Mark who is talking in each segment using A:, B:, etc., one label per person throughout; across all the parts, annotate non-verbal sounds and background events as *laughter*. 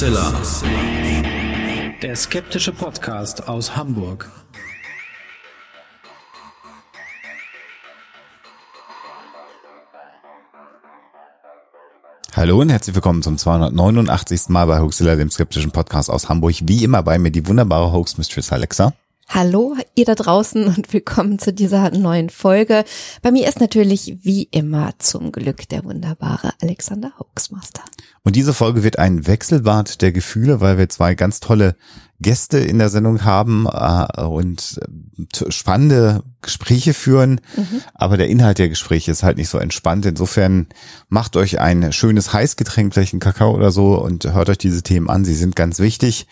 A: Huxilla.
B: Der skeptische Podcast aus Hamburg.
C: Hallo und herzlich willkommen zum 289. Mal bei Hoaxilla, dem skeptischen Podcast aus Hamburg. Wie immer bei mir die wunderbare Hoax Mistress Alexa.
D: Hallo, ihr da draußen und willkommen zu dieser neuen Folge. Bei mir ist natürlich wie immer zum Glück der wunderbare Alexander Hoaxmaster.
C: Und diese Folge wird ein Wechselbad der Gefühle, weil wir zwei ganz tolle Gäste in der Sendung haben äh, und äh, spannende Gespräche führen. Mhm. Aber der Inhalt der Gespräche ist halt nicht so entspannt. Insofern macht euch ein schönes Heißgetränk, vielleicht einen Kakao oder so und hört euch diese Themen an. Sie sind ganz wichtig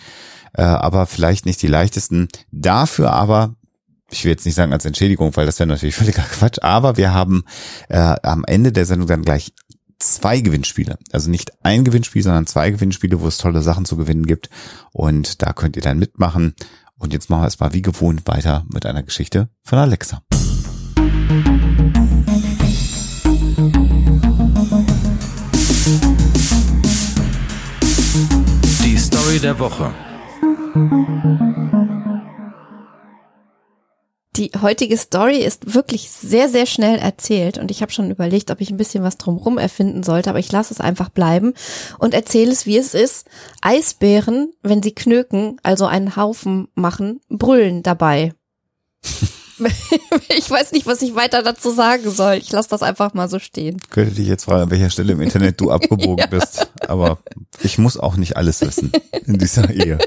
C: äh, aber vielleicht nicht die leichtesten. Dafür aber ich will jetzt nicht sagen als Entschädigung, weil das wäre natürlich völliger Quatsch, aber wir haben äh, am Ende der Sendung dann gleich zwei Gewinnspiele. Also nicht ein Gewinnspiel, sondern zwei Gewinnspiele, wo es tolle Sachen zu gewinnen gibt. Und da könnt ihr dann mitmachen. Und jetzt machen wir es mal wie gewohnt weiter mit einer Geschichte von Alexa.
A: Die Story der Woche.
D: Die heutige Story ist wirklich sehr, sehr schnell erzählt und ich habe schon überlegt, ob ich ein bisschen was drumherum erfinden sollte, aber ich lasse es einfach bleiben und erzähle es, wie es ist. Eisbären, wenn sie knöken, also einen Haufen machen, brüllen dabei. *laughs* ich weiß nicht, was ich weiter dazu sagen soll. Ich lasse das einfach mal so stehen.
C: Könnte dich jetzt fragen, an welcher Stelle im Internet du *laughs* abgebogen ja. bist. Aber ich muss auch nicht alles wissen in dieser Ehe.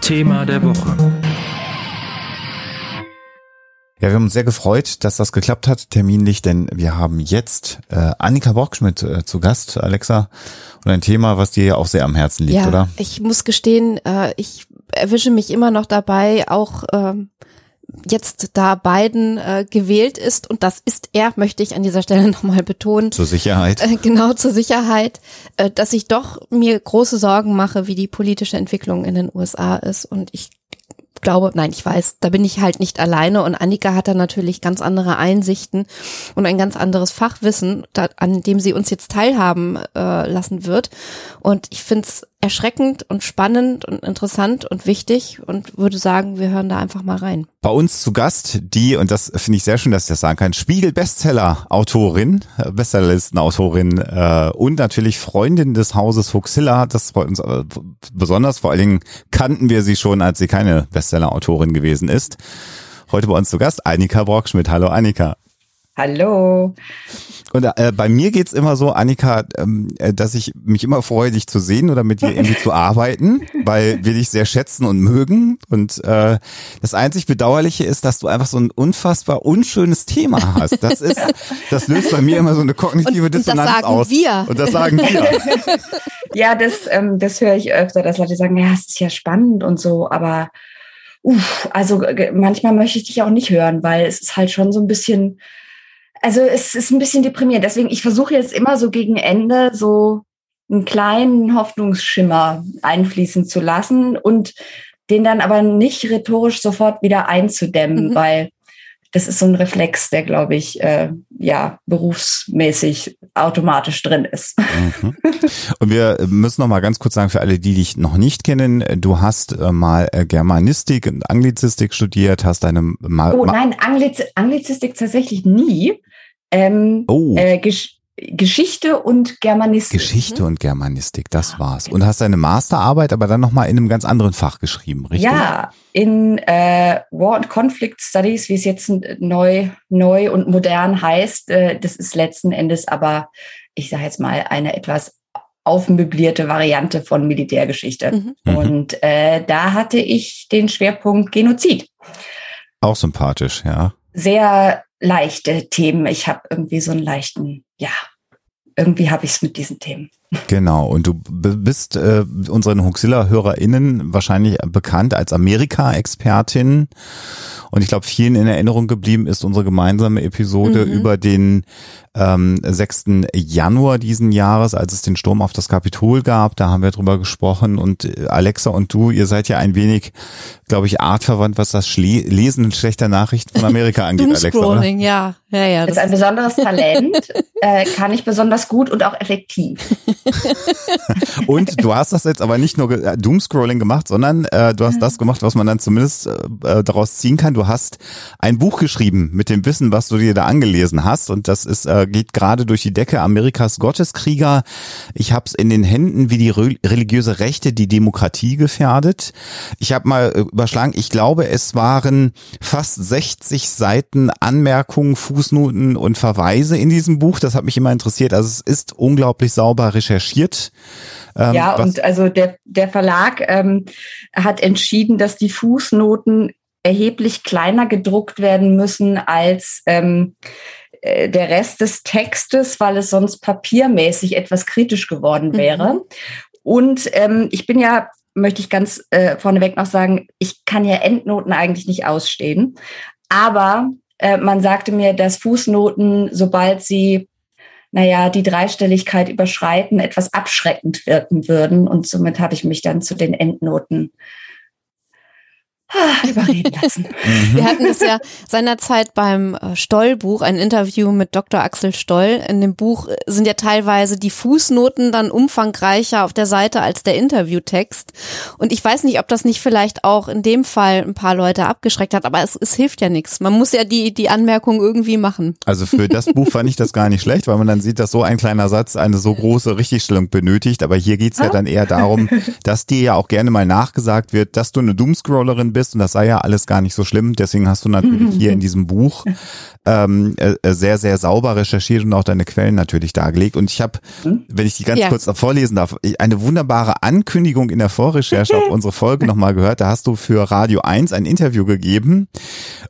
A: Thema der Woche.
C: Ja, wir haben uns sehr gefreut, dass das geklappt hat, terminlich, denn wir haben jetzt äh, Annika Borgschmidt äh, zu Gast, Alexa, und ein Thema, was dir ja auch sehr am Herzen liegt,
D: ja,
C: oder?
D: Ich muss gestehen, äh, ich erwische mich immer noch dabei, auch ähm, jetzt da Biden äh, gewählt ist und das ist er, möchte ich an dieser Stelle *laughs* nochmal betonen.
C: Zur Sicherheit.
D: Äh, genau, zur Sicherheit, äh, dass ich doch mir große Sorgen mache, wie die politische Entwicklung in den USA ist und ich glaube, nein, ich weiß, da bin ich halt nicht alleine und Annika hat da natürlich ganz andere Einsichten und ein ganz anderes Fachwissen, da, an dem sie uns jetzt teilhaben äh, lassen wird. Und ich finde es erschreckend und spannend und interessant und wichtig und würde sagen, wir hören da einfach mal rein.
C: Bei uns zu Gast die, und das finde ich sehr schön, dass ich das sagen kann, Spiegel-Bestseller-Autorin, äh, Bestsellerlisten-Autorin äh, und natürlich Freundin des Hauses Fuxilla. Das freut uns äh, besonders. Vor allen Dingen kannten wir sie schon, als sie keine Bestseller-Autorin gewesen ist. Heute bei uns zu Gast Annika Brockschmidt. Hallo Annika.
E: Hallo.
C: Und äh, bei mir geht's immer so, Annika, ähm, äh, dass ich mich immer freue, dich zu sehen oder mit dir irgendwie zu *laughs* arbeiten, weil wir dich sehr schätzen und mögen. Und äh, das einzig Bedauerliche ist, dass du einfach so ein unfassbar unschönes Thema hast. Das ist, das löst bei mir immer so eine kognitive
D: und,
C: Dissonanz
D: und das sagen
C: aus.
D: Wir.
C: Und das sagen wir. *laughs*
E: ja, das, ähm, das höre ich öfter, dass Leute sagen, ja, es ist ja spannend und so, aber uff, also manchmal möchte ich dich auch nicht hören, weil es ist halt schon so ein bisschen also es ist ein bisschen deprimierend. Deswegen, ich versuche jetzt immer so gegen Ende so einen kleinen Hoffnungsschimmer einfließen zu lassen und den dann aber nicht rhetorisch sofort wieder einzudämmen, mhm. weil das ist so ein Reflex, der, glaube ich, äh, ja, berufsmäßig automatisch drin ist. Mhm.
C: Und wir müssen noch mal ganz kurz sagen, für alle, die dich noch nicht kennen, du hast äh, mal äh, Germanistik und Anglizistik studiert, hast deine
E: mal. Oh nein, Angliz Anglizistik tatsächlich nie. Ähm, oh. Äh, Gesch Geschichte und Germanistik.
C: Geschichte und Germanistik, das war's. Und hast deine Masterarbeit aber dann nochmal in einem ganz anderen Fach geschrieben, richtig?
E: Ja, in äh, War and Conflict Studies, wie es jetzt neu, neu und modern heißt. Äh, das ist letzten Endes aber, ich sage jetzt mal, eine etwas aufmöblierte Variante von Militärgeschichte. Mhm. mhm. Und äh, da hatte ich den Schwerpunkt Genozid.
C: Auch sympathisch, ja.
E: Sehr leichte Themen. Ich habe irgendwie so einen leichten, ja, irgendwie habe ich es mit diesen Themen.
C: Genau, und du bist äh, unseren Huxilla-HörerInnen wahrscheinlich bekannt als Amerika-Expertin. Und ich glaube, vielen in Erinnerung geblieben ist unsere gemeinsame Episode mhm. über den ähm, 6. Januar diesen Jahres, als es den Sturm auf das Kapitol gab. Da haben wir drüber gesprochen. Und äh, Alexa und du, ihr seid ja ein wenig, glaube ich, artverwandt, was das Schle Lesen schlechter Nachrichten von Amerika *laughs* angeht, Alexa. Oder?
D: Ja, ja, ja.
E: Das ist ein besonderes Talent, *laughs* äh, kann ich besonders gut und auch effektiv. *laughs*
C: und du hast das jetzt aber nicht nur äh, Doomscrolling gemacht, sondern äh, du hast das gemacht, was man dann zumindest äh, äh, daraus ziehen kann. Du hast ein Buch geschrieben mit dem Wissen, was du dir da angelesen hast. Und das ist äh, geht gerade durch die Decke. Amerikas Gotteskrieger. Ich habe es in den Händen, wie die religiöse Rechte die Demokratie gefährdet. Ich habe mal äh, überschlagen, ich glaube, es waren fast 60 Seiten Anmerkungen, Fußnoten und Verweise in diesem Buch. Das hat mich immer interessiert. Also es ist unglaublich sauber recherchiert.
E: Ähm, ja, und also der, der Verlag ähm, hat entschieden, dass die Fußnoten erheblich kleiner gedruckt werden müssen als ähm, äh, der Rest des Textes, weil es sonst papiermäßig etwas kritisch geworden wäre. Mhm. Und ähm, ich bin ja, möchte ich ganz äh, vorneweg noch sagen, ich kann ja Endnoten eigentlich nicht ausstehen. Aber äh, man sagte mir, dass Fußnoten, sobald sie naja, die Dreistelligkeit überschreiten, etwas abschreckend wirken würden. Und somit habe ich mich dann zu den Endnoten Ah, überreden lassen. *laughs*
D: Mhm. Wir hatten es ja seinerzeit beim äh, Stoll-Buch, ein Interview mit Dr. Axel Stoll. In dem Buch sind ja teilweise die Fußnoten dann umfangreicher auf der Seite als der Interviewtext. Und ich weiß nicht, ob das nicht vielleicht auch in dem Fall ein paar Leute abgeschreckt hat, aber es, es hilft ja nichts. Man muss ja die, die Anmerkung irgendwie machen.
C: Also für das *laughs* Buch fand ich das gar nicht schlecht, weil man dann sieht, dass so ein kleiner Satz eine so große Richtigstellung benötigt. Aber hier geht's ja ah. dann eher darum, *laughs* dass dir ja auch gerne mal nachgesagt wird, dass du eine Doomscrollerin bist bist und das sei ja alles gar nicht so schlimm. Deswegen hast du natürlich hier in diesem Buch *laughs* ähm, äh, sehr, sehr sauber recherchiert und auch deine Quellen natürlich dargelegt. Und ich habe, hm? wenn ich die ganz ja. kurz vorlesen darf, eine wunderbare Ankündigung in der Vorrecherche auf *laughs* unsere Folge nochmal gehört. Da hast du für Radio 1 ein Interview gegeben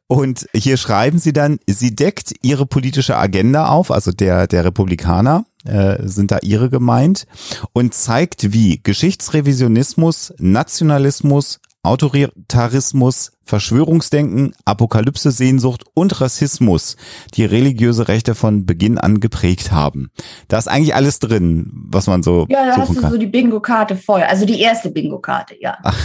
C: und hier schreiben sie dann, sie deckt ihre politische Agenda auf, also der, der Republikaner äh, sind da ihre gemeint und zeigt, wie Geschichtsrevisionismus, Nationalismus, Autoritarismus, Verschwörungsdenken, Apokalypse-Sehnsucht und Rassismus die religiöse Rechte von Beginn an geprägt haben. Da ist eigentlich alles drin, was man so
E: Ja, da hast du kann. so die Bingo-Karte voll. Also die erste Bingo-Karte, ja. Ach.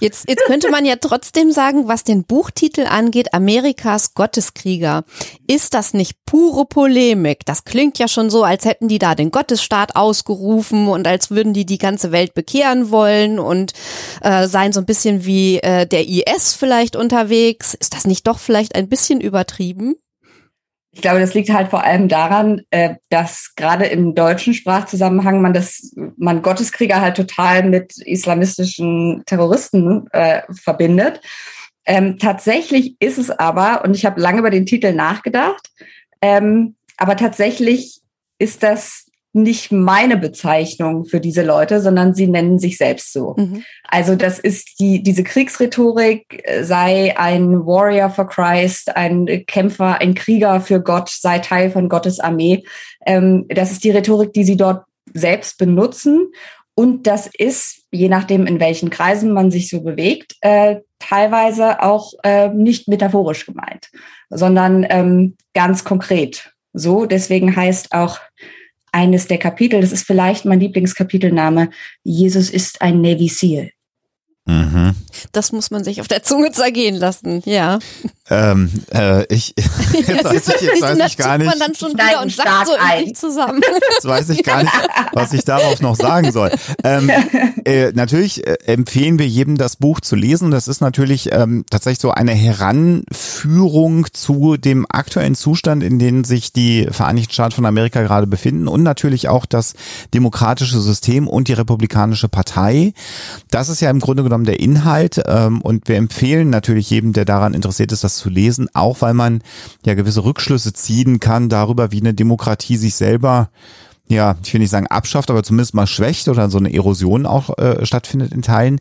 D: Jetzt, jetzt könnte man ja trotzdem sagen, was den Buchtitel angeht, Amerikas Gotteskrieger. Ist das nicht pure Polemik? Das klingt ja schon so, als hätten die da den Gottesstaat ausgerufen und als würden die die ganze Welt bekehren wollen und äh, seien so ein bisschen wie äh, der IS vielleicht unterwegs. Ist das nicht doch vielleicht ein bisschen übertrieben?
E: Ich glaube, das liegt halt vor allem daran, äh, dass gerade im deutschen Sprachzusammenhang man das, man Gotteskrieger halt total mit islamistischen Terroristen äh, verbindet. Ähm, tatsächlich ist es aber, und ich habe lange über den Titel nachgedacht, ähm, aber tatsächlich ist das nicht meine Bezeichnung für diese Leute, sondern sie nennen sich selbst so. Mhm. Also das ist die, diese Kriegsrhetorik äh, sei ein Warrior for Christ, ein Kämpfer, ein Krieger für Gott, sei Teil von Gottes Armee. Ähm, das ist die Rhetorik, die sie dort selbst benutzen. Und das ist, je nachdem, in welchen Kreisen man sich so bewegt, äh, teilweise auch äh, nicht metaphorisch gemeint, sondern ähm, ganz konkret. So, deswegen heißt auch eines der Kapitel, das ist vielleicht mein Lieblingskapitelname, Jesus ist ein Navy SEAL.
D: Mhm. Das muss man sich auf der Zunge zergehen lassen, ja.
C: Ähm, äh, ich, *laughs* jetzt *laughs* weiß ich, jetzt weiß ich gar nicht.
D: man dann schon wieder und sagt so in zusammen.
C: Jetzt weiß ich gar nicht, was ich darauf noch sagen soll. Ähm, äh, natürlich äh, empfehlen wir jedem, das Buch zu lesen. Das ist natürlich ähm, tatsächlich so eine Heranführung zu dem aktuellen Zustand, in dem sich die Vereinigten Staaten von Amerika gerade befinden und natürlich auch das demokratische System und die Republikanische Partei. Das ist ja im Grunde genommen der Inhalt ähm, und wir empfehlen natürlich jedem, der daran interessiert ist, das zu lesen, auch weil man ja gewisse Rückschlüsse ziehen kann darüber, wie eine Demokratie sich selber ja, ich will nicht sagen abschafft, aber zumindest mal schwächt oder so eine Erosion auch äh, stattfindet in Teilen.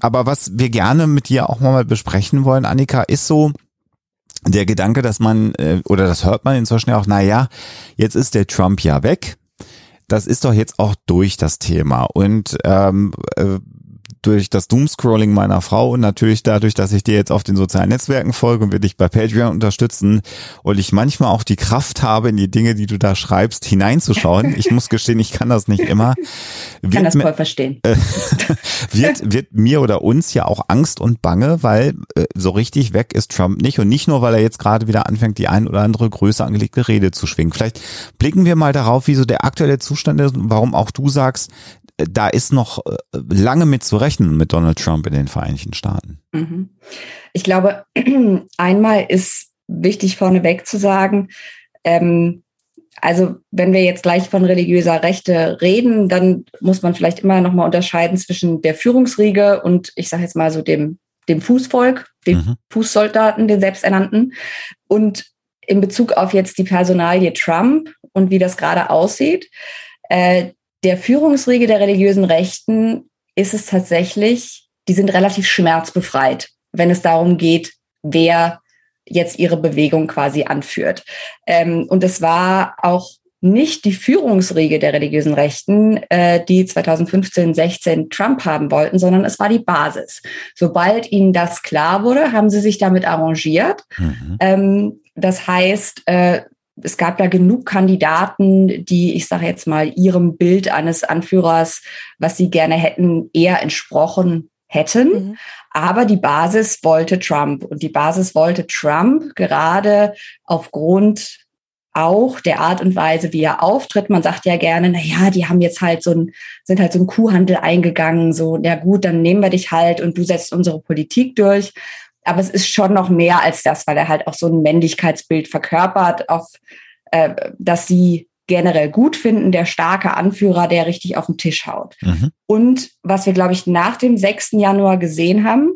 C: Aber was wir gerne mit dir auch mal besprechen wollen, Annika, ist so, der Gedanke, dass man, äh, oder das hört man inzwischen ja auch, na ja, jetzt ist der Trump ja weg das ist doch jetzt auch durch das Thema. Und ähm, äh, durch das Doomscrolling meiner Frau und natürlich dadurch, dass ich dir jetzt auf den sozialen Netzwerken folge und wir dich bei Patreon unterstützen und ich manchmal auch die Kraft habe, in die Dinge, die du da schreibst, hineinzuschauen. Ich muss gestehen, ich kann das nicht immer.
E: Ich kann das voll verstehen.
C: Äh, *laughs* wird, wird mir oder uns ja auch Angst und Bange, weil äh, so richtig weg ist Trump nicht und nicht nur, weil er jetzt gerade wieder anfängt, die ein oder andere größer angelegte Rede zu schwingen. Vielleicht blicken wir mal darauf, wie so der aktuelle Zustand ist und warum auch du sagst, da ist noch äh, lange mit zu rechnen mit Donald Trump in den Vereinigten Staaten.
E: Mhm. Ich glaube, *clears throat* einmal ist wichtig vorneweg zu sagen, ähm, also wenn wir jetzt gleich von religiöser Rechte reden, dann muss man vielleicht immer noch mal unterscheiden zwischen der Führungsriege und ich sage jetzt mal so dem, dem Fußvolk, den mhm. Fußsoldaten, den selbsternannten. Und in Bezug auf jetzt die Personalie Trump und wie das gerade aussieht, äh, der Führungsriege der religiösen Rechten ist es tatsächlich, die sind relativ schmerzbefreit, wenn es darum geht, wer jetzt ihre Bewegung quasi anführt. Ähm, und es war auch nicht die Führungsriege der religiösen Rechten, äh, die 2015, 16 Trump haben wollten, sondern es war die Basis. Sobald ihnen das klar wurde, haben sie sich damit arrangiert. Mhm. Ähm, das heißt, äh, es gab da genug Kandidaten, die, ich sage jetzt mal, ihrem Bild eines Anführers, was sie gerne hätten, eher entsprochen hätten. Mhm. Aber die Basis wollte Trump. Und die Basis wollte Trump gerade aufgrund auch der Art und Weise, wie er auftritt. Man sagt ja gerne, na ja, die haben jetzt halt so ein, sind halt so ein Kuhhandel eingegangen, so, ja gut, dann nehmen wir dich halt und du setzt unsere Politik durch aber es ist schon noch mehr als das, weil er halt auch so ein Männlichkeitsbild verkörpert, auf äh, das sie generell gut finden, der starke Anführer, der richtig auf den Tisch haut. Mhm. Und was wir, glaube ich, nach dem 6. Januar gesehen haben,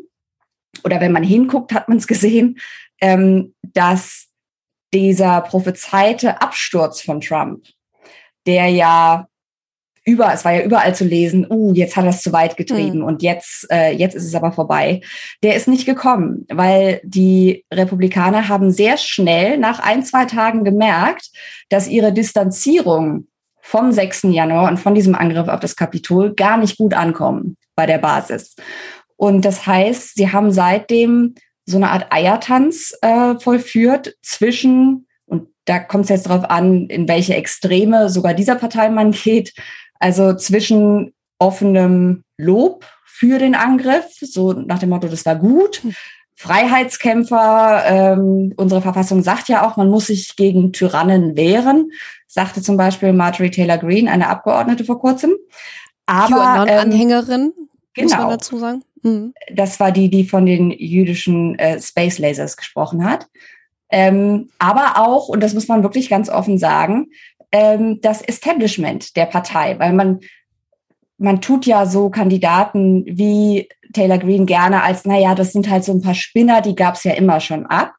E: oder wenn man hinguckt, hat man es gesehen, ähm, dass dieser prophezeite Absturz von Trump, der ja über, es war ja überall zu lesen, uh, jetzt hat er es zu weit getrieben mhm. und jetzt, äh, jetzt ist es aber vorbei. Der ist nicht gekommen, weil die Republikaner haben sehr schnell nach ein, zwei Tagen gemerkt, dass ihre Distanzierung vom 6. Januar und von diesem Angriff auf das Kapitol gar nicht gut ankommen bei der Basis. Und das heißt, sie haben seitdem so eine Art Eiertanz äh, vollführt zwischen, und da kommt es jetzt darauf an, in welche Extreme sogar dieser Partei man geht, also zwischen offenem Lob für den Angriff, so nach dem Motto, das war gut. Freiheitskämpfer, ähm, unsere Verfassung sagt ja auch, man muss sich gegen Tyrannen wehren, sagte zum Beispiel Marjorie Taylor Greene, eine Abgeordnete vor kurzem.
D: Aber ähm, Anhängerin, genau, muss man genau. dazu sagen.
E: Mhm. Das war die, die von den jüdischen äh, Space Lasers gesprochen hat. Ähm, aber auch, und das muss man wirklich ganz offen sagen, ähm, das Establishment der Partei, weil man man tut ja so Kandidaten wie Taylor Green gerne als, naja, das sind halt so ein paar Spinner, die gab es ja immer schon ab.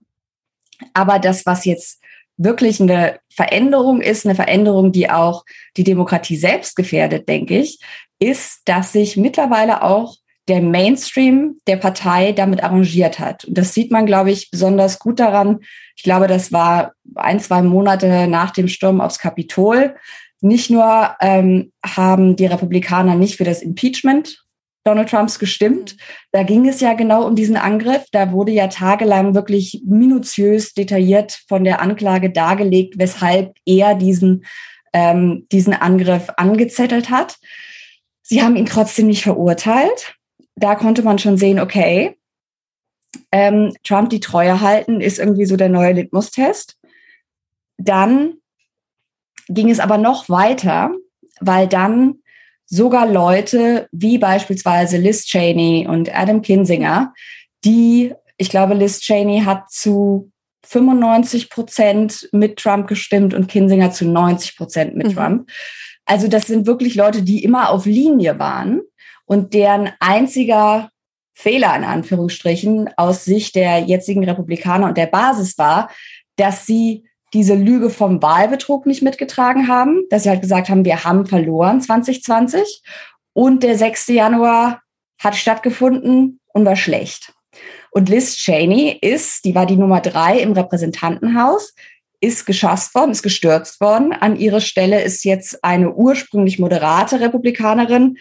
E: Aber das, was jetzt wirklich eine Veränderung ist, eine Veränderung, die auch die Demokratie selbst gefährdet, denke ich, ist, dass sich mittlerweile auch der Mainstream der Partei damit arrangiert hat. Und das sieht man, glaube ich, besonders gut daran. Ich glaube, das war ein, zwei Monate nach dem Sturm aufs Kapitol. Nicht nur ähm, haben die Republikaner nicht für das Impeachment Donald Trumps gestimmt. Da ging es ja genau um diesen Angriff. Da wurde ja tagelang wirklich minutiös detailliert von der Anklage dargelegt, weshalb er diesen, ähm, diesen Angriff angezettelt hat. Sie haben ihn trotzdem nicht verurteilt da konnte man schon sehen, okay, ähm, Trump die Treue halten ist irgendwie so der neue Litmus-Test. Dann ging es aber noch weiter, weil dann sogar Leute wie beispielsweise Liz Cheney und Adam Kinsinger, die, ich glaube, Liz Cheney hat zu 95 Prozent mit Trump gestimmt und Kinsinger zu 90 Prozent mit mhm. Trump. Also das sind wirklich Leute, die immer auf Linie waren und deren einziger Fehler in Anführungsstrichen aus Sicht der jetzigen Republikaner und der Basis war, dass sie diese Lüge vom Wahlbetrug nicht mitgetragen haben, dass sie halt gesagt haben, wir haben verloren 2020 und der 6. Januar hat stattgefunden und war schlecht. Und Liz Cheney ist, die war die Nummer drei im Repräsentantenhaus, ist geschasst worden, ist gestürzt worden. An ihre Stelle ist jetzt eine ursprünglich moderate Republikanerin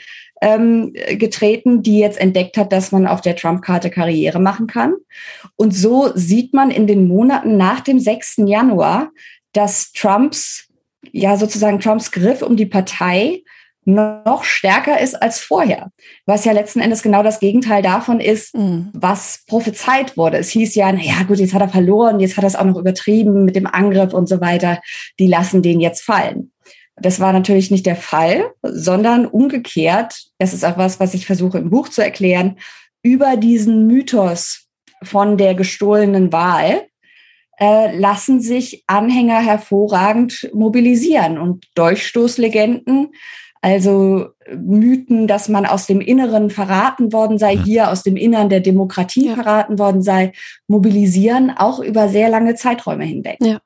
E: ähm, getreten, die jetzt entdeckt hat, dass man auf der Trump-Karte Karriere machen kann. Und so sieht man in den Monaten nach dem 6. Januar, dass Trumps, ja sozusagen Trumps Griff um die Partei noch stärker ist als vorher. Was ja letzten Endes genau das Gegenteil davon ist, mhm. was prophezeit wurde. Es hieß ja, naja, gut, jetzt hat er verloren, jetzt hat er es auch noch übertrieben mit dem Angriff und so weiter. Die lassen den jetzt fallen. Das war natürlich nicht der Fall, sondern umgekehrt, das ist auch was, was ich versuche im Buch zu erklären, über diesen Mythos von der gestohlenen Wahl äh, lassen sich Anhänger hervorragend mobilisieren und Durchstoßlegenden also Mythen, dass man aus dem Inneren verraten worden sei, hier aus dem Innern der Demokratie ja. verraten worden sei, mobilisieren, auch über sehr lange Zeiträume hinweg.
D: Ja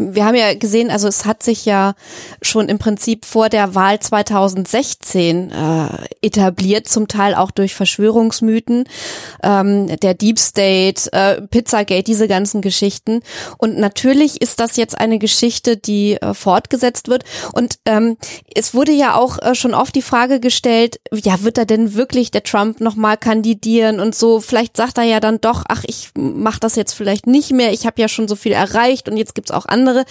D: wir haben ja gesehen, also es hat sich ja schon im Prinzip vor der Wahl 2016 äh, etabliert, zum Teil auch durch Verschwörungsmythen, ähm, der Deep State, äh, Pizzagate, diese ganzen Geschichten. Und natürlich ist das jetzt eine Geschichte, die äh, fortgesetzt wird. Und ähm, es wurde ja auch äh, schon oft die Frage gestellt, ja, wird er denn wirklich der Trump nochmal kandidieren und so? Vielleicht sagt er ja dann doch, ach, ich mache das jetzt vielleicht nicht mehr, ich habe ja schon so viel erreicht und jetzt gibt's auch andere andere.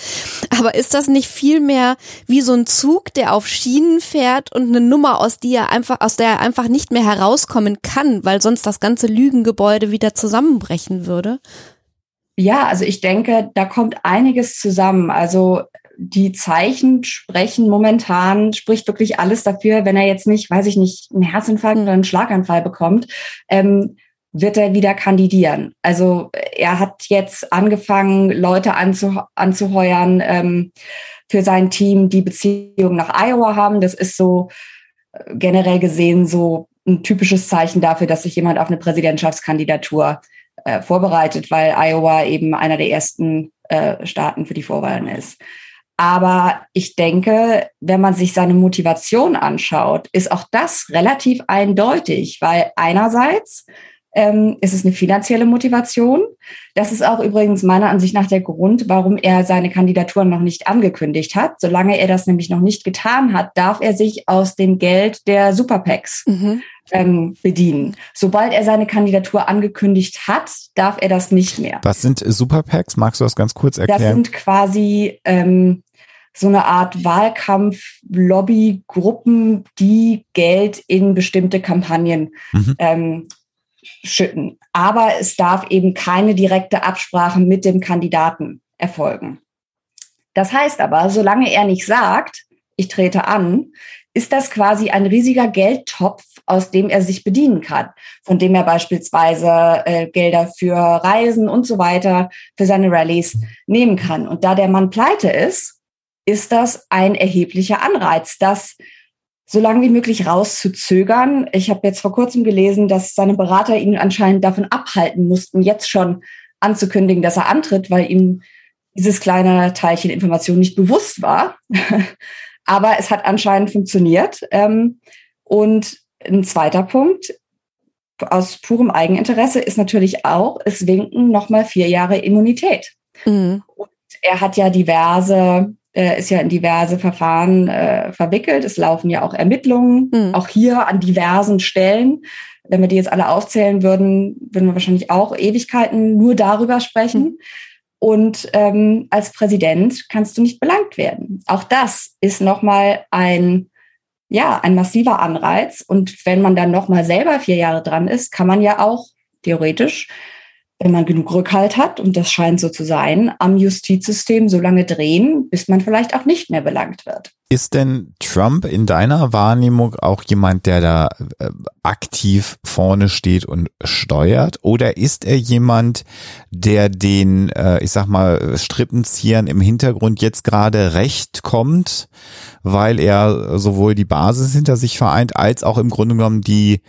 D: Aber ist das nicht viel mehr wie so ein Zug, der auf Schienen fährt und eine Nummer, aus, die er einfach, aus der er einfach nicht mehr herauskommen kann, weil sonst das ganze Lügengebäude wieder zusammenbrechen würde?
E: Ja, also ich denke, da kommt einiges zusammen. Also die Zeichen sprechen momentan, spricht wirklich alles dafür, wenn er jetzt nicht, weiß ich nicht, einen Herzinfarkt oder einen Schlaganfall bekommt, ähm, wird er wieder kandidieren. Also er hat jetzt angefangen, Leute anzuh anzuheuern ähm, für sein Team, die Beziehung nach Iowa haben. Das ist so äh, generell gesehen so ein typisches Zeichen dafür, dass sich jemand auf eine Präsidentschaftskandidatur äh, vorbereitet, weil Iowa eben einer der ersten äh, Staaten für die Vorwahlen ist. Aber ich denke, wenn man sich seine Motivation anschaut, ist auch das relativ eindeutig, weil einerseits ähm, ist es eine finanzielle Motivation. Das ist auch übrigens meiner Ansicht nach der Grund, warum er seine Kandidatur noch nicht angekündigt hat. Solange er das nämlich noch nicht getan hat, darf er sich aus dem Geld der Superpacks mhm. ähm, bedienen. Sobald er seine Kandidatur angekündigt hat, darf er das nicht mehr.
C: Was sind Superpacks? Magst du das ganz kurz erklären?
E: Das sind quasi ähm, so eine Art Wahlkampf-Lobbygruppen, die Geld in bestimmte Kampagnen mhm. ähm, schütten. Aber es darf eben keine direkte Absprache mit dem Kandidaten erfolgen. Das heißt aber, solange er nicht sagt, ich trete an, ist das quasi ein riesiger Geldtopf, aus dem er sich bedienen kann, von dem er beispielsweise äh, Gelder für Reisen und so weiter für seine Rallyes nehmen kann. Und da der Mann pleite ist, ist das ein erheblicher Anreiz, dass so lange wie möglich rauszuzögern. Ich habe jetzt vor kurzem gelesen, dass seine Berater ihn anscheinend davon abhalten mussten, jetzt schon anzukündigen, dass er antritt, weil ihm dieses kleine Teilchen Information nicht bewusst war. *laughs* Aber es hat anscheinend funktioniert. Ähm, und ein zweiter Punkt aus purem Eigeninteresse ist natürlich auch, es winken nochmal vier Jahre Immunität. Mhm. Und er hat ja diverse äh, ist ja in diverse Verfahren äh, verwickelt. Es laufen ja auch Ermittlungen, mhm. auch hier an diversen Stellen. Wenn wir die jetzt alle aufzählen würden, würden wir wahrscheinlich auch Ewigkeiten nur darüber sprechen. Mhm. Und ähm, als Präsident kannst du nicht belangt werden. Auch das ist nochmal ein, ja, ein massiver Anreiz. Und wenn man dann nochmal selber vier Jahre dran ist, kann man ja auch theoretisch wenn man genug Rückhalt hat, und das scheint so zu sein, am Justizsystem so lange drehen, bis man vielleicht auch nicht mehr belangt wird.
C: Ist denn Trump in deiner Wahrnehmung auch jemand, der da äh, aktiv vorne steht und steuert? Oder ist er jemand, der den, äh, ich sag mal, Strippenziehern im Hintergrund jetzt gerade recht kommt, weil er sowohl die Basis hinter sich vereint, als auch im Grunde genommen die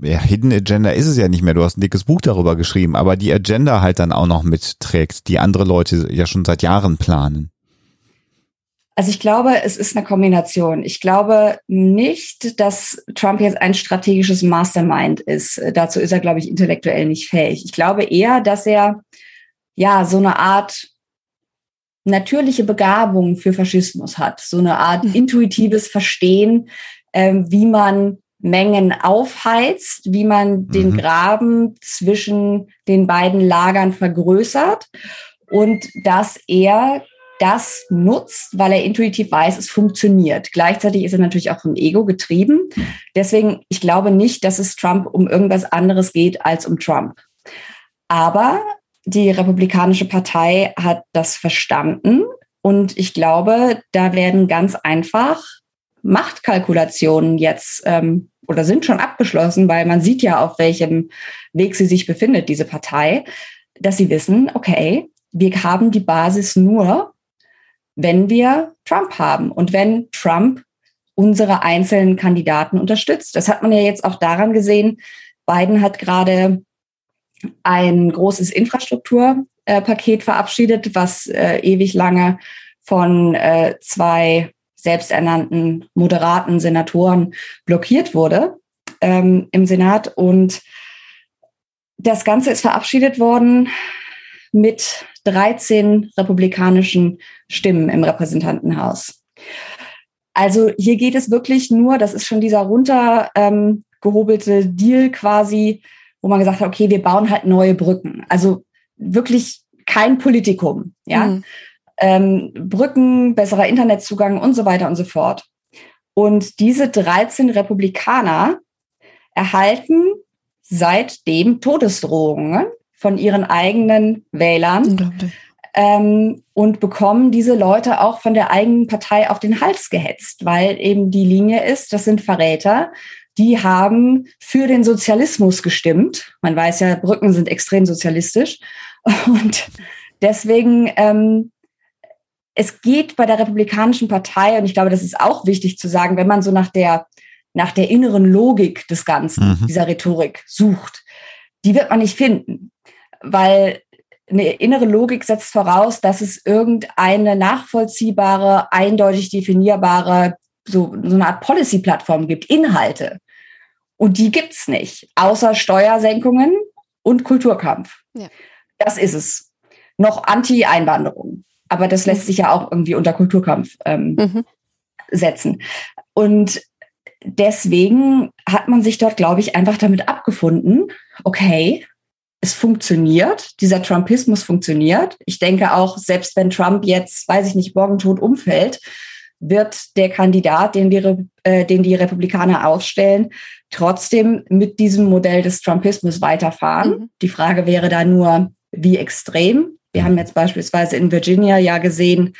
C: ja, Hidden Agenda ist es ja nicht mehr. Du hast ein dickes Buch darüber geschrieben, aber die Agenda halt dann auch noch mitträgt, die andere Leute ja schon seit Jahren planen.
E: Also ich glaube, es ist eine Kombination. Ich glaube nicht, dass Trump jetzt ein strategisches Mastermind ist. Dazu ist er, glaube ich, intellektuell nicht fähig. Ich glaube eher, dass er ja so eine Art natürliche Begabung für Faschismus hat, so eine Art mhm. intuitives Verstehen, ähm, wie man Mengen aufheizt, wie man den mhm. Graben zwischen den beiden Lagern vergrößert und dass er das nutzt, weil er intuitiv weiß, es funktioniert. Gleichzeitig ist er natürlich auch vom Ego getrieben. Deswegen, ich glaube nicht, dass es Trump um irgendwas anderes geht als um Trump. Aber die Republikanische Partei hat das verstanden und ich glaube, da werden ganz einfach Machtkalkulationen jetzt ähm, oder sind schon abgeschlossen, weil man sieht ja, auf welchem Weg sie sich befindet, diese Partei, dass sie wissen, okay, wir haben die Basis nur, wenn wir Trump haben und wenn Trump unsere einzelnen Kandidaten unterstützt. Das hat man ja jetzt auch daran gesehen. Biden hat gerade ein großes Infrastrukturpaket verabschiedet, was äh, ewig lange von äh, zwei selbsternannten moderaten Senatoren blockiert wurde ähm, im Senat. Und das Ganze ist verabschiedet worden mit 13 republikanischen Stimmen im Repräsentantenhaus. Also hier geht es wirklich nur, das ist schon dieser runtergehobelte ähm, Deal quasi, wo man gesagt hat, okay, wir bauen halt neue Brücken. Also wirklich kein Politikum, ja. Mhm. Ähm, Brücken, besserer Internetzugang und so weiter und so fort. Und diese 13 Republikaner erhalten seitdem Todesdrohungen von ihren eigenen Wählern ähm, und bekommen diese Leute auch von der eigenen Partei auf den Hals gehetzt, weil eben die Linie ist, das sind Verräter, die haben für den Sozialismus gestimmt. Man weiß ja, Brücken sind extrem sozialistisch. Und deswegen, ähm, es geht bei der Republikanischen Partei, und ich glaube, das ist auch wichtig zu sagen, wenn man so nach der, nach der inneren Logik des Ganzen, mhm. dieser Rhetorik sucht, die wird man nicht finden, weil eine innere Logik setzt voraus, dass es irgendeine nachvollziehbare, eindeutig definierbare, so, so eine Art Policy-Plattform gibt, Inhalte. Und die gibt's nicht, außer Steuersenkungen und Kulturkampf. Ja. Das ist es. Noch Anti-Einwanderung. Aber das lässt sich ja auch irgendwie unter Kulturkampf ähm, mhm. setzen. Und deswegen hat man sich dort, glaube ich, einfach damit abgefunden, okay, es funktioniert, dieser Trumpismus funktioniert. Ich denke auch, selbst wenn Trump jetzt, weiß ich nicht, morgen tot umfällt, wird der Kandidat, den die, äh, den die Republikaner ausstellen, trotzdem mit diesem Modell des Trumpismus weiterfahren. Mhm. Die Frage wäre da nur, wie extrem. Wir haben jetzt beispielsweise in Virginia ja gesehen,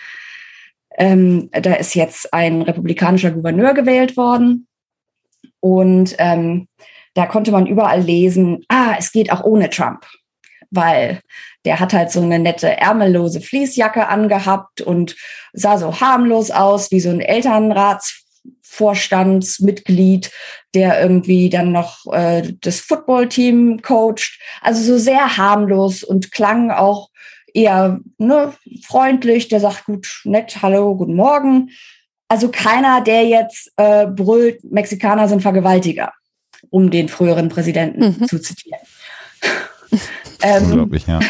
E: ähm, da ist jetzt ein republikanischer Gouverneur gewählt worden. Und ähm, da konnte man überall lesen, ah, es geht auch ohne Trump, weil der hat halt so eine nette ärmellose Fließjacke angehabt und sah so harmlos aus, wie so ein Elternratsvorstandsmitglied, der irgendwie dann noch äh, das Footballteam coacht. Also so sehr harmlos und klang auch eher ne, freundlich. Der sagt gut, nett, hallo, guten Morgen. Also keiner, der jetzt äh, brüllt, Mexikaner sind Vergewaltiger, um den früheren Präsidenten mhm. zu zitieren. *laughs*
C: ähm, Unglaublich, ja.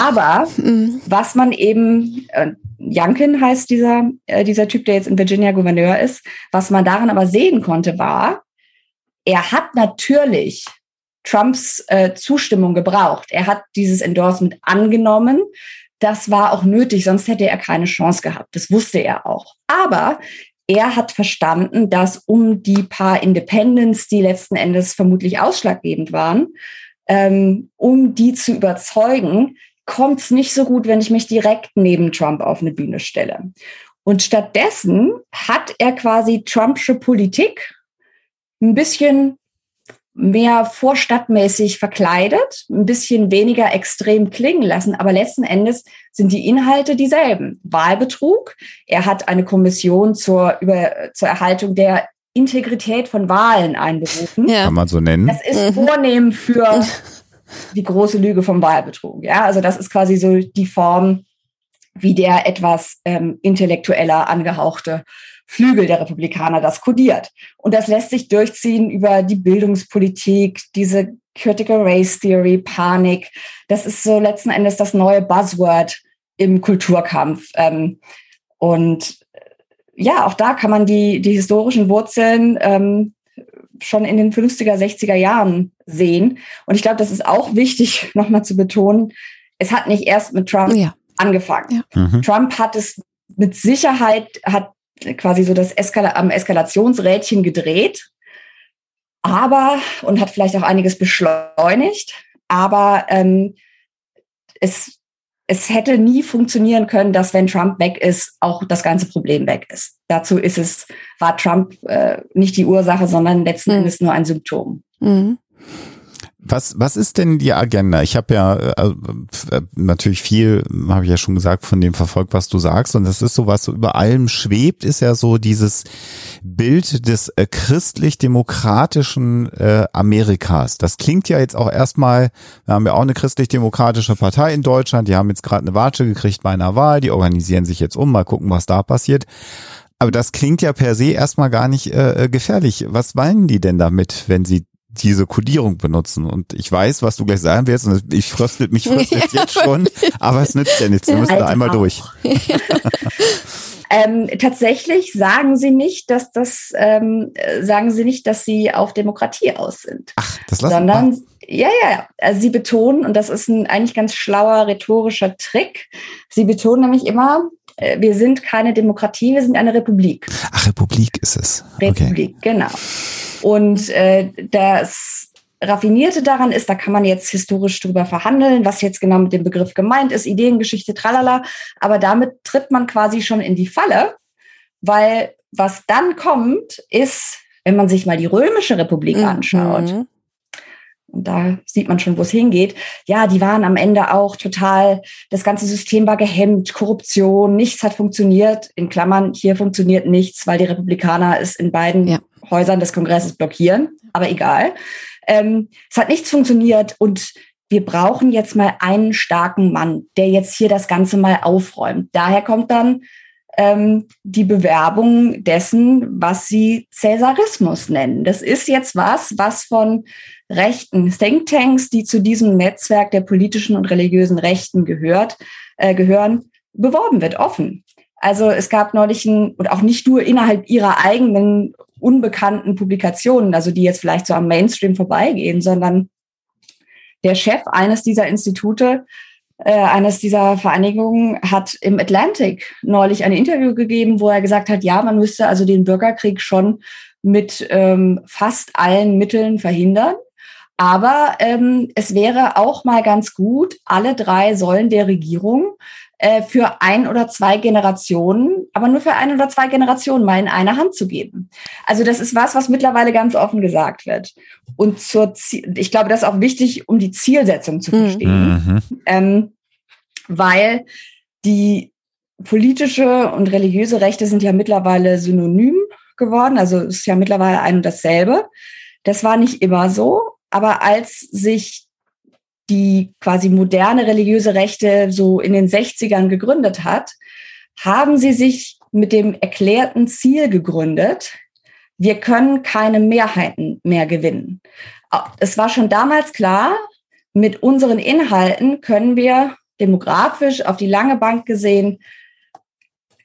E: Aber mhm. was man eben, äh, Youngkin heißt dieser, äh, dieser Typ, der jetzt in Virginia Gouverneur ist, was man daran aber sehen konnte, war, er hat natürlich Trumps äh, Zustimmung gebraucht. Er hat dieses Endorsement angenommen. Das war auch nötig, sonst hätte er keine Chance gehabt. Das wusste er auch. Aber er hat verstanden, dass um die paar Independents, die letzten Endes vermutlich ausschlaggebend waren, ähm, um die zu überzeugen, kommt es nicht so gut, wenn ich mich direkt neben Trump auf eine Bühne stelle. Und stattdessen hat er quasi Trumpsche Politik ein bisschen mehr vorstadtmäßig verkleidet, ein bisschen weniger extrem klingen lassen, aber letzten Endes sind die Inhalte dieselben. Wahlbetrug. Er hat eine Kommission zur, über, zur Erhaltung der Integrität von Wahlen einberufen.
C: Ja. Kann man so nennen.
E: Das ist mhm. vornehm für *laughs* die große Lüge vom Wahlbetrug. Ja, also das ist quasi so die Form, wie der etwas ähm, intellektueller angehauchte Flügel der Republikaner das kodiert. Und das lässt sich durchziehen über die Bildungspolitik, diese Critical Race Theory, Panik. Das ist so letzten Endes das neue Buzzword im Kulturkampf. Ähm, und ja, auch da kann man die, die historischen Wurzeln ähm, schon in den 50er, 60er Jahren sehen. Und ich glaube, das ist auch wichtig, *laughs* nochmal zu betonen. Es hat nicht erst mit Trump ja. angefangen. Ja. Mhm. Trump hat es mit Sicherheit, hat quasi so das Eskala am Eskalationsrädchen gedreht, aber und hat vielleicht auch einiges beschleunigt. Aber ähm, es es hätte nie funktionieren können, dass wenn Trump weg ist, auch das ganze Problem weg ist. Dazu ist es, war Trump äh, nicht die Ursache, sondern letzten mhm. Endes nur ein Symptom. Mhm.
C: Was, was ist denn die Agenda? Ich habe ja äh, äh, natürlich viel, habe ich ja schon gesagt, von dem verfolgt, was du sagst. Und das ist so, was so über allem schwebt, ist ja so dieses Bild des äh, christlich-demokratischen äh, Amerikas. Das klingt ja jetzt auch erstmal, wir haben ja auch eine christlich-demokratische Partei in Deutschland, die haben jetzt gerade eine Watsche gekriegt bei einer Wahl, die organisieren sich jetzt um, mal gucken, was da passiert. Aber das klingt ja per se erstmal gar nicht äh, gefährlich. Was meinen die denn damit, wenn sie diese Kodierung benutzen. Und ich weiß, was du gleich sagen wirst, und ich fröstelt mich fröstelt *laughs* jetzt schon, aber es nützt ja nichts. Wir müssen da einmal auch. durch. *laughs*
E: ähm, tatsächlich sagen sie nicht, dass das, ähm, sagen sie nicht, dass sie auf Demokratie aus sind.
C: Ach, das lassen
E: sondern, mal. ja, ja, also sie betonen, und das ist ein eigentlich ganz schlauer rhetorischer Trick, sie betonen nämlich immer, äh, wir sind keine Demokratie, wir sind eine Republik.
C: Ach, Republik ist es.
E: Republik, okay. genau. Und äh, das Raffinierte daran ist, da kann man jetzt historisch drüber verhandeln, was jetzt genau mit dem Begriff gemeint ist, Ideengeschichte, tralala. Aber damit tritt man quasi schon in die Falle, weil was dann kommt, ist, wenn man sich mal die Römische Republik mhm. anschaut, mhm. und da sieht man schon, wo es hingeht. Ja, die waren am Ende auch total, das ganze System war gehemmt, Korruption, nichts hat funktioniert. In Klammern, hier funktioniert nichts, weil die Republikaner es in beiden ja. Häusern des Kongresses blockieren, aber egal. Ähm, es hat nichts funktioniert und wir brauchen jetzt mal einen starken Mann, der jetzt hier das Ganze mal aufräumt. Daher kommt dann ähm, die Bewerbung dessen, was sie Cäsarismus nennen. Das ist jetzt was, was von rechten Thinktanks, die zu diesem Netzwerk der politischen und religiösen Rechten gehört, äh, gehören, beworben wird, offen. Also es gab neulich ein, und auch nicht nur innerhalb ihrer eigenen unbekannten Publikationen, also die jetzt vielleicht so am Mainstream vorbeigehen, sondern der Chef eines dieser Institute, äh, eines dieser Vereinigungen hat im Atlantic neulich ein Interview gegeben, wo er gesagt hat, ja, man müsste also den Bürgerkrieg schon mit ähm, fast allen Mitteln verhindern. Aber ähm, es wäre auch mal ganz gut, alle drei Säulen der Regierung äh, für ein oder zwei Generationen, aber nur für ein oder zwei Generationen mal in eine Hand zu geben. Also das ist was, was mittlerweile ganz offen gesagt wird. Und zur, Ziel, ich glaube, das ist auch wichtig, um die Zielsetzung zu mhm. verstehen, mhm. ähm, weil die politische und religiöse Rechte sind ja mittlerweile synonym geworden. Also es ist ja mittlerweile ein und dasselbe. Das war nicht immer so, aber als sich die quasi moderne religiöse Rechte so in den 60ern gegründet hat, haben sie sich mit dem erklärten Ziel gegründet, wir können keine Mehrheiten mehr gewinnen. Es war schon damals klar, mit unseren Inhalten können wir demografisch auf die lange Bank gesehen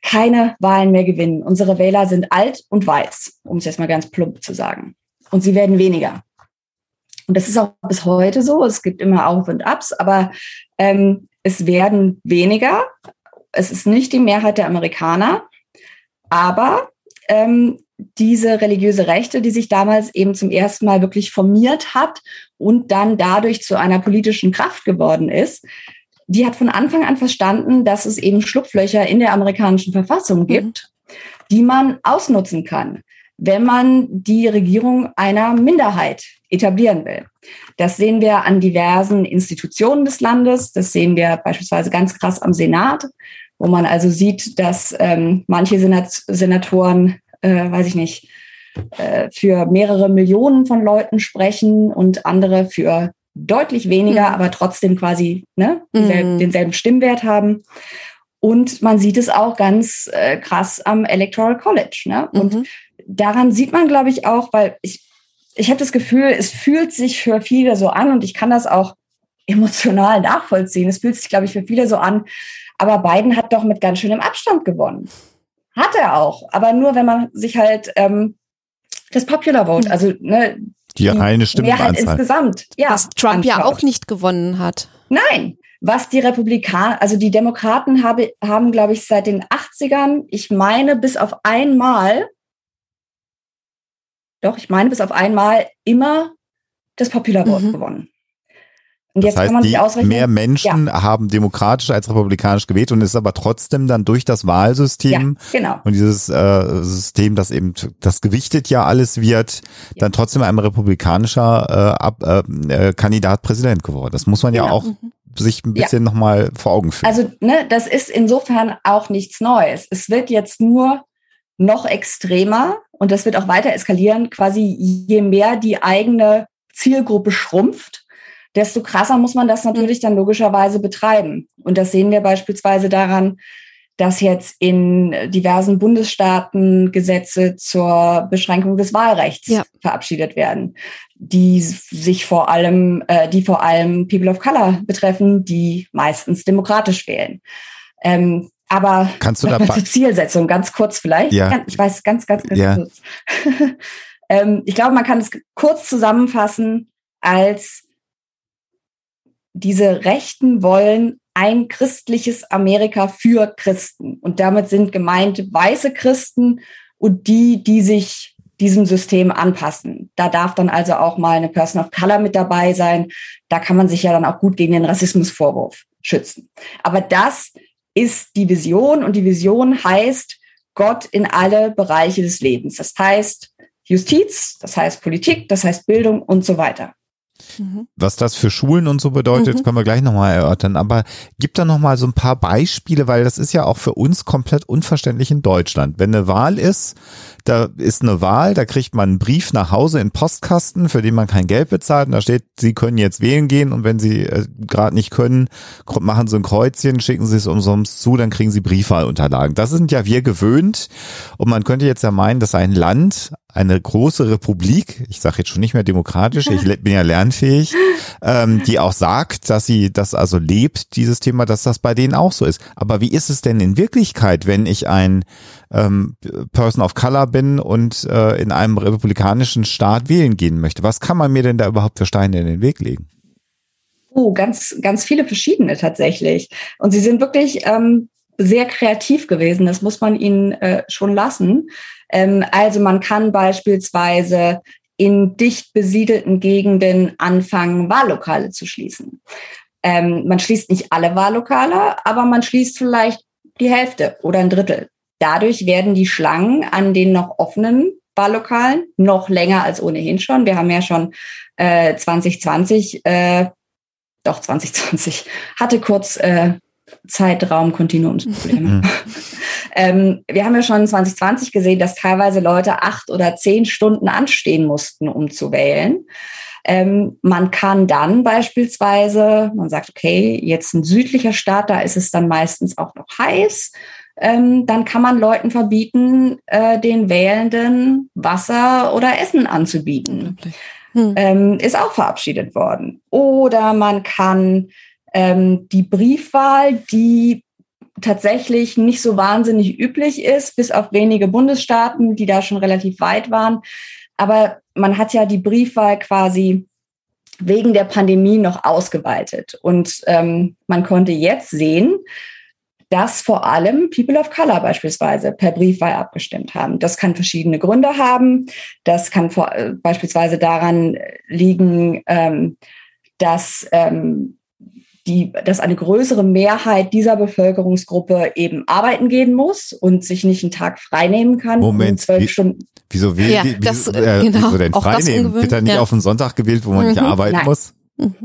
E: keine Wahlen mehr gewinnen. Unsere Wähler sind alt und weiß, um es jetzt mal ganz plump zu sagen. Und sie werden weniger. Und das ist auch bis heute so. Es gibt immer Auf und Abs, aber ähm, es werden weniger. Es ist nicht die Mehrheit der Amerikaner, aber ähm, diese religiöse Rechte, die sich damals eben zum ersten Mal wirklich formiert hat und dann dadurch zu einer politischen Kraft geworden ist, die hat von Anfang an verstanden, dass es eben Schlupflöcher in der amerikanischen Verfassung mhm. gibt, mhm. die man ausnutzen kann, wenn man die Regierung einer Minderheit etablieren will. Das sehen wir an diversen Institutionen des Landes. Das sehen wir beispielsweise ganz krass am Senat, wo man also sieht, dass ähm, manche Senat Senatoren, äh, weiß ich nicht, äh, für mehrere Millionen von Leuten sprechen und andere für deutlich weniger, mhm. aber trotzdem quasi ne, mhm. denselben Stimmwert haben. Und man sieht es auch ganz äh, krass am Electoral College. Ne? Und mhm. Daran sieht man, glaube ich, auch, weil ich ich habe das Gefühl, es fühlt sich für viele so an und ich kann das auch emotional *laughs* nachvollziehen. Es fühlt sich, glaube ich, für viele so an, Aber Biden hat doch mit ganz schönem Abstand gewonnen. Hat er auch, aber nur wenn man sich halt ähm, das Popular Vote, also ne,
C: die reine Stimmenanzahl.
E: Mehrheit insgesamt, ja.
D: Was Trump ja
E: anschaut.
D: auch nicht gewonnen hat.
E: Nein, was die Republikaner, also die Demokraten habe, haben, glaube ich, seit den 80ern, ich meine, bis auf einmal, doch, ich meine, bis auf einmal immer das Popular Vote
D: Mhm.
E: gewonnen. Und
C: Das
E: jetzt kann
C: heißt,
E: man
C: die
E: sich ausrechnen.
C: mehr Menschen haben demokratisch als republikanisch gewählt und ist aber trotzdem dann durch das
E: ja,
C: Wahlsystem
E: genau.
C: und dieses äh, System, das eben das gewichtet ja alles wird, dann trotzdem ein republikanischer äh, Ab, äh, äh, Kandidat Präsident geworden. Das muss man ja
E: Genau.
C: auch sich ein bisschen noch nochmal vor Augen führen.
E: Also, ne, das ist insofern auch nichts Neues. Es wird jetzt nur noch extremer und das wird auch weiter eskalieren, quasi je mehr die eigene Zielgruppe schrumpft, desto krasser muss man das natürlich dann logischerweise betreiben. Und das sehen wir beispielsweise daran, dass jetzt in diversen Bundesstaaten Gesetze zur Beschränkung des Wahlrechts
D: Ja.
E: verabschiedet werden, die sich vor allem, äh, die vor allem People of Color betreffen, die meistens demokratisch wählen. Ähm, aber
C: Kannst du dabei-
E: zur Zielsetzung ganz kurz vielleicht?
C: Ja.
E: Ich weiß ganz, ganz, ganz
C: Ja.
E: kurz. *laughs* ähm, ich glaube, man kann es kurz zusammenfassen als diese Rechten wollen ein christliches Amerika für Christen. Und damit sind gemeint weiße Christen und die, die sich diesem System anpassen. Da darf dann also auch mal eine Person of Color mit dabei sein. Da kann man sich ja dann auch gut gegen den Rassismusvorwurf schützen. Aber das ist die Vision und die Vision heißt Gott in alle Bereiche des Lebens. Das heißt Justiz, das heißt Politik, das heißt Bildung und so weiter.
D: Mhm.
C: Was das für Schulen und so bedeutet,
D: Mhm.
C: können wir gleich nochmal erörtern. Aber gibt da nochmal so ein paar Beispiele, weil das ist ja auch für uns komplett unverständlich in Deutschland. Wenn eine Wahl ist, da ist eine Wahl, da kriegt man einen Brief nach Hause in Postkasten, für den man kein Geld bezahlt. Und da steht, Sie können jetzt wählen gehen und wenn Sie äh, gerade nicht können, machen Sie ein Kreuzchen, schicken Sie es umsonst zu, dann kriegen Sie Briefwahlunterlagen. Das sind ja wir gewöhnt. Und man könnte jetzt ja meinen, dass ein Land, eine große Republik, ich sage jetzt schon nicht mehr demokratisch, ich bin ja lernfähig, ähm, die auch sagt, dass sie das also lebt, dieses Thema, dass das bei denen auch so ist. Aber wie ist es denn in Wirklichkeit, wenn ich ein ähm, Person of Color bin und äh, in einem republikanischen Staat wählen gehen möchte? Was kann man mir denn da überhaupt für Steine in den Weg legen?
E: Oh, ganz, ganz viele verschiedene tatsächlich. Und sie sind wirklich ähm, sehr kreativ gewesen. Das muss man ihnen äh, schon lassen. Ähm, also man kann beispielsweise in dicht besiedelten Gegenden anfangen, Wahllokale zu schließen. Ähm, man schließt nicht alle Wahllokale, aber man schließt vielleicht die Hälfte oder ein Drittel. Dadurch werden die Schlangen an den noch offenen Wahllokalen noch länger als ohnehin schon. Wir haben ja schon äh, 2020 äh, doch 2020 *laughs* hatte kurz äh, Zeitraumkontinuumsprobleme. *laughs*
C: Mhm. *laughs*
E: ähm, wir haben ja schon 2020 gesehen, dass teilweise Leute acht oder zehn Stunden anstehen mussten, um zu wählen. Ähm, man kann dann beispielsweise, man sagt, okay, jetzt ein südlicher Staat, da ist es dann meistens auch noch heiß. Ähm, dann kann man Leuten verbieten, äh, den Wählenden Wasser oder Essen anzubieten.
D: Hm.
E: ähm, ist auch verabschiedet worden. Oder man kann ähm, die Briefwahl, die tatsächlich nicht so wahnsinnig üblich ist, bis auf wenige Bundesstaaten, die da schon relativ weit waren. Aber man hat ja die Briefwahl quasi wegen der Pandemie noch ausgeweitet. Und ähm, man konnte jetzt sehen, dass vor allem People of Color beispielsweise per Briefwahl abgestimmt haben. Das kann verschiedene Gründe haben. Das kann vor, äh, beispielsweise daran liegen, ähm, dass, ähm, die, dass eine größere Mehrheit dieser Bevölkerungsgruppe eben arbeiten gehen muss und sich nicht einen Tag frei kann.
C: Moment,
E: um zwölf
C: wie-
E: Stunden.
C: Wieso will
D: Ja,
C: wie,
D: das,
C: wieso, äh,
D: genau,
C: wieso denn freinehmen? Wird er nicht
D: ja.
C: auf den Sonntag gewählt, wo man nicht
D: Mhm.
C: arbeiten
E: Nein.
C: muss?
D: Mhm.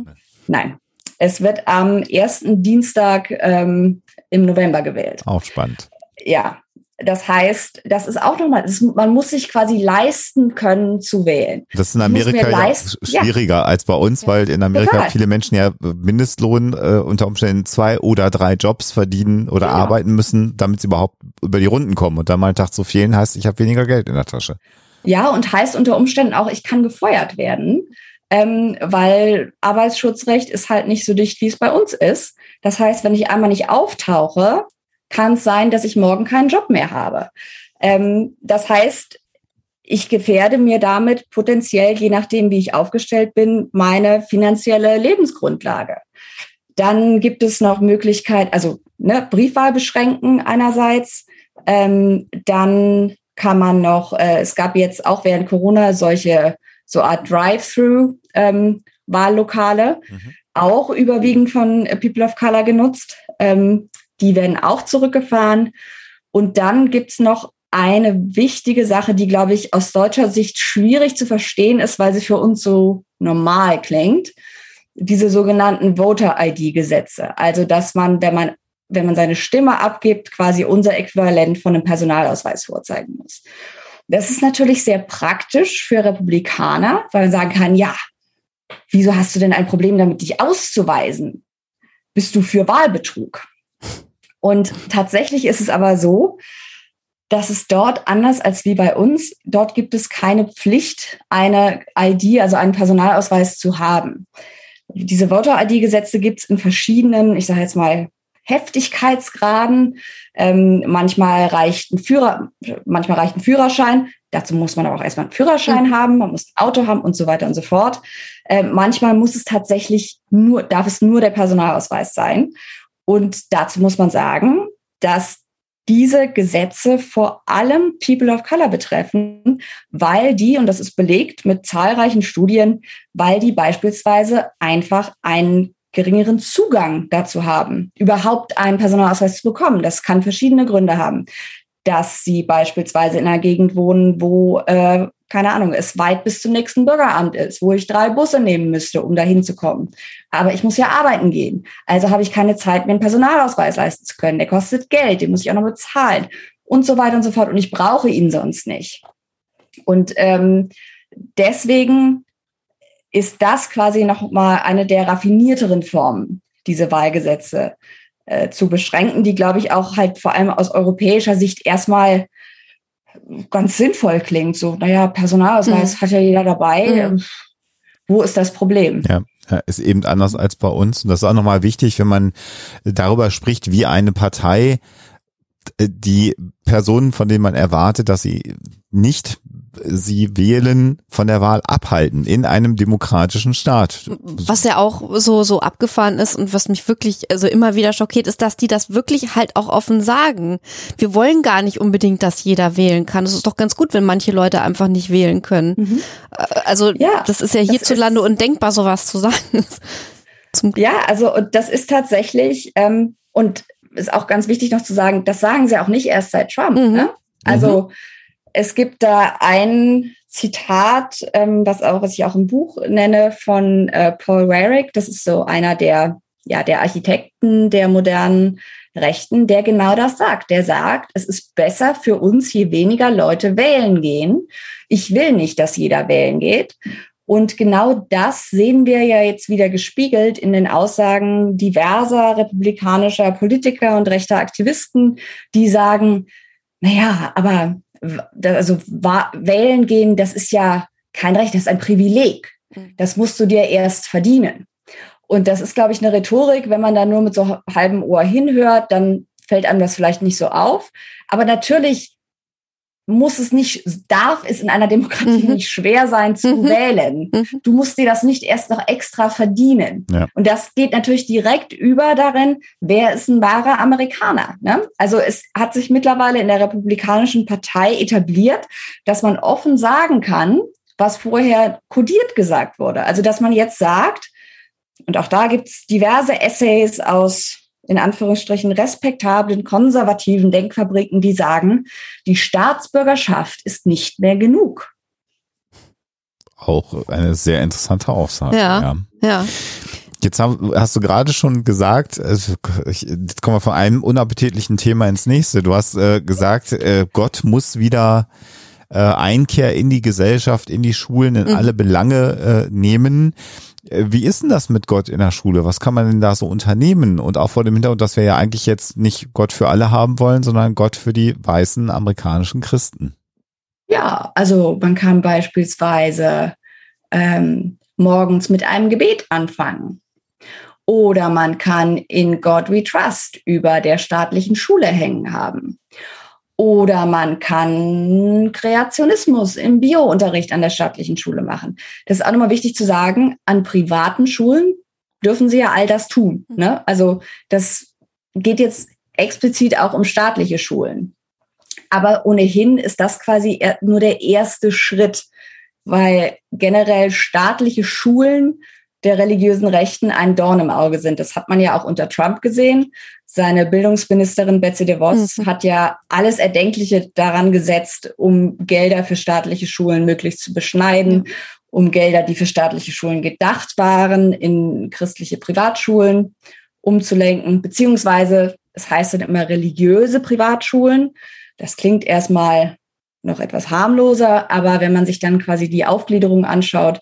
E: Nein. Es wird am ersten Dienstag ähm, im November gewählt.
C: Auch spannend.
E: Ja, das heißt, das ist auch nochmal, man muss sich quasi leisten können zu wählen.
C: Das ist in Amerika ja
E: leisten- ja.
C: schwieriger als bei uns, weil in Amerika
E: Total.
C: viele Menschen ja Mindestlohn äh, unter Umständen zwei oder drei Jobs verdienen oder
E: Genau.
C: arbeiten müssen, damit sie überhaupt über die Runden kommen. Und dann mal einen Tag zu fehlen heißt, ich habe weniger Geld in der Tasche.
E: Ja, und heißt unter Umständen auch, ich kann gefeuert werden. Ähm, weil Arbeitsschutzrecht ist halt nicht so dicht, wie es bei uns ist. Das heißt, wenn ich einmal nicht auftauche, kann es sein, dass ich morgen keinen Job mehr habe. Ähm, das heißt, ich gefährde mir damit potenziell, je nachdem, wie ich aufgestellt bin, meine finanzielle Lebensgrundlage. Dann gibt es noch Möglichkeit, also ne, Briefwahl beschränken einerseits. Ähm, dann kann man noch, äh, es gab jetzt auch während Corona solche so Art Drive-Through-Wahllokale, ähm, mhm. auch überwiegend von People of Color genutzt. Ähm, die werden auch zurückgefahren. Und dann gibt's noch eine wichtige Sache, die, glaube ich, aus deutscher Sicht schwierig zu verstehen ist, weil sie für uns so normal klingt. Diese sogenannten Voter-ID-Gesetze. Also, dass man, wenn man, wenn man seine Stimme abgibt, quasi unser Äquivalent von einem Personalausweis vorzeigen muss. Das ist natürlich sehr praktisch für Republikaner, weil man sagen kann, ja, wieso hast du denn ein Problem damit, dich auszuweisen? Bist du für Wahlbetrug? Und tatsächlich ist es aber so, dass es dort anders als wie bei uns, dort gibt es keine Pflicht, eine ID, also einen Personalausweis zu haben. Diese Voter-ID-Gesetze gibt es in verschiedenen, ich sage jetzt mal, Heftigkeitsgraden. Ähm, manchmal reicht ein Führer, manchmal reicht ein Führerschein. Dazu muss man aber auch erstmal einen Führerschein mhm. haben, man muss ein Auto haben und so weiter und so fort. Ähm, manchmal muss es tatsächlich nur, darf es nur der Personalausweis sein. Und dazu muss man sagen, dass diese Gesetze vor allem People of Color betreffen, weil die, und das ist belegt mit zahlreichen Studien, weil die beispielsweise einfach einen geringeren Zugang dazu haben, überhaupt einen Personalausweis zu bekommen. Das kann verschiedene Gründe haben. Dass sie beispielsweise in einer Gegend wohnen, wo, äh, keine Ahnung, es weit bis zum nächsten Bürgeramt ist, wo ich drei Busse nehmen müsste, um dahin zu kommen. Aber ich muss ja arbeiten gehen. Also habe ich keine Zeit, mir einen Personalausweis leisten zu können. Der kostet Geld, den muss ich auch noch bezahlen und so weiter und so fort. Und ich brauche ihn sonst nicht. Und ähm, deswegen ist das quasi noch mal eine der raffinierteren Formen, diese Wahlgesetze äh, zu beschränken, die, glaube ich, auch halt vor allem aus europäischer Sicht erstmal ganz sinnvoll klingt. So, naja, Personalausweis mhm. hat ja jeder dabei. Mhm. Ähm, wo ist das Problem?
C: Ja ist eben anders als bei uns. Und das ist auch nochmal wichtig, wenn man darüber spricht, wie eine Partei äh, die Personen, von denen man erwartet, dass sie nicht sie wählen, von der Wahl abhalten in einem demokratischen Staat.
D: Was ja auch so, so abgefahren ist und was mich wirklich also immer wieder schockiert, ist, dass die das wirklich halt auch offen sagen. Wir wollen gar nicht unbedingt, dass jeder wählen kann. Es ist doch ganz gut, wenn manche Leute einfach nicht wählen können. Mhm. Äh, also ja, das ist ja hierzulande undenkbar, sowas zu sagen. *laughs*
E: ja, also das ist tatsächlich ähm, und ist auch ganz wichtig noch zu sagen, das sagen sie auch nicht erst seit Trump. Mhm. Ne? Also mhm. Es gibt da ein Zitat, ähm, was auch, was ich auch im Buch nenne, von äh, Paul Warwick. Das ist so einer der, ja, der Architekten der modernen Rechten, der genau das sagt. Der sagt, es ist besser für uns, je weniger Leute wählen gehen. Ich will nicht, dass jeder wählen geht. Und genau das sehen wir ja jetzt wieder gespiegelt in den Aussagen diverser republikanischer Politiker und rechter Aktivisten, die sagen, naja, aber also wählen gehen, das ist ja kein Recht, das ist ein Privileg. Mhm. Das musst du dir erst verdienen. Und das ist, glaube ich, eine Rhetorik, wenn man da nur mit so halbem Ohr hinhört, dann fällt einem das vielleicht nicht so auf. Aber natürlich muss es nicht, darf es in einer Demokratie mhm. nicht schwer sein zu mhm. wählen. Mhm. Du musst dir das nicht erst noch extra verdienen. Ja. Und das geht natürlich direkt über darin, wer ist ein wahrer Amerikaner. Ne? Also es hat sich mittlerweile in der Republikanischen Partei etabliert, dass man offen sagen kann, was vorher kodiert gesagt wurde. Also dass man jetzt sagt, und auch da gibt es diverse Essays aus in Anführungsstrichen respektablen konservativen Denkfabriken, die sagen, die Staatsbürgerschaft ist nicht mehr genug.
C: Auch eine sehr interessante Aussage.
D: Ja, ja. ja.
C: Jetzt hast du gerade schon gesagt, also jetzt kommen wir von einem unappetitlichen Thema ins nächste. Du hast äh, gesagt, äh, Gott muss wieder äh, Einkehr in die Gesellschaft, in die Schulen, in mhm. alle Belange nehmen. Äh, wie ist denn das mit Gott in der Schule? Was kann man denn da so unternehmen? Und auch vor dem Hintergrund, dass wir ja eigentlich jetzt nicht Gott für alle haben wollen, sondern Gott für die weißen amerikanischen Christen.
E: Ja, also man kann beispielsweise ähm, morgens mit einem Gebet anfangen. Oder man kann in God We Trust über der staatlichen Schule hängen haben. Oder man kann Kreationismus im Biounterricht an der staatlichen Schule machen. Das ist auch nochmal wichtig zu sagen, an privaten Schulen dürfen sie ja all das tun. Ne? Also das geht jetzt explizit auch um staatliche Schulen. Aber ohnehin ist das quasi nur der erste Schritt, weil generell staatliche Schulen der religiösen Rechten ein Dorn im Auge sind. Das hat man ja auch unter Trump gesehen. Seine Bildungsministerin Betsy DeVos mhm. hat ja alles Erdenkliche daran gesetzt, um Gelder für staatliche Schulen möglichst zu beschneiden, mhm. um Gelder, die für staatliche Schulen gedacht waren, in christliche Privatschulen umzulenken, beziehungsweise es heißt dann immer religiöse Privatschulen. Das klingt erstmal noch etwas harmloser, aber wenn man sich dann quasi die Aufgliederung anschaut,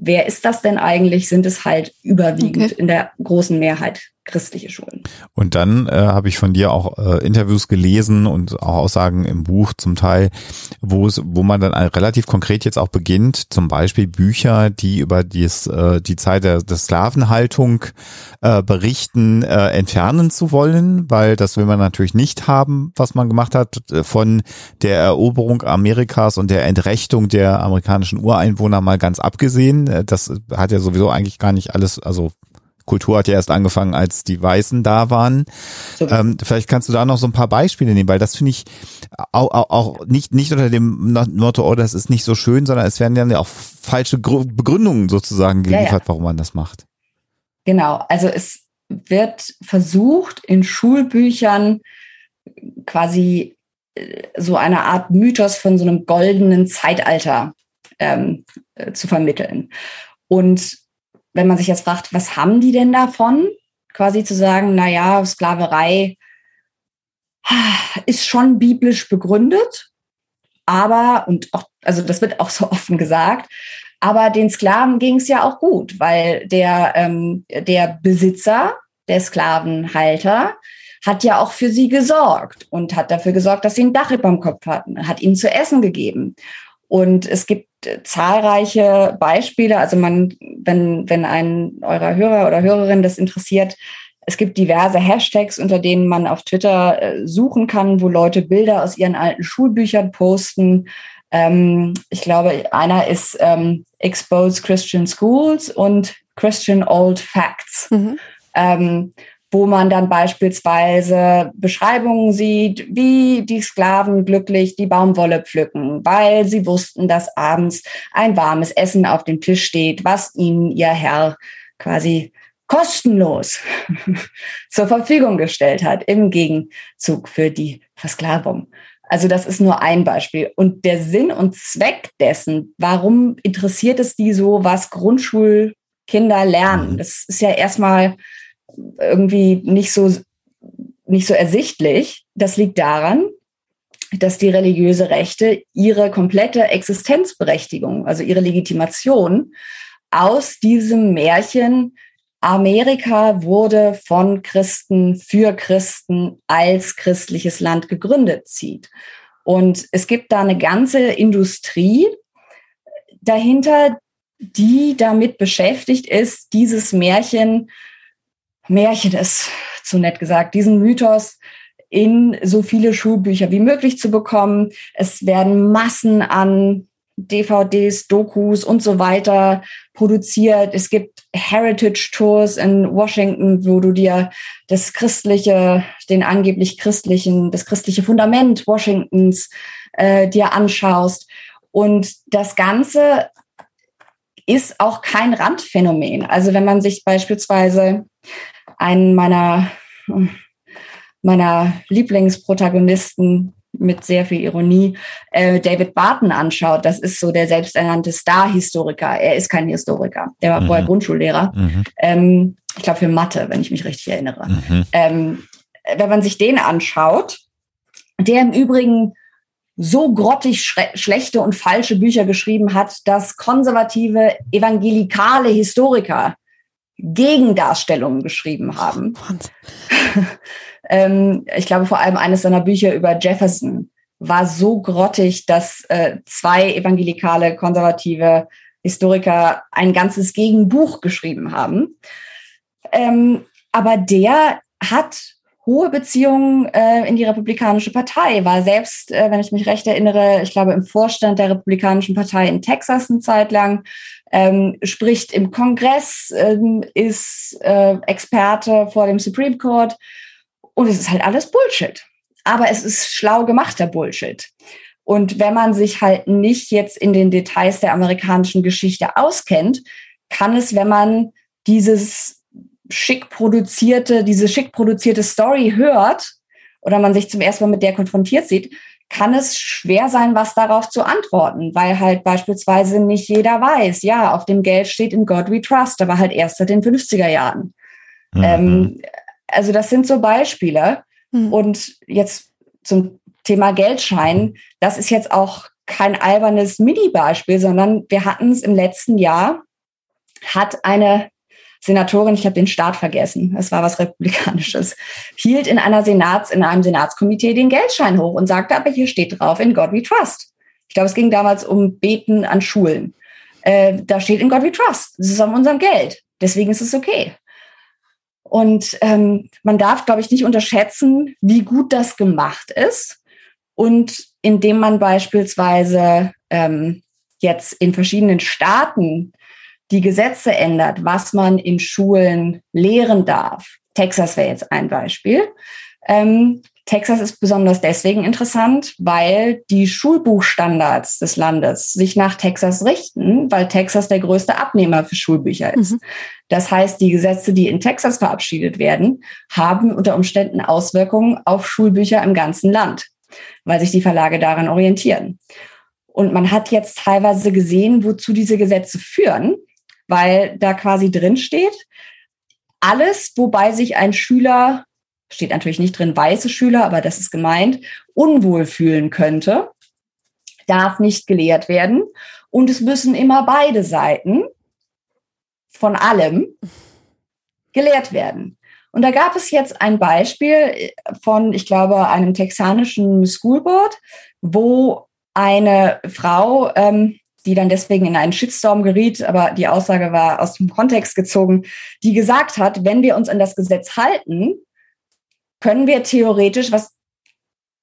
E: wer ist das denn eigentlich? Sind es halt überwiegend okay. in der großen Mehrheit christliche Schulen.
C: Und dann äh, habe ich von dir auch äh, Interviews gelesen und auch Aussagen im Buch zum Teil, wo es, wo man dann relativ konkret jetzt auch beginnt, zum Beispiel Bücher, die über dies, äh, die Zeit der, der Sklavenhaltung äh, berichten, äh, entfernen zu wollen, weil das will man natürlich nicht haben, was man gemacht hat, äh, von der Eroberung Amerikas und der Entrechtung der amerikanischen Ureinwohner mal ganz abgesehen. Äh, das hat ja sowieso eigentlich gar nicht alles, also Kultur hat ja erst angefangen, als die Weißen da waren. Ähm, vielleicht kannst du da noch so ein paar Beispiele nehmen, weil das finde ich auch, auch, auch nicht, nicht unter dem Motto, oh, das ist nicht so schön, sondern es werden ja auch falsche Begründungen sozusagen geliefert, ja, ja. warum man das macht.
E: Genau, also es wird versucht, in Schulbüchern quasi äh, so eine Art Mythos von so einem goldenen Zeitalter ähm, äh, zu vermitteln. Und wenn man sich jetzt fragt, was haben die denn davon? Quasi zu sagen, na ja, Sklaverei ist schon biblisch begründet, aber, und auch, also das wird auch so *laughs* offen gesagt, aber den Sklaven ging es ja auch gut, weil der, ähm, der Besitzer, der Sklavenhalter, hat ja auch für sie gesorgt und hat dafür gesorgt, dass sie ein Dach über dem Kopf hatten, hat ihnen zu essen gegeben. Und es gibt zahlreiche Beispiele. Also man, wenn, wenn ein eurer Hörer oder Hörerin das interessiert, es gibt diverse Hashtags, unter denen man auf Twitter äh, suchen kann, wo Leute Bilder aus ihren alten Schulbüchern posten. Ähm, ich glaube, einer ist ähm, Expose Christian Schools und Christian Old Facts. Mhm. Ähm, wo man dann beispielsweise Beschreibungen sieht, wie die Sklaven glücklich die Baumwolle pflücken, weil sie wussten, dass abends ein warmes Essen auf dem Tisch steht, was ihnen ihr Herr quasi kostenlos *laughs* zur Verfügung gestellt hat, im Gegenzug für die Versklavung. Also das ist nur ein Beispiel. Und der Sinn und Zweck dessen, warum interessiert es die so, was Grundschulkinder lernen? Das ist ja erstmal irgendwie nicht so, nicht so ersichtlich. Das liegt daran, dass die religiöse Rechte ihre komplette Existenzberechtigung, also ihre Legitimation aus diesem Märchen Amerika wurde von Christen für Christen als christliches Land gegründet zieht. Und es gibt da eine ganze Industrie dahinter, die damit beschäftigt ist, dieses Märchen Märchen ist zu nett gesagt, diesen Mythos in so viele Schulbücher wie möglich zu bekommen. Es werden Massen an DVDs, Dokus und so weiter produziert. Es gibt Heritage Tours in Washington, wo du dir das christliche, den angeblich christlichen, das christliche Fundament Washingtons äh, dir anschaust. Und das Ganze ist auch kein Randphänomen. Also wenn man sich beispielsweise einen meiner, meiner Lieblingsprotagonisten mit sehr viel Ironie äh, David Barton anschaut. Das ist so der selbsternannte Star-Historiker. Er ist kein Historiker. Der war mhm. vorher Grundschullehrer. Mhm. Ähm, ich glaube für Mathe, wenn ich mich richtig erinnere. Mhm. Ähm, wenn man sich den anschaut, der im Übrigen so grottig schlechte und falsche Bücher geschrieben hat, dass konservative evangelikale Historiker Gegendarstellungen geschrieben haben. *laughs* ähm, ich glaube, vor allem eines seiner Bücher über Jefferson war so grottig, dass äh, zwei evangelikale Konservative Historiker ein ganzes Gegenbuch geschrieben haben. Ähm, aber der hat hohe Beziehungen äh, in die Republikanische Partei, war selbst, äh, wenn ich mich recht erinnere, ich glaube im Vorstand der Republikanischen Partei in Texas eine Zeit lang, ähm, spricht im Kongress, ähm, ist äh, Experte vor dem Supreme Court und es ist halt alles Bullshit. Aber es ist schlau gemachter Bullshit. Und wenn man sich halt nicht jetzt in den Details der amerikanischen Geschichte auskennt, kann es, wenn man dieses schick produzierte, diese schick produzierte Story hört oder man sich zum ersten Mal mit der konfrontiert sieht, kann es schwer sein, was darauf zu antworten, weil halt beispielsweise nicht jeder weiß, ja, auf dem Geld steht in God We Trust, aber halt erst seit den 50er Jahren. Mhm. Ähm, also das sind so Beispiele. Mhm. Und jetzt zum Thema Geldschein, das ist jetzt auch kein albernes Mini-Beispiel, sondern wir hatten es im letzten Jahr, hat eine Senatorin, ich habe den Staat vergessen, es war was Republikanisches, hielt in einer Senats, in einem Senatskomitee den Geldschein hoch und sagte, aber hier steht drauf, in God we trust. Ich glaube, es ging damals um Beten an Schulen. Äh, da steht in God we trust. Das ist an unserem Geld. Deswegen ist es okay. Und ähm, man darf, glaube ich, nicht unterschätzen, wie gut das gemacht ist. Und indem man beispielsweise ähm, jetzt in verschiedenen Staaten die Gesetze ändert, was man in Schulen lehren darf. Texas wäre jetzt ein Beispiel. Ähm, Texas ist besonders deswegen interessant, weil die Schulbuchstandards des Landes sich nach Texas richten, weil Texas der größte Abnehmer für Schulbücher ist. Mhm. Das heißt, die Gesetze, die in Texas verabschiedet werden, haben unter Umständen Auswirkungen auf Schulbücher im ganzen Land, weil sich die Verlage daran orientieren. Und man hat jetzt teilweise gesehen, wozu diese Gesetze führen weil da quasi drin steht, alles, wobei sich ein Schüler, steht natürlich nicht drin weiße Schüler, aber das ist gemeint, unwohl fühlen könnte, darf nicht gelehrt werden. Und es müssen immer beide Seiten von allem gelehrt werden. Und da gab es jetzt ein Beispiel von, ich glaube, einem texanischen Schoolboard, wo eine Frau ähm, die dann deswegen in einen Shitstorm geriet, aber die Aussage war aus dem Kontext gezogen, die gesagt hat, wenn wir uns an das Gesetz halten, können wir theoretisch was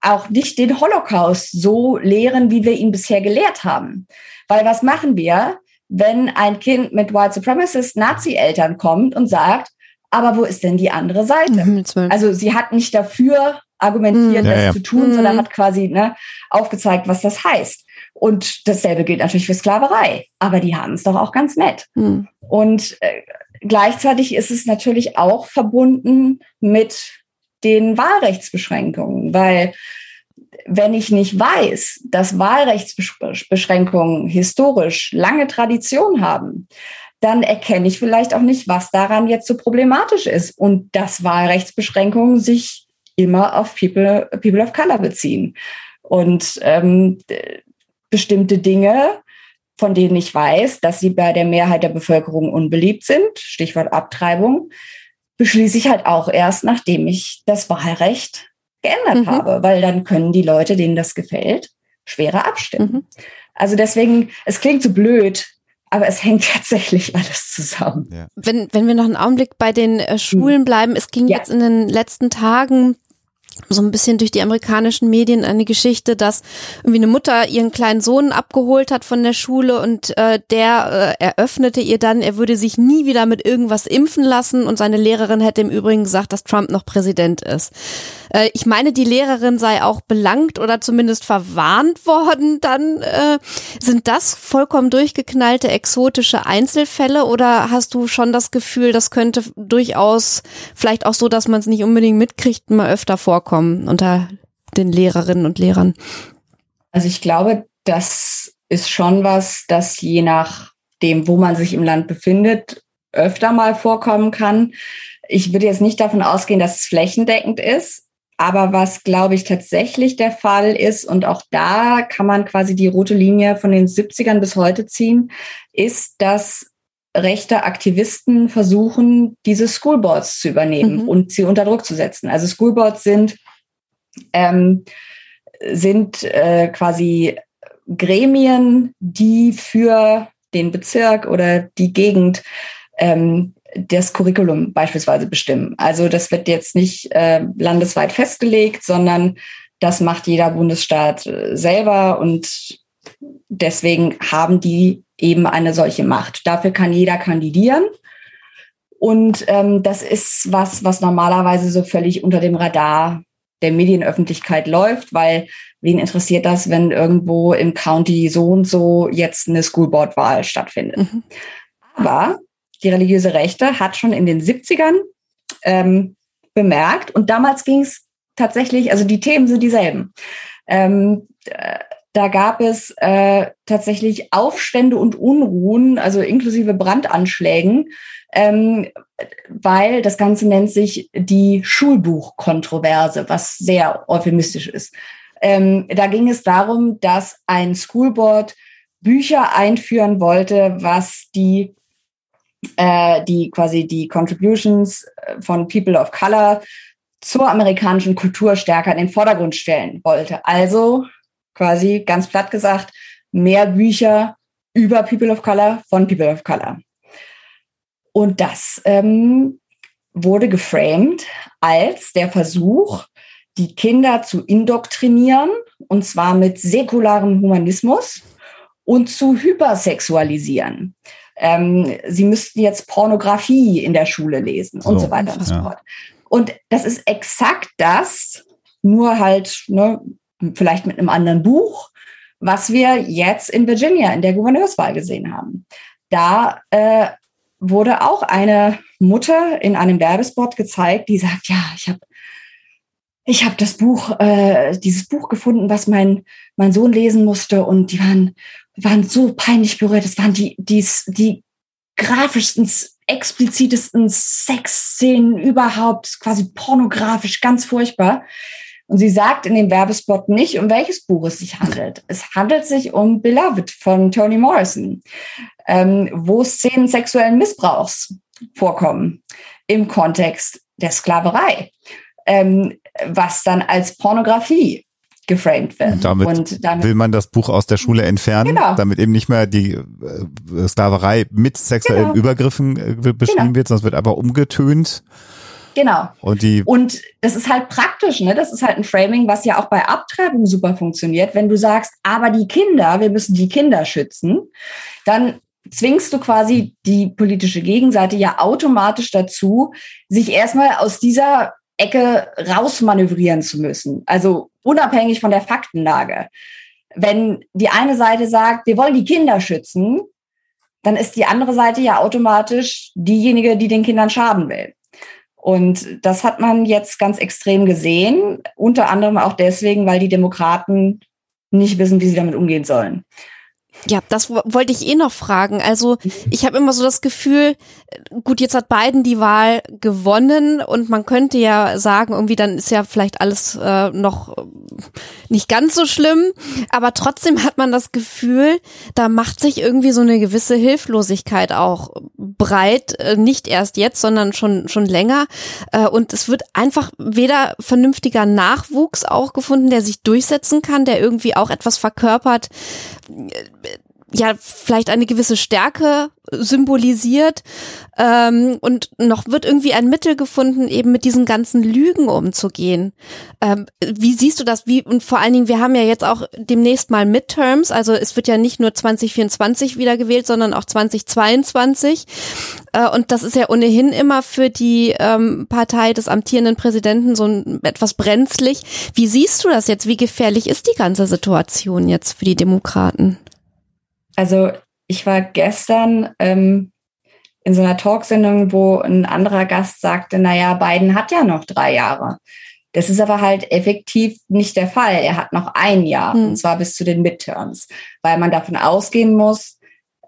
E: auch nicht den Holocaust so lehren, wie wir ihn bisher gelehrt haben. Weil was machen wir, wenn ein Kind mit White Supremacist Nazi-Eltern kommt und sagt, aber wo ist denn die andere Seite? Mhm, also sie hat nicht dafür argumentiert, mhm. das ja, zu tun, mhm. sondern hat quasi ne, aufgezeigt, was das heißt. Und dasselbe gilt natürlich für Sklaverei. Aber die haben es doch auch ganz nett. Mhm. Und äh, gleichzeitig ist es natürlich auch verbunden mit den Wahlrechtsbeschränkungen, weil wenn ich nicht weiß, dass Wahlrechtsbeschränkungen historisch lange Tradition haben, dann erkenne ich vielleicht auch nicht, was daran jetzt so problematisch ist und dass Wahlrechtsbeschränkungen sich immer auf People, People of Color beziehen. Und ähm, bestimmte Dinge, von denen ich weiß, dass sie bei der Mehrheit der Bevölkerung unbeliebt sind, Stichwort Abtreibung, beschließe ich halt auch erst, nachdem ich das Wahlrecht geändert mhm. habe, weil dann können die Leute, denen das gefällt, schwerer abstimmen. Mhm. Also deswegen, es klingt so blöd, aber es hängt *laughs* tatsächlich alles zusammen.
D: Ja. Wenn, wenn wir noch einen Augenblick bei den äh, Schulen bleiben, es ging ja. jetzt in den letzten Tagen so ein bisschen durch die amerikanischen Medien eine Geschichte, dass irgendwie eine Mutter ihren kleinen Sohn abgeholt hat von der Schule und äh, der äh, eröffnete ihr dann, er würde sich nie wieder mit irgendwas impfen lassen und seine Lehrerin hätte im Übrigen gesagt, dass Trump noch Präsident ist. Äh, ich meine, die Lehrerin sei auch belangt oder zumindest verwarnt worden. Dann äh, sind das vollkommen durchgeknallte exotische Einzelfälle oder hast du schon das Gefühl, das könnte durchaus vielleicht auch so, dass man es nicht unbedingt mitkriegt, mal öfter vorkommen unter den Lehrerinnen und Lehrern?
E: Also ich glaube, das ist schon was, das je nachdem, wo man sich im Land befindet, öfter mal vorkommen kann. Ich würde jetzt nicht davon ausgehen, dass es flächendeckend ist, aber was, glaube ich, tatsächlich der Fall ist, und auch da kann man quasi die rote Linie von den 70ern bis heute ziehen, ist, dass rechte Aktivisten versuchen, diese Schoolboards zu übernehmen mhm. und sie unter Druck zu setzen. Also Schoolboards sind, ähm, sind äh, quasi Gremien, die für den Bezirk oder die Gegend ähm, das Curriculum beispielsweise bestimmen. Also das wird jetzt nicht äh, landesweit festgelegt, sondern das macht jeder Bundesstaat äh, selber und deswegen haben die eben eine solche Macht. Dafür kann jeder kandidieren. Und ähm, das ist was, was normalerweise so völlig unter dem Radar der Medienöffentlichkeit läuft, weil wen interessiert das, wenn irgendwo im County so und so jetzt eine Schoolboard-Wahl stattfindet. Mhm. Aber die religiöse Rechte hat schon in den 70ern ähm, bemerkt und damals ging es tatsächlich, also die Themen sind dieselben. Ähm, da gab es äh, tatsächlich Aufstände und Unruhen, also inklusive Brandanschlägen, ähm, weil das Ganze nennt sich die Schulbuchkontroverse, was sehr euphemistisch ist. Ähm, da ging es darum, dass ein Schoolboard Bücher einführen wollte, was die äh, die quasi die Contributions äh, von People of Color zur amerikanischen Kultur stärker in den Vordergrund stellen wollte. Also quasi ganz platt gesagt, mehr Bücher über People of Color von People of Color. Und das ähm, wurde geframed als der Versuch, die Kinder zu indoktrinieren, und zwar mit säkularem Humanismus und zu hypersexualisieren. Ähm, sie müssten jetzt Pornografie in der Schule lesen so. und so weiter und so fort. Und das ist exakt das, nur halt ne, vielleicht mit einem anderen Buch, was wir jetzt in Virginia in der Gouverneurswahl gesehen haben. Da äh, wurde auch eine Mutter in einem Werbespot gezeigt, die sagt, ja, ich habe ich habe das Buch, äh, dieses Buch gefunden, was mein, mein Sohn lesen musste und die waren, waren so peinlich berührt. Es waren die, die, die grafischsten, explizitesten Sexszenen überhaupt, quasi pornografisch, ganz furchtbar. Und sie sagt in dem Werbespot nicht, um welches Buch es sich handelt. Es handelt sich um Beloved von Toni Morrison, ähm, wo Szenen sexuellen Missbrauchs vorkommen im Kontext der Sklaverei, ähm, was dann als Pornografie geframed wird. Und
C: damit, und damit will man das Buch aus der Schule entfernen, genau. damit eben nicht mehr die äh, Sklaverei mit sexuellen genau. Übergriffen äh, beschrieben genau. wird, sondern es wird aber umgetönt.
E: Genau.
C: Und, die
E: und das ist halt praktisch, ne? Das ist halt ein Framing, was ja auch bei Abtreibung super funktioniert. Wenn du sagst, aber die Kinder, wir müssen die Kinder schützen, dann zwingst du quasi die politische Gegenseite ja automatisch dazu, sich erstmal aus dieser Ecke rausmanövrieren zu müssen. Also unabhängig von der Faktenlage. Wenn die eine Seite sagt, wir wollen die Kinder schützen, dann ist die andere Seite ja automatisch diejenige, die den Kindern schaden will. Und das hat man jetzt ganz extrem gesehen, unter anderem auch deswegen, weil die Demokraten nicht wissen, wie sie damit umgehen sollen.
D: Ja, das wollte ich eh noch fragen. Also ich habe immer so das Gefühl, gut, jetzt hat Biden die Wahl gewonnen und man könnte ja sagen, irgendwie dann ist ja vielleicht alles äh, noch nicht ganz so schlimm, aber trotzdem hat man das Gefühl, da macht sich irgendwie so eine gewisse Hilflosigkeit auch breit, äh, nicht erst jetzt, sondern schon schon länger. Äh, und es wird einfach weder vernünftiger Nachwuchs auch gefunden, der sich durchsetzen kann, der irgendwie auch etwas verkörpert ja vielleicht eine gewisse Stärke symbolisiert ähm, und noch wird irgendwie ein Mittel gefunden, eben mit diesen ganzen Lügen umzugehen. Ähm, wie siehst du das? Wie und vor allen Dingen, wir haben ja jetzt auch demnächst mal Midterms, also es wird ja nicht nur 2024 wieder gewählt, sondern auch 2022 äh, und das ist ja ohnehin immer für die ähm, Partei des amtierenden Präsidenten so ein, etwas brenzlig. Wie siehst du das jetzt? Wie gefährlich ist die ganze Situation jetzt für die Demokraten?
E: Also ich war gestern ähm, in so einer Talksendung, wo ein anderer Gast sagte, naja, Biden hat ja noch drei Jahre. Das ist aber halt effektiv nicht der Fall. Er hat noch ein Jahr, hm. und zwar bis zu den Midterms, weil man davon ausgehen muss,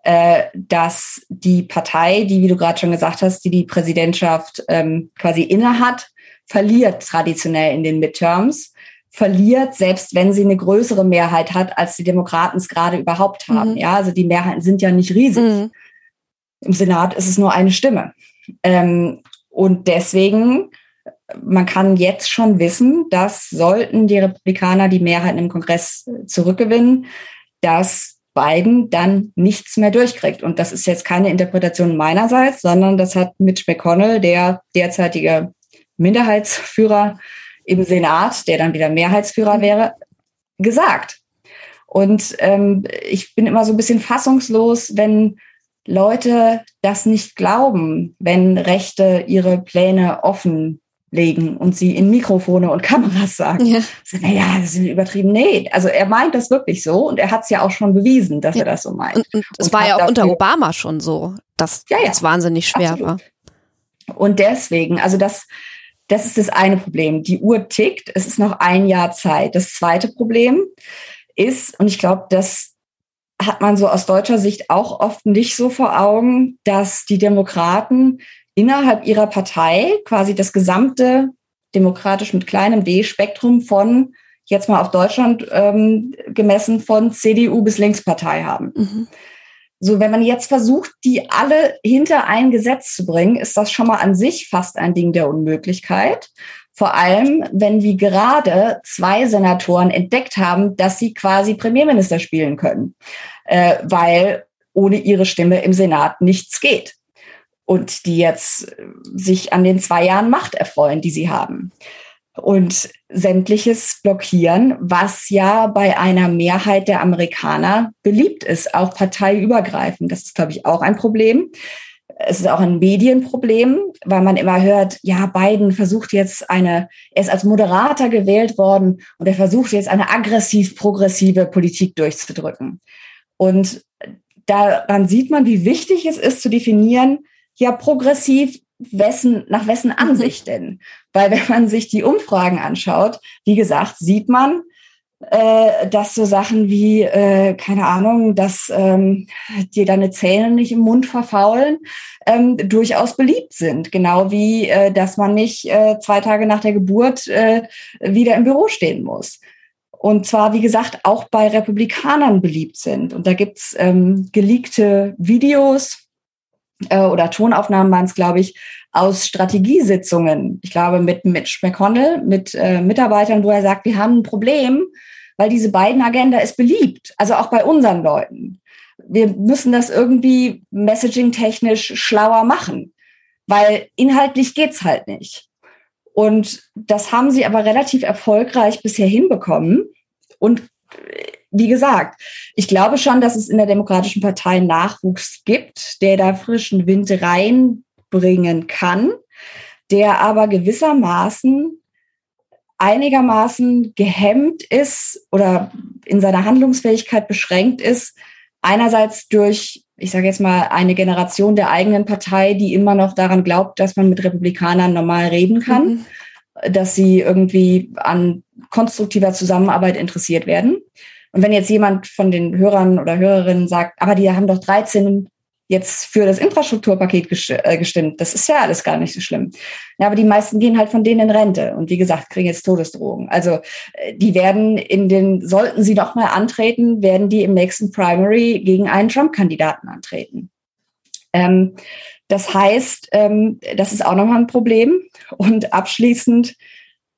E: äh, dass die Partei, die, wie du gerade schon gesagt hast, die die Präsidentschaft ähm, quasi innehat, verliert traditionell in den Midterms verliert, selbst wenn sie eine größere Mehrheit hat, als die Demokraten es gerade überhaupt haben. Mhm. Ja, also die Mehrheiten sind ja nicht riesig. Mhm. Im Senat ist es nur eine Stimme. Ähm, und deswegen, man kann jetzt schon wissen, dass sollten die Republikaner die Mehrheiten im Kongress zurückgewinnen, dass Biden dann nichts mehr durchkriegt. Und das ist jetzt keine Interpretation meinerseits, sondern das hat Mitch McConnell, der derzeitige Minderheitsführer im Senat, der dann wieder Mehrheitsführer mhm. wäre, gesagt. Und ähm, ich bin immer so ein bisschen fassungslos, wenn Leute das nicht glauben, wenn Rechte ihre Pläne offenlegen und sie in Mikrofone und Kameras sagen. Ja. naja, das ist übertrieben. Nee, also er meint das wirklich so und er hat es ja auch schon bewiesen, dass ja. er das so meint.
D: Und, und es war ja auch unter Obama schon so, dass ja, ja, es wahnsinnig schwer absolut.
E: war. Und deswegen, also das, das ist das eine Problem. Die Uhr tickt, es ist noch ein Jahr Zeit. Das zweite Problem ist, und ich glaube, das hat man so aus deutscher Sicht auch oft nicht so vor Augen, dass die Demokraten innerhalb ihrer Partei quasi das gesamte demokratisch mit kleinem d Spektrum von jetzt mal auf Deutschland ähm, gemessen von CDU bis Linkspartei haben. Mhm. So, wenn man jetzt versucht, die alle hinter ein Gesetz zu bringen, ist das schon mal an sich fast ein Ding der Unmöglichkeit. Vor allem, wenn wir gerade zwei Senatoren entdeckt haben, dass sie quasi Premierminister spielen können, äh, weil ohne ihre Stimme im Senat nichts geht. Und die jetzt sich an den zwei Jahren Macht erfreuen, die sie haben und sämtliches blockieren, was ja bei einer Mehrheit der Amerikaner beliebt ist, auch parteiübergreifend. Das ist, glaube ich, auch ein Problem. Es ist auch ein Medienproblem, weil man immer hört, ja, Biden versucht jetzt eine, er ist als Moderator gewählt worden und er versucht jetzt eine aggressiv-progressive Politik durchzudrücken. Und daran sieht man, wie wichtig es ist zu definieren, ja, progressiv wessen, nach wessen mhm. Ansicht denn? Weil wenn man sich die Umfragen anschaut, wie gesagt, sieht man, äh, dass so Sachen wie, äh, keine Ahnung, dass ähm, dir deine Zähne nicht im Mund verfaulen, ähm, durchaus beliebt sind. Genau wie, äh, dass man nicht äh, zwei Tage nach der Geburt äh, wieder im Büro stehen muss. Und zwar, wie gesagt, auch bei Republikanern beliebt sind. Und da gibt's ähm, geleakte Videos äh, oder Tonaufnahmen waren es, glaube ich, aus Strategiesitzungen. Ich glaube, mit Mitch McConnell, mit äh, Mitarbeitern, wo er sagt, wir haben ein Problem, weil diese beiden Agenda ist beliebt. Also auch bei unseren Leuten. Wir müssen das irgendwie messaging-technisch schlauer machen, weil inhaltlich geht's halt nicht. Und das haben sie aber relativ erfolgreich bisher hinbekommen. Und wie gesagt, ich glaube schon, dass es in der Demokratischen Partei Nachwuchs gibt, der da frischen Wind reinbringen kann, der aber gewissermaßen einigermaßen gehemmt ist oder in seiner Handlungsfähigkeit beschränkt ist, einerseits durch, ich sage jetzt mal, eine Generation der eigenen Partei, die immer noch daran glaubt, dass man mit Republikanern normal reden kann, mhm. dass sie irgendwie an konstruktiver Zusammenarbeit interessiert werden. Und wenn jetzt jemand von den Hörern oder Hörerinnen sagt, aber die haben doch 13 jetzt für das Infrastrukturpaket äh, gestimmt, das ist ja alles gar nicht so schlimm. Ja, aber die meisten gehen halt von denen in Rente und wie gesagt, kriegen jetzt Todesdrohungen. Also äh, die werden in den, sollten sie noch mal antreten, werden die im nächsten Primary gegen einen Trump-Kandidaten antreten. Ähm, das heißt, ähm, das ist auch nochmal ein Problem. Und abschließend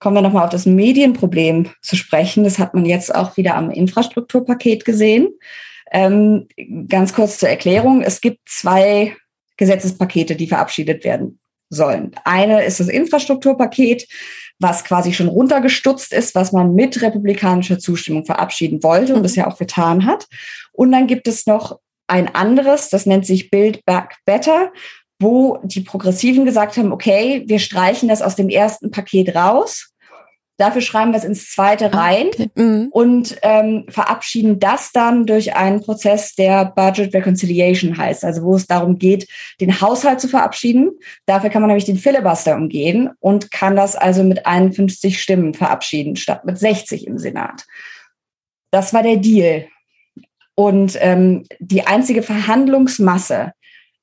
E: kommen wir nochmal auf das Medienproblem zu sprechen. Das hat man jetzt auch wieder am Infrastrukturpaket gesehen. Ähm, ganz kurz zur Erklärung. Es gibt zwei Gesetzespakete, die verabschiedet werden sollen. Eine ist das Infrastrukturpaket, was quasi schon runtergestutzt ist, was man mit republikanischer Zustimmung verabschieden wollte und das ja auch getan hat. Und dann gibt es noch ein anderes, das nennt sich Build Back Better, wo die Progressiven gesagt haben, okay, wir streichen das aus dem ersten Paket raus Dafür schreiben wir es ins zweite ah, rein okay. mhm. und ähm, verabschieden das dann durch einen Prozess, der Budget Reconciliation heißt, also wo es darum geht, den Haushalt zu verabschieden. Dafür kann man nämlich den Filibuster umgehen und kann das also mit 51 Stimmen verabschieden, statt mit 60 im Senat. Das war der Deal. Und ähm, die einzige Verhandlungsmasse,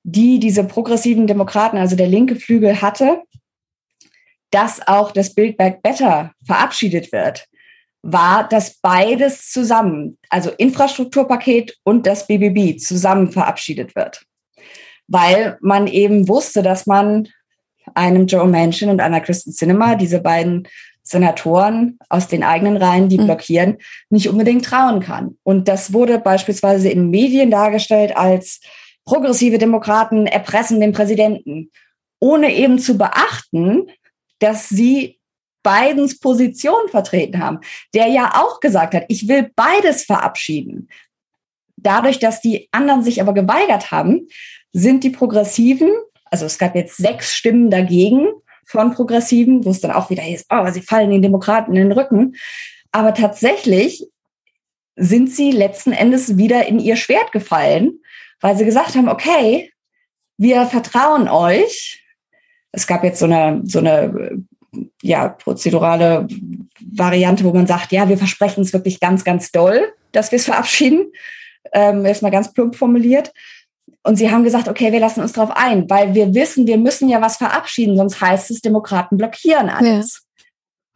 E: die diese progressiven Demokraten, also der linke Flügel hatte, dass auch das Build Back Better verabschiedet wird, war, dass beides zusammen, also Infrastrukturpaket und das BBB zusammen verabschiedet wird. Weil man eben wusste, dass man einem Joe Manchin und einer Kristen Cinema, diese beiden Senatoren aus den eigenen Reihen, die blockieren, nicht unbedingt trauen kann. Und das wurde beispielsweise in Medien dargestellt als progressive Demokraten erpressen den Präsidenten, ohne eben zu beachten, dass sie Bidens Position vertreten haben, der ja auch gesagt hat, ich will beides verabschieden. Dadurch, dass die anderen sich aber geweigert haben, sind die Progressiven, also es gab jetzt sechs Stimmen dagegen von Progressiven, wo es dann auch wieder hieß, oh, sie fallen den Demokraten in den Rücken. Aber tatsächlich sind sie letzten Endes wieder in ihr Schwert gefallen, weil sie gesagt haben, okay, wir vertrauen euch. Es gab jetzt so eine, so eine ja, prozedurale Variante, wo man sagt, ja, wir versprechen es wirklich ganz, ganz doll, dass wir es verabschieden. Ähm, erstmal ganz plump formuliert. Und sie haben gesagt, okay, wir lassen uns darauf ein, weil wir wissen, wir müssen ja was verabschieden, sonst heißt es, Demokraten blockieren alles.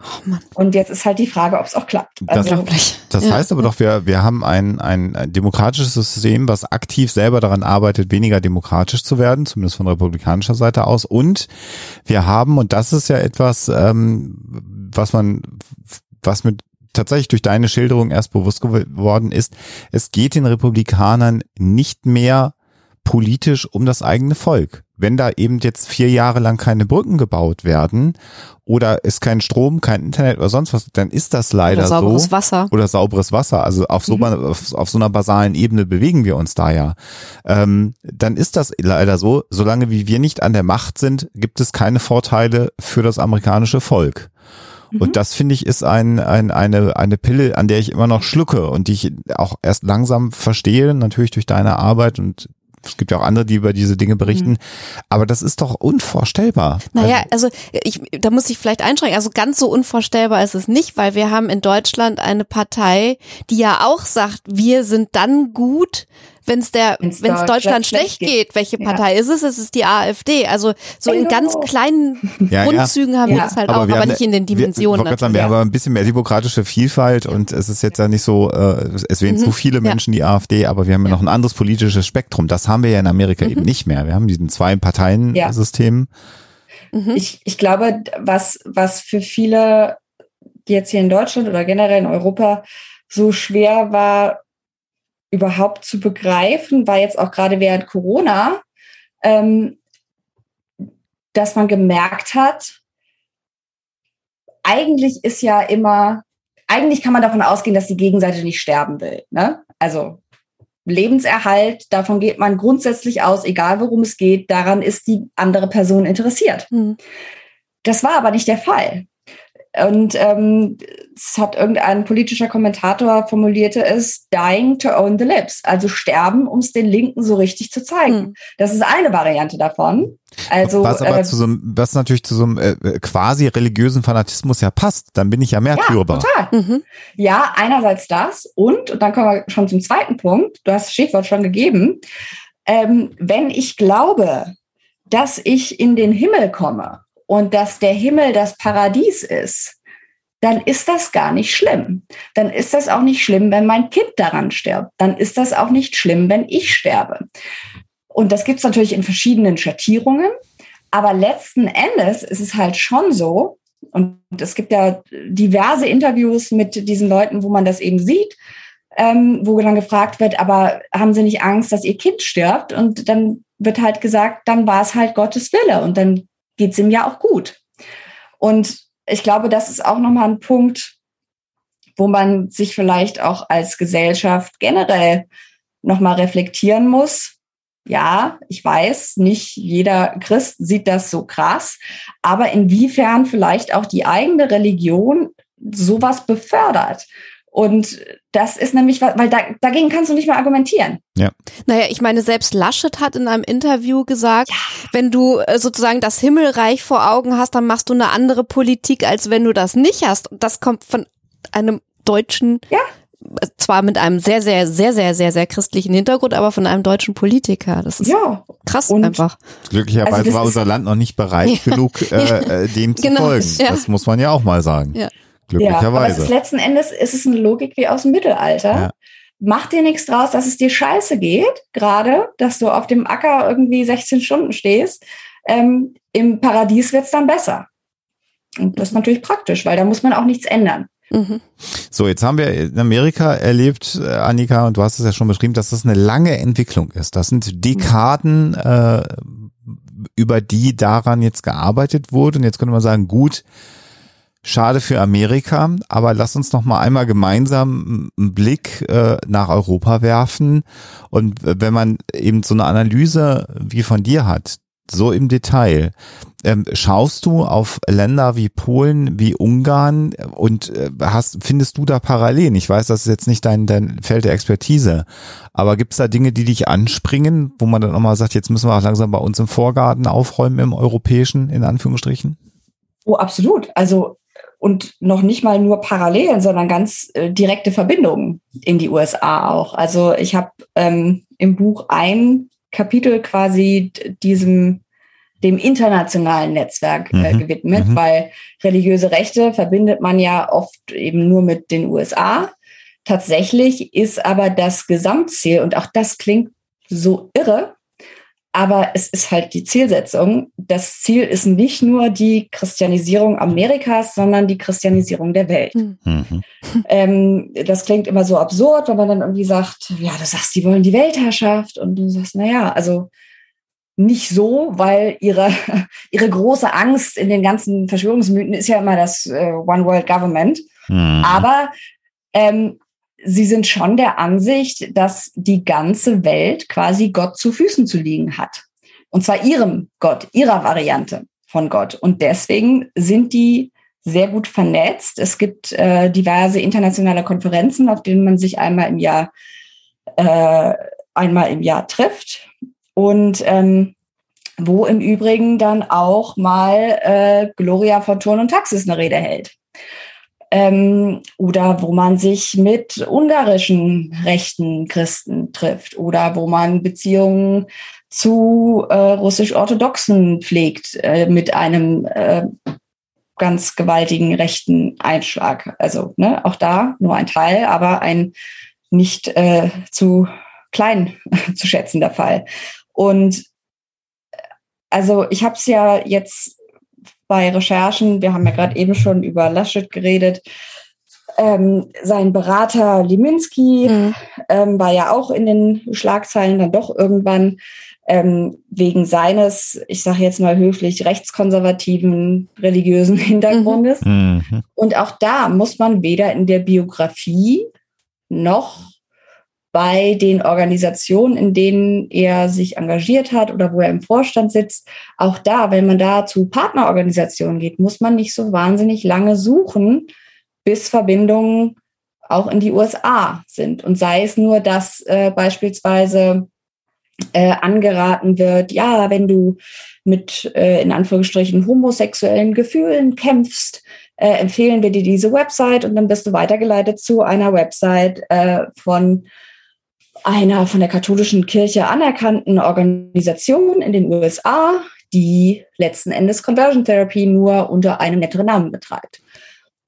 E: Oh und jetzt ist halt die Frage, ob es auch klappt.
C: Also, das, das heißt aber doch, wir, wir haben ein, ein demokratisches System, was aktiv selber daran arbeitet, weniger demokratisch zu werden, zumindest von republikanischer Seite aus. Und wir haben, und das ist ja etwas, ähm, was man, was mit tatsächlich durch deine Schilderung erst bewusst geworden ist, es geht den Republikanern nicht mehr politisch um das eigene Volk. Wenn da eben jetzt vier Jahre lang keine Brücken gebaut werden oder ist kein Strom, kein Internet oder sonst was, dann ist das leider oder
D: sauberes
C: so.
D: Wasser.
C: Oder sauberes Wasser. Also auf so, mhm. auf, auf, so einer basalen Ebene bewegen wir uns da ja. Ähm, dann ist das leider so. Solange wie wir nicht an der Macht sind, gibt es keine Vorteile für das amerikanische Volk. Und mhm. das finde ich ist ein, ein, eine, eine Pille, an der ich immer noch schlucke und die ich auch erst langsam verstehe, natürlich durch deine Arbeit und es gibt ja auch andere, die über diese Dinge berichten. Mhm. Aber das ist doch unvorstellbar.
D: Naja, also, also ich, da muss ich vielleicht einschränken. Also ganz so unvorstellbar ist es nicht, weil wir haben in Deutschland eine Partei, die ja auch sagt, wir sind dann gut, wenn es der, wenn es Deutschland, Deutschland schlecht geht. geht. Welche Partei ja. ist es? Es ist die AfD. Also so in ganz kleinen *laughs* ja, Grundzügen ja. haben wir das halt aber auch, aber haben, nicht in den Dimensionen.
C: Wir, sagen, wir haben ein bisschen mehr demokratische Vielfalt und es ist jetzt ja nicht so, äh, es wählen mhm. zu viele Menschen die AfD, aber wir haben ja noch ein anderes politisches Spektrum. Das haben wir ja in Amerika mhm. eben nicht mehr. Wir haben diesen zwei Parteien-System.
E: Mhm. Ich, ich glaube, was, was für viele jetzt hier in Deutschland oder generell in Europa so schwer war, überhaupt zu begreifen, war jetzt auch gerade während Corona, ähm, dass man gemerkt hat, eigentlich ist ja immer, eigentlich kann man davon ausgehen, dass die Gegenseite nicht sterben will. Ne? Also Lebenserhalt, davon geht man grundsätzlich aus, egal worum es geht, daran ist die andere Person interessiert. Mhm. Das war aber nicht der Fall. Und ähm, es hat irgendein politischer Kommentator formulierte es, dying to own the lips, also sterben, um es den Linken so richtig zu zeigen. Hm. Das ist eine Variante davon. Also
C: was aber äh, zu so einem, was natürlich zu so einem äh, quasi religiösen Fanatismus ja passt, dann bin ich ja märtyrerbar.
E: Ja, total. Mhm. Ja, einerseits das und, und dann kommen wir schon zum zweiten Punkt. Du hast das Stichwort schon gegeben. Ähm, wenn ich glaube, dass ich in den Himmel komme und dass der Himmel das Paradies ist, dann ist das gar nicht schlimm. Dann ist das auch nicht schlimm, wenn mein Kind daran stirbt. Dann ist das auch nicht schlimm, wenn ich sterbe. Und das gibt es natürlich in verschiedenen Schattierungen. Aber letzten Endes ist es halt schon so, und es gibt ja diverse Interviews mit diesen Leuten, wo man das eben sieht, ähm, wo dann gefragt wird, aber haben Sie nicht Angst, dass Ihr Kind stirbt? Und dann wird halt gesagt, dann war es halt Gottes Wille. Und dann geht es ihm ja auch gut. Und ich glaube, das ist auch nochmal ein Punkt, wo man sich vielleicht auch als Gesellschaft generell nochmal reflektieren muss. Ja, ich weiß, nicht jeder Christ sieht das so krass, aber inwiefern vielleicht auch die eigene Religion sowas befördert. Und das ist nämlich, weil da, dagegen kannst du nicht mehr argumentieren.
C: Ja.
D: Naja, ich meine, selbst Laschet hat in einem Interview gesagt, ja. wenn du äh, sozusagen das Himmelreich vor Augen hast, dann machst du eine andere Politik, als wenn du das nicht hast. Das kommt von einem deutschen, ja. Äh, zwar mit einem sehr, sehr, sehr, sehr, sehr, sehr christlichen Hintergrund, aber von einem deutschen Politiker. Das ist ja. krass Und einfach.
C: Glücklicherweise also war unser Land noch nicht bereit *laughs* ja. genug, äh, äh, dem zu genau. folgen. Das muss man ja auch mal sagen. Ja. Glücklicherweise. Ja, aber es
E: ist letzten Endes ist es eine Logik wie aus dem Mittelalter. Ja. Mach dir nichts draus, dass es dir scheiße geht, gerade, dass du auf dem Acker irgendwie 16 Stunden stehst. Ähm, Im Paradies wird es dann besser. Und das ist natürlich praktisch, weil da muss man auch nichts ändern.
D: Mhm.
C: So, jetzt haben wir in Amerika erlebt, äh, Annika, und du hast es ja schon beschrieben, dass das eine lange Entwicklung ist. Das sind Dekaden, äh, über die daran jetzt gearbeitet wurde. Und jetzt könnte man sagen, gut, schade für Amerika, aber lass uns noch mal einmal gemeinsam einen Blick äh, nach Europa werfen. Und wenn man eben so eine Analyse wie von dir hat, so im Detail, ähm, schaust du auf Länder wie Polen, wie Ungarn und äh, hast, findest du da Parallelen? Ich weiß, das ist jetzt nicht dein, dein Feld der Expertise, aber gibt es da Dinge, die dich anspringen, wo man dann auch mal sagt, jetzt müssen wir auch langsam bei uns im Vorgarten aufräumen im europäischen, in Anführungsstrichen?
E: Oh, absolut. Also und noch nicht mal nur Parallelen, sondern ganz äh, direkte Verbindungen in die USA auch. Also ich habe ähm, im Buch ein Kapitel quasi diesem dem internationalen Netzwerk äh, mhm. gewidmet, mhm. weil religiöse Rechte verbindet man ja oft eben nur mit den USA. Tatsächlich ist aber das Gesamtziel, und auch das klingt so irre, aber es ist halt die Zielsetzung. Das Ziel ist nicht nur die Christianisierung Amerikas, sondern die Christianisierung der Welt. Hm. Mhm. Ähm, das klingt immer so absurd, wenn man dann irgendwie sagt, ja, du sagst, die wollen die Weltherrschaft. Und du sagst, naja, also nicht so, weil ihre, *laughs* ihre große Angst in den ganzen Verschwörungsmythen ist ja immer das äh, One World Government. Mhm. Aber ähm, sie sind schon der Ansicht, dass die ganze Welt quasi Gott zu Füßen zu liegen hat. Und zwar ihrem Gott, ihrer Variante von Gott. Und deswegen sind die sehr gut vernetzt. Es gibt äh, diverse internationale Konferenzen, auf denen man sich einmal im Jahr äh, einmal im Jahr trifft und ähm, wo im Übrigen dann auch mal äh, Gloria von Turn und Taxis eine Rede hält ähm, oder wo man sich mit ungarischen rechten Christen trifft oder wo man Beziehungen zu äh, russisch-orthodoxen pflegt äh, mit einem äh, ganz gewaltigen rechten Einschlag. Also ne, auch da nur ein Teil, aber ein nicht äh, zu klein *laughs* zu schätzender Fall. Und also ich habe es ja jetzt bei Recherchen, wir haben ja gerade eben schon über Laschet geredet, ähm, sein Berater Liminski mhm. ähm, war ja auch in den Schlagzeilen dann doch irgendwann ähm, wegen seines, ich sage jetzt mal höflich, rechtskonservativen religiösen Hintergrundes. Mhm. mhm. Und auch da muss man weder in der Biografie noch bei den Organisationen, in denen er sich engagiert hat oder wo er im Vorstand sitzt. Auch da, wenn man da zu Partnerorganisationen geht, muss man nicht so wahnsinnig lange suchen, bis Verbindungen auch in die USA sind. Und sei es nur, dass äh, beispielsweise äh, angeraten wird, ja, wenn du mit äh, in Anführungsstrichen homosexuellen Gefühlen kämpfst, äh, empfehlen wir dir diese Website und dann bist du weitergeleitet zu einer Website äh, von einer von der katholischen Kirche anerkannten Organisation in den USA, die letzten Endes Conversion Therapy nur unter einem netteren Namen betreibt.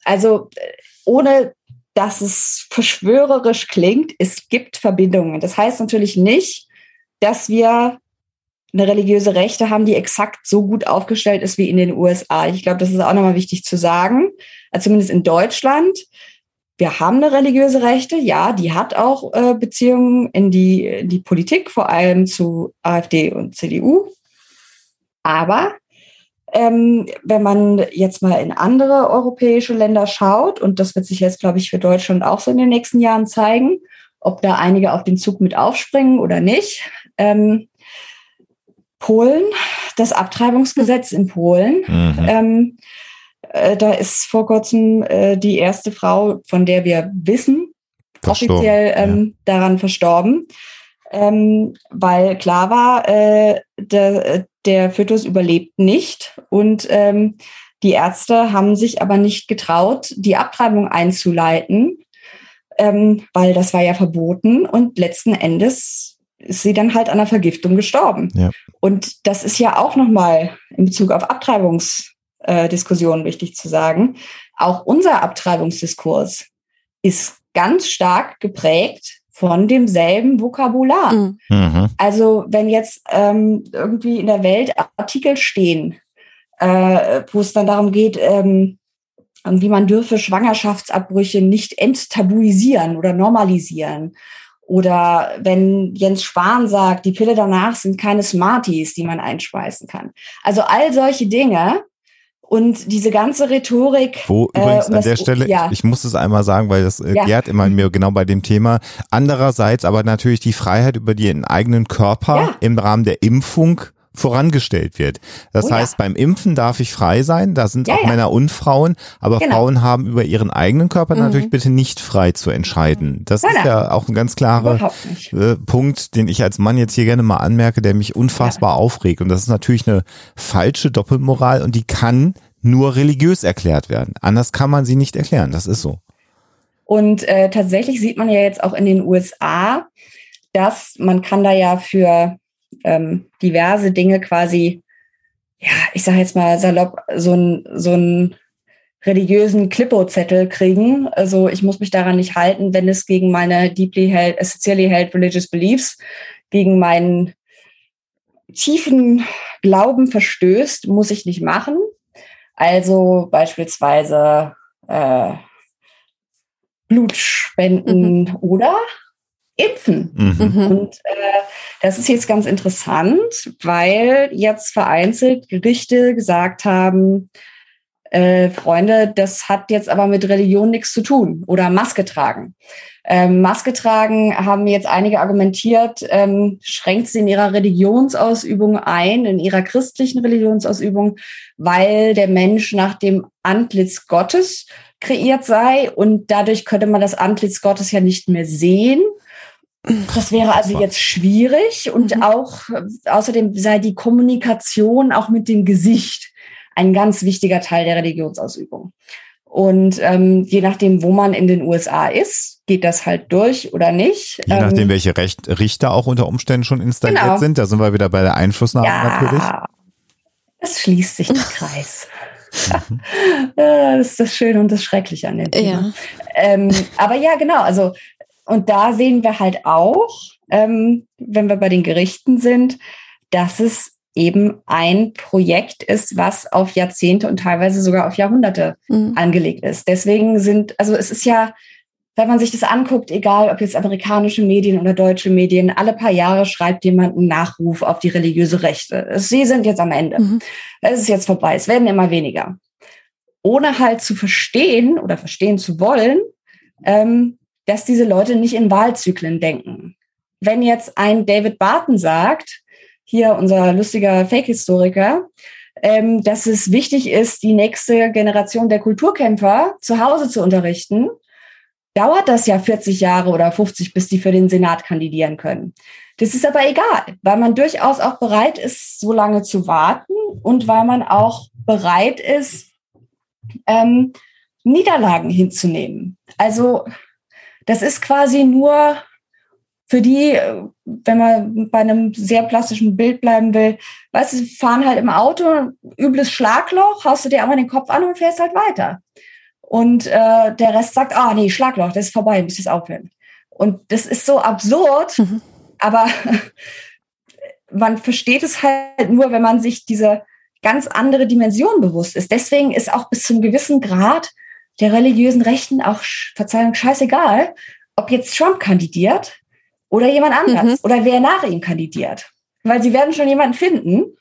E: Also äh, ohne dass es verschwörerisch klingt, es gibt Verbindungen. Das heißt natürlich nicht, dass wir eine religiöse Rechte haben, die exakt so gut aufgestellt ist wie in den USA. Ich glaube, das ist auch nochmal wichtig zu sagen. Also zumindest in Deutschland wir haben eine religiöse Rechte, ja, die hat auch äh, Beziehungen in die, in die Politik, vor allem zu AfD und CDU. Aber ähm, wenn man jetzt mal in andere europäische Länder schaut, und das wird sich jetzt, glaube ich, für Deutschland auch so in den nächsten Jahren zeigen, ob da einige auf den Zug mit aufspringen oder nicht. Ähm, Polen, das Abtreibungsgesetz in Polen. Mhm. Ähm, äh, da ist vor kurzem äh, die erste Frau, von der wir wissen, verstorben, offiziell ähm, ja. daran verstorben, ähm, weil klar war, äh, der, der Fötus überlebt nicht und ähm, die Ärzte haben sich aber nicht getraut, die Abtreibung einzuleiten, ähm, weil das war ja verboten und letzten Endes ist sie dann halt an einer Vergiftung gestorben. Ja. Und das ist ja auch nochmal in Bezug auf Abtreibungs äh, Diskussion wichtig zu sagen. Auch unser Abtreibungsdiskurs ist ganz stark geprägt von demselben Vokabular. Mhm. mhm. Also wenn jetzt ähm, irgendwie in der Welt Artikel stehen, äh, wo es dann darum geht, ähm, wie man dürfe Schwangerschaftsabbrüche nicht enttabuisieren oder normalisieren. Oder wenn Jens Spahn sagt, die Pille danach sind keine Smarties, die man einspeisen kann. Also all solche Dinge, und diese ganze Rhetorik.
C: Wo
E: äh,
C: übrigens
E: um
C: an der Stelle,
E: ja.
C: ich, ich muss es einmal sagen, weil das äh,
E: Ja.
C: gärt immer in mir genau bei dem Thema. Andererseits aber natürlich die Freiheit über den eigenen Körper
E: Ja.
C: im Rahmen der Impfung vorangestellt wird. Das
E: Oh ja.
C: heißt, beim Impfen darf ich frei sein, da sind
E: Ja,
C: auch
E: ja.
C: Männer und Frauen, aber
E: Genau.
C: Frauen haben über ihren eigenen Körper
D: Mhm.
C: natürlich bitte nicht frei zu entscheiden. Das
E: Nein,
C: ist ja auch ein ganz klarer äh, Punkt, den ich als Mann jetzt hier gerne mal anmerke, der mich unfassbar aufregt. Und das ist natürlich eine falsche Doppelmoral und die kann nur religiös erklärt werden. Anders kann man sie nicht erklären. Das ist so.
E: Und äh, tatsächlich sieht man ja jetzt auch in den USA, dass man kann da ja für ähm, diverse Dinge quasi, ja, ich sage jetzt mal salopp, so ein so einen religiösen Klippo-Zettel kriegen. Also ich muss mich daran nicht halten, wenn es gegen meine deeply held, sincerely held religious beliefs, gegen meinen tiefen Glauben verstößt, muss ich nicht machen. Also beispielsweise äh, Blut spenden oder impfen.
C: Mhm.
E: Und äh, das ist jetzt ganz interessant, weil jetzt vereinzelt Gerichte gesagt haben, äh, Freunde, das hat jetzt aber mit Religion nichts zu tun oder Maske tragen. Ähm, Maske tragen haben jetzt einige argumentiert, ähm, schränkt sie in ihrer Religionsausübung ein, in ihrer christlichen Religionsausübung, weil der Mensch nach dem Antlitz Gottes kreiert sei und dadurch könnte man das Antlitz Gottes ja nicht mehr sehen. Das wäre also jetzt schwierig und
D: Mhm.
E: auch außerdem sei die Kommunikation auch mit dem Gesicht ein ganz wichtiger Teil der Religionsausübung. Und ähm, je nachdem, wo man in den USA ist, geht das halt durch oder nicht.
C: Je nachdem,
E: Ähm,
C: welche Recht, Richter auch unter Umständen schon installiert
E: Genau.
C: sind. Da sind wir wieder bei der Einflussnahme natürlich.
E: ja, es schließt sich der Kreis. *laughs* *laughs* Ja, das ist das Schöne und das Schreckliche an dem Thema.
D: Ja.
E: Ähm, aber ja, genau. Also, und da sehen wir halt auch, ähm, wenn wir bei den Gerichten sind, dass es eben ein Projekt ist, was auf Jahrzehnte und teilweise sogar auf Jahrhunderte
D: Mhm.
E: angelegt ist. Deswegen sind, also es ist ja, wenn man sich das anguckt, egal ob jetzt amerikanische Medien oder deutsche Medien, alle paar Jahre schreibt jemand einen Nachruf auf die religiöse Rechte. Sie sind jetzt am Ende.
D: Mhm.
E: Es ist jetzt vorbei. Es werden immer weniger. Ohne halt zu verstehen oder verstehen zu wollen, ähm, dass diese Leute nicht in Wahlzyklen denken. Wenn jetzt ein David Barton sagt, hier unser lustiger Fake-Historiker, ähm, dass es wichtig ist, die nächste Generation der Kulturkämpfer zu Hause zu unterrichten, dauert das ja 40 Jahre oder 50, bis die für den Senat kandidieren können. Das ist aber egal, weil man durchaus auch bereit ist, so lange zu warten und weil man auch bereit ist, ähm, Niederlagen hinzunehmen. Also das ist quasi nur für die, äh, wenn man bei einem sehr plastischen Bild bleiben will, weißt du, fahren halt im Auto, übles Schlagloch, haust du dir einmal den Kopf an und fährst halt weiter. Und äh, der Rest sagt, ah nee, Schlagloch, das ist vorbei, muss jetzt aufhören. Und das ist so absurd,
D: Mhm.
E: aber *laughs* man versteht es halt nur, wenn man sich diese ganz andere Dimension bewusst ist. Deswegen ist auch bis zum gewissen Grad der religiösen Rechten auch, Verzeihung, scheißegal, ob jetzt Trump kandidiert oder jemand anderes
D: Mhm.
E: oder wer nach ihm kandidiert. Weil sie werden schon jemanden finden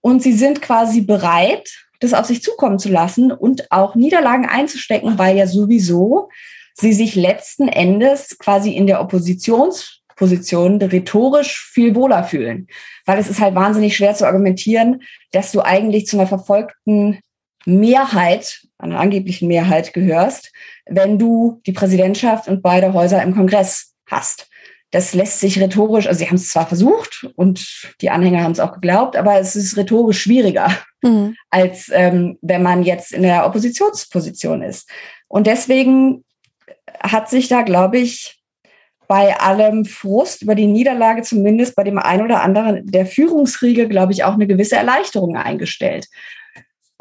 E: und sie sind quasi bereit, das auf sich zukommen zu lassen und auch Niederlagen einzustecken, weil ja sowieso sie sich letzten Endes quasi in der Oppositionsposition rhetorisch viel wohler fühlen. Weil es ist halt wahnsinnig schwer zu argumentieren, dass du eigentlich zu einer verfolgten Mehrheit, einer angeblichen Mehrheit gehörst, wenn du die Präsidentschaft und beide Häuser im Kongress hast. Das lässt sich rhetorisch, also sie haben es zwar versucht und die Anhänger haben es auch geglaubt, aber es ist rhetorisch schwieriger
D: Mhm.
E: als ähm, wenn man jetzt in der Oppositionsposition ist. Und deswegen hat sich da, glaube ich, bei allem Frust über die Niederlage zumindest bei dem einen oder anderen der Führungsriege, glaube ich, auch eine gewisse Erleichterung eingestellt.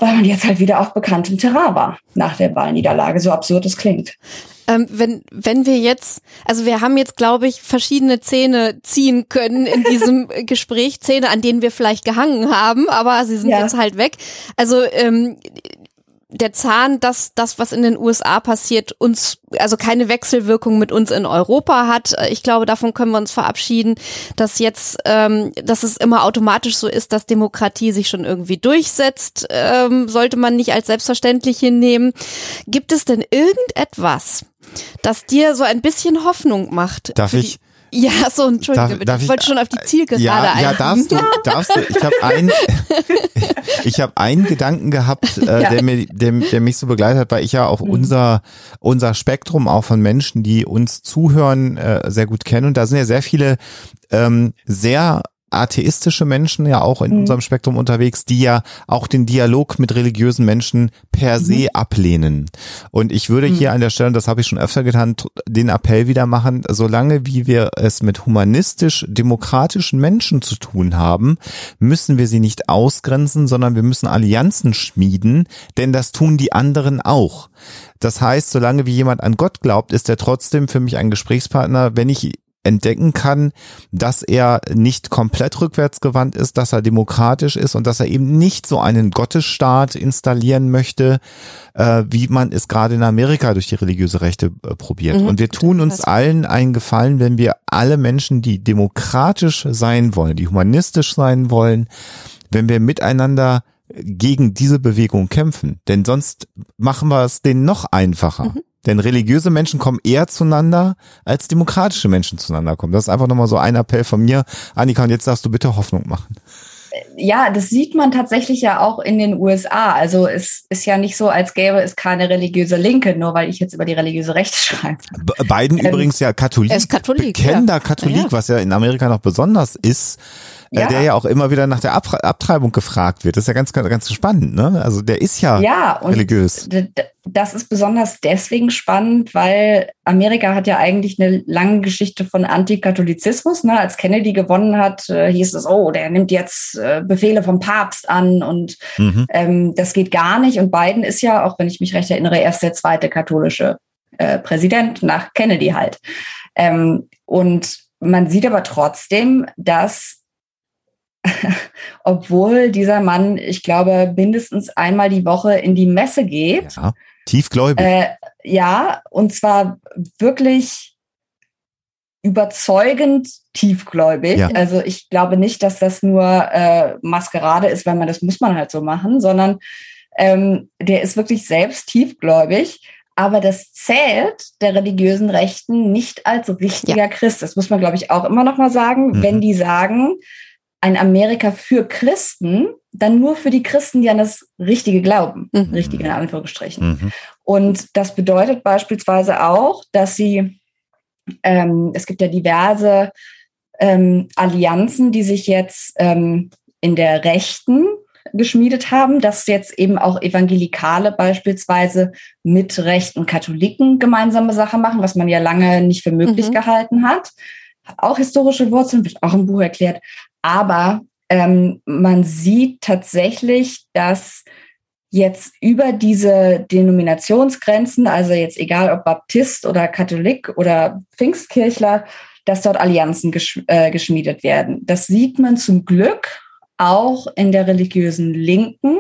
E: Weil man jetzt halt wieder auf bekanntem Terrain war nach der Wahlniederlage, so absurd es klingt.
D: Ähm, wenn, wenn wir jetzt, also wir haben jetzt, glaube ich, verschiedene Zähne ziehen können in *laughs* diesem Gespräch, Zähne, an denen wir vielleicht gehangen haben, aber sie sind ja. jetzt halt weg. Also ähm, der Zahn, dass das, was in den USA passiert, uns, also keine Wechselwirkung mit uns in Europa hat. Ich glaube, davon können wir uns verabschieden, dass jetzt, ähm, dass es immer automatisch so ist, dass Demokratie sich schon irgendwie durchsetzt, ähm, sollte man nicht als selbstverständlich hinnehmen. Gibt es denn irgendetwas, das dir so ein bisschen Hoffnung macht?
C: Darf ich?
D: Ja, so, entschuldige bitte. Darf ich, wollte schon auf die Zielgerade
C: ja, Ja, darfst du, *laughs* darfst du. Ich habe ein, *laughs* ich habe einen Gedanken gehabt, äh, ja. der, mir, der, der mich so begleitet hat, weil ich ja auch mhm. unser, unser Spektrum auch von Menschen, die uns zuhören, äh, sehr gut kenne. Und da sind ja sehr viele ähm, sehr atheistische Menschen ja auch in mhm. unserem Spektrum unterwegs, die ja auch den Dialog mit religiösen Menschen per mhm. se ablehnen. Und ich würde mhm. hier an der Stelle, das habe ich schon öfter getan, den Appell wieder machen, solange wie wir es mit humanistisch-demokratischen Menschen zu tun haben, müssen wir sie nicht ausgrenzen, sondern wir müssen Allianzen schmieden, denn das tun die anderen auch. Das heißt, solange wie jemand an Gott glaubt, ist er trotzdem für mich ein Gesprächspartner, wenn ich entdecken kann, dass er nicht komplett rückwärtsgewandt ist, dass er demokratisch ist und dass er eben nicht so einen Gottesstaat installieren möchte, äh, wie man es gerade in Amerika durch die religiöse Rechte äh, probiert. Mhm. Und wir tun uns allen einen Gefallen, wenn wir alle Menschen, die demokratisch sein wollen, die humanistisch sein wollen, wenn wir miteinander gegen diese Bewegung kämpfen. Denn sonst machen wir es denen noch einfacher. Mhm. Denn religiöse Menschen kommen eher zueinander, als demokratische Menschen zueinander kommen. Das ist einfach nochmal so ein Appell von mir. Annika, und jetzt darfst du bitte Hoffnung machen.
E: Ja, das sieht man tatsächlich ja auch in den USA. Also es ist ja nicht so, als gäbe es keine religiöse Linke, nur weil ich jetzt über die religiöse Rechte *laughs* schreibe.
C: Biden ähm, übrigens ja Katholik, er ist Katholik bekennender ja. Katholik, ja. was ja in Amerika noch besonders ist. Äh, ja. der ja auch immer wieder nach der Ab Abtreibung gefragt wird. Das ist ja ganz, ganz, ganz spannend, ne? Also der ist ja, ja religiös.
E: Das ist besonders deswegen spannend, weil Amerika hat ja eigentlich eine lange Geschichte von Antikatholizismus. Ne? Als Kennedy gewonnen hat, äh, hieß es, oh, der nimmt jetzt äh, Befehle vom Papst an und mhm. ähm, das geht gar nicht. Und Biden ist ja, auch wenn ich mich recht erinnere, erst der zweite katholische äh, Präsident nach Kennedy halt. Ähm, und man sieht aber trotzdem, dass *laughs* obwohl dieser Mann, ich glaube, mindestens einmal die Woche in die Messe geht.
C: Ja, tiefgläubig.
E: Äh, ja, und zwar wirklich überzeugend tiefgläubig. Ja. Also ich glaube nicht, dass das nur äh, Maskerade ist, weil man das muss man halt so machen, sondern ähm, der ist wirklich selbst tiefgläubig. Aber das zählt der religiösen Rechten nicht als richtiger ja. Christ. Das muss man, glaube ich, auch immer noch mal sagen, mhm. wenn die sagen, ein Amerika für Christen, dann nur für die Christen, die an das Richtige glauben. Mhm. Richtige in Anführungsstrichen. Mhm. Und das bedeutet beispielsweise auch, dass sie, ähm, es gibt ja diverse ähm, Allianzen, die sich jetzt ähm, in der Rechten geschmiedet haben, dass jetzt eben auch Evangelikale beispielsweise mit rechten Katholiken gemeinsame Sache machen, was man ja lange nicht für möglich mhm. gehalten hat. Auch historische Wurzeln, wird auch im Buch erklärt. Aber ähm, man sieht tatsächlich, dass jetzt über diese Denominationsgrenzen, also jetzt egal ob Baptist oder Katholik oder Pfingstkirchler, dass dort Allianzen gesch äh, geschmiedet werden. Das sieht man zum Glück auch in der religiösen Linken.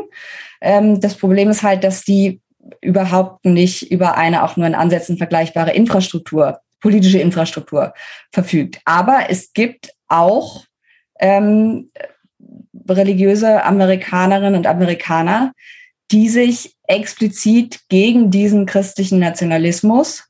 E: Ähm, das Problem ist halt, dass die überhaupt nicht über eine auch nur in Ansätzen vergleichbare Infrastruktur, politische Infrastruktur verfügt. Aber es gibt auch ähm, religiöse Amerikanerinnen und Amerikaner, die sich explizit gegen diesen christlichen Nationalismus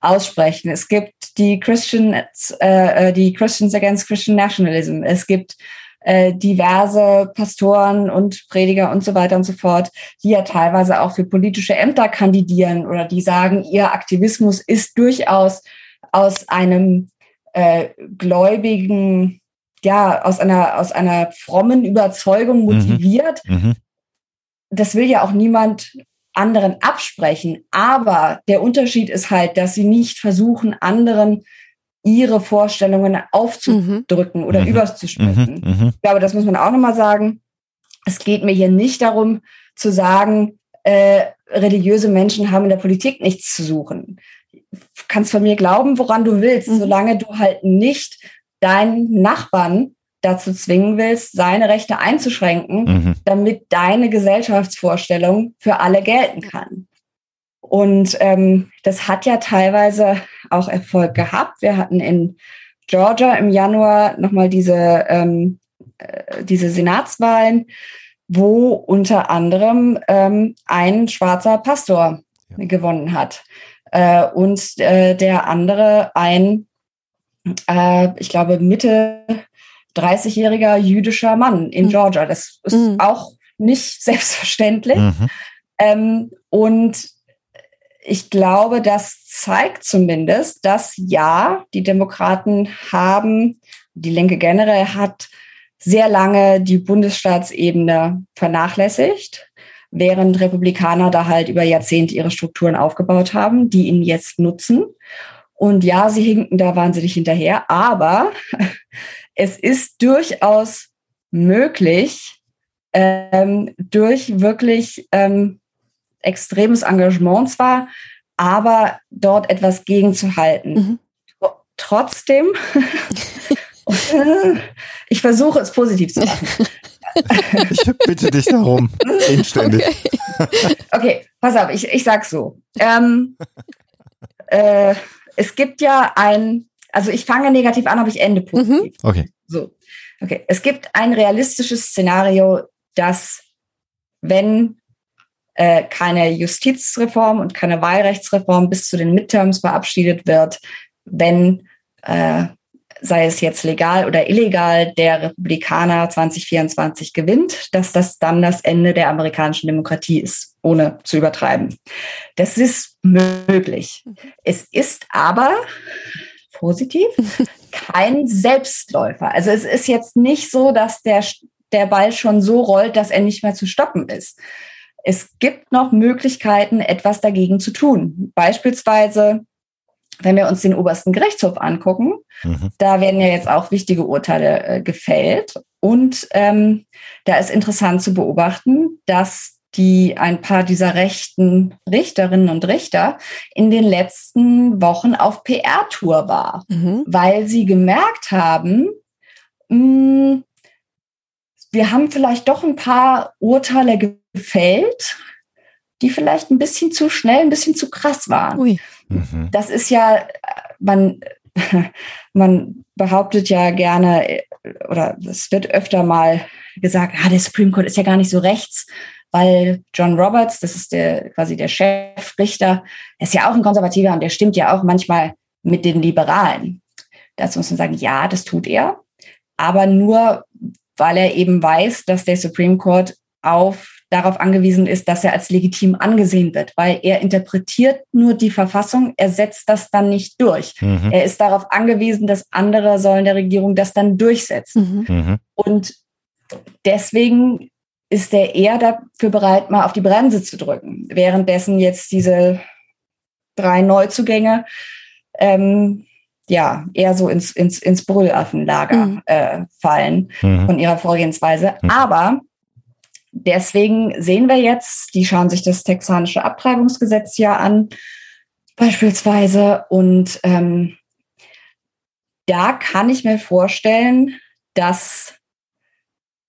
E: aussprechen. Es gibt die Christian, äh, äh, die Christians Against Christian Nationalism. Es gibt äh, diverse Pastoren und Prediger und so weiter und so fort, die ja teilweise auch für politische Ämter kandidieren oder die sagen, ihr Aktivismus ist durchaus aus einem äh, gläubigen ja, aus einer, aus einer frommen Überzeugung mhm. motiviert. Mhm. Das will ja auch niemand anderen absprechen. Aber der Unterschied ist halt, dass sie nicht versuchen, anderen ihre Vorstellungen aufzudrücken mhm. oder mhm. überzusprechen. Mhm. mhm. Ich glaube, das muss man auch nochmal sagen. Es geht mir hier nicht darum zu sagen, äh, religiöse Menschen haben in der Politik nichts zu suchen. Kannst von mir glauben, woran du willst,
D: Mhm.
E: solange du halt nicht deinen Nachbarn dazu zwingen willst, seine Rechte einzuschränken,
C: Mhm.
E: damit deine Gesellschaftsvorstellung für alle gelten kann. Und ähm, das hat ja teilweise auch Erfolg gehabt. Wir hatten in Georgia im Januar nochmal diese, ähm, äh, diese Senatswahlen, wo unter anderem ähm, ein schwarzer Pastor
C: Ja.
E: gewonnen hat. Äh, und äh, der andere ein, äh, ich glaube, Mitte 30-jähriger jüdischer Mann in
D: Mhm.
E: Georgia. Das ist
D: Mhm.
E: auch nicht *laughs* selbstverständlich.
C: Mhm.
E: Ähm, und ich glaube, das zeigt zumindest, dass ja, die Demokraten haben, die Linke generell hat sehr lange die Bundesstaatsebene vernachlässigt, während Republikaner da halt über Jahrzehnte ihre Strukturen aufgebaut haben, die ihn jetzt nutzen. Und ja, sie hinken da wahnsinnig hinterher, aber *laughs* es ist durchaus möglich, ähm, durch wirklich ähm, extremes Engagement zwar, aber dort etwas gegenzuhalten.
D: Mhm.
E: Tr- Trotzdem, *laughs* ich versuche es positiv zu machen. *laughs*
C: Ich bitte dich darum. Inständig.
D: Okay.
E: Okay, pass auf, ich, ich sag's so. Ähm, äh, es gibt ja ein, also ich fange negativ an, aber ich ende positiv.
C: Okay.
E: So, okay. Es gibt ein realistisches Szenario, dass wenn äh, keine Justizreform und keine Wahlrechtsreform bis zu den Midterms verabschiedet wird, wenn, äh, sei es jetzt legal oder illegal, der Republikaner 2024 gewinnt, dass das dann das Ende der amerikanischen Demokratie ist, ohne zu übertreiben. Das ist möglich. Es ist aber positiv *laughs* kein Selbstläufer. Also es ist jetzt nicht so, dass der, der Ball schon so rollt, dass er nicht mehr zu stoppen ist. Es gibt noch Möglichkeiten, etwas dagegen zu tun. Beispielsweise, wenn wir uns den obersten Gerichtshof angucken,
C: Mhm.
E: da werden ja jetzt auch wichtige Urteile äh, gefällt. Und ähm, da ist interessant zu beobachten, dass die ein paar dieser rechten Richterinnen und Richter in den letzten Wochen auf PR-Tour war
D: Mhm.
E: weil sie gemerkt haben, mh, wir haben vielleicht doch ein paar Urteile gefällt, die vielleicht ein bisschen zu schnell, ein bisschen zu krass waren.
D: Ui.
C: Mhm.
E: Das ist ja, man, *laughs* man behauptet ja gerne, oder es wird öfter mal gesagt, ah, der Supreme Court ist ja gar nicht so rechts, weil John Roberts, das ist der quasi der Chefrichter, ist ja auch ein Konservativer und der stimmt ja auch manchmal mit den Liberalen. Dazu muss man sagen, ja, das tut er, aber nur, weil er eben weiß, dass der Supreme Court auf darauf angewiesen ist, dass er als legitim angesehen wird, weil er interpretiert nur die Verfassung, er setzt das dann nicht durch.
C: Mhm.
E: Er ist darauf angewiesen, dass andere Säulen der Regierung das dann durchsetzen.
D: Mhm.
C: Mhm.
E: Und deswegen ist er eher dafür bereit, mal auf die Bremse zu drücken. Währenddessen jetzt diese drei Neuzugänge ähm, ja eher so ins, ins, ins Brüllaffenlager
D: Mhm.
E: äh, fallen
C: Mhm.
E: von ihrer Vorgehensweise.
C: Mhm.
E: Aber deswegen sehen wir jetzt, die schauen sich das texanische Abtreibungsgesetz ja an, beispielsweise. Und ähm, da kann ich mir vorstellen, dass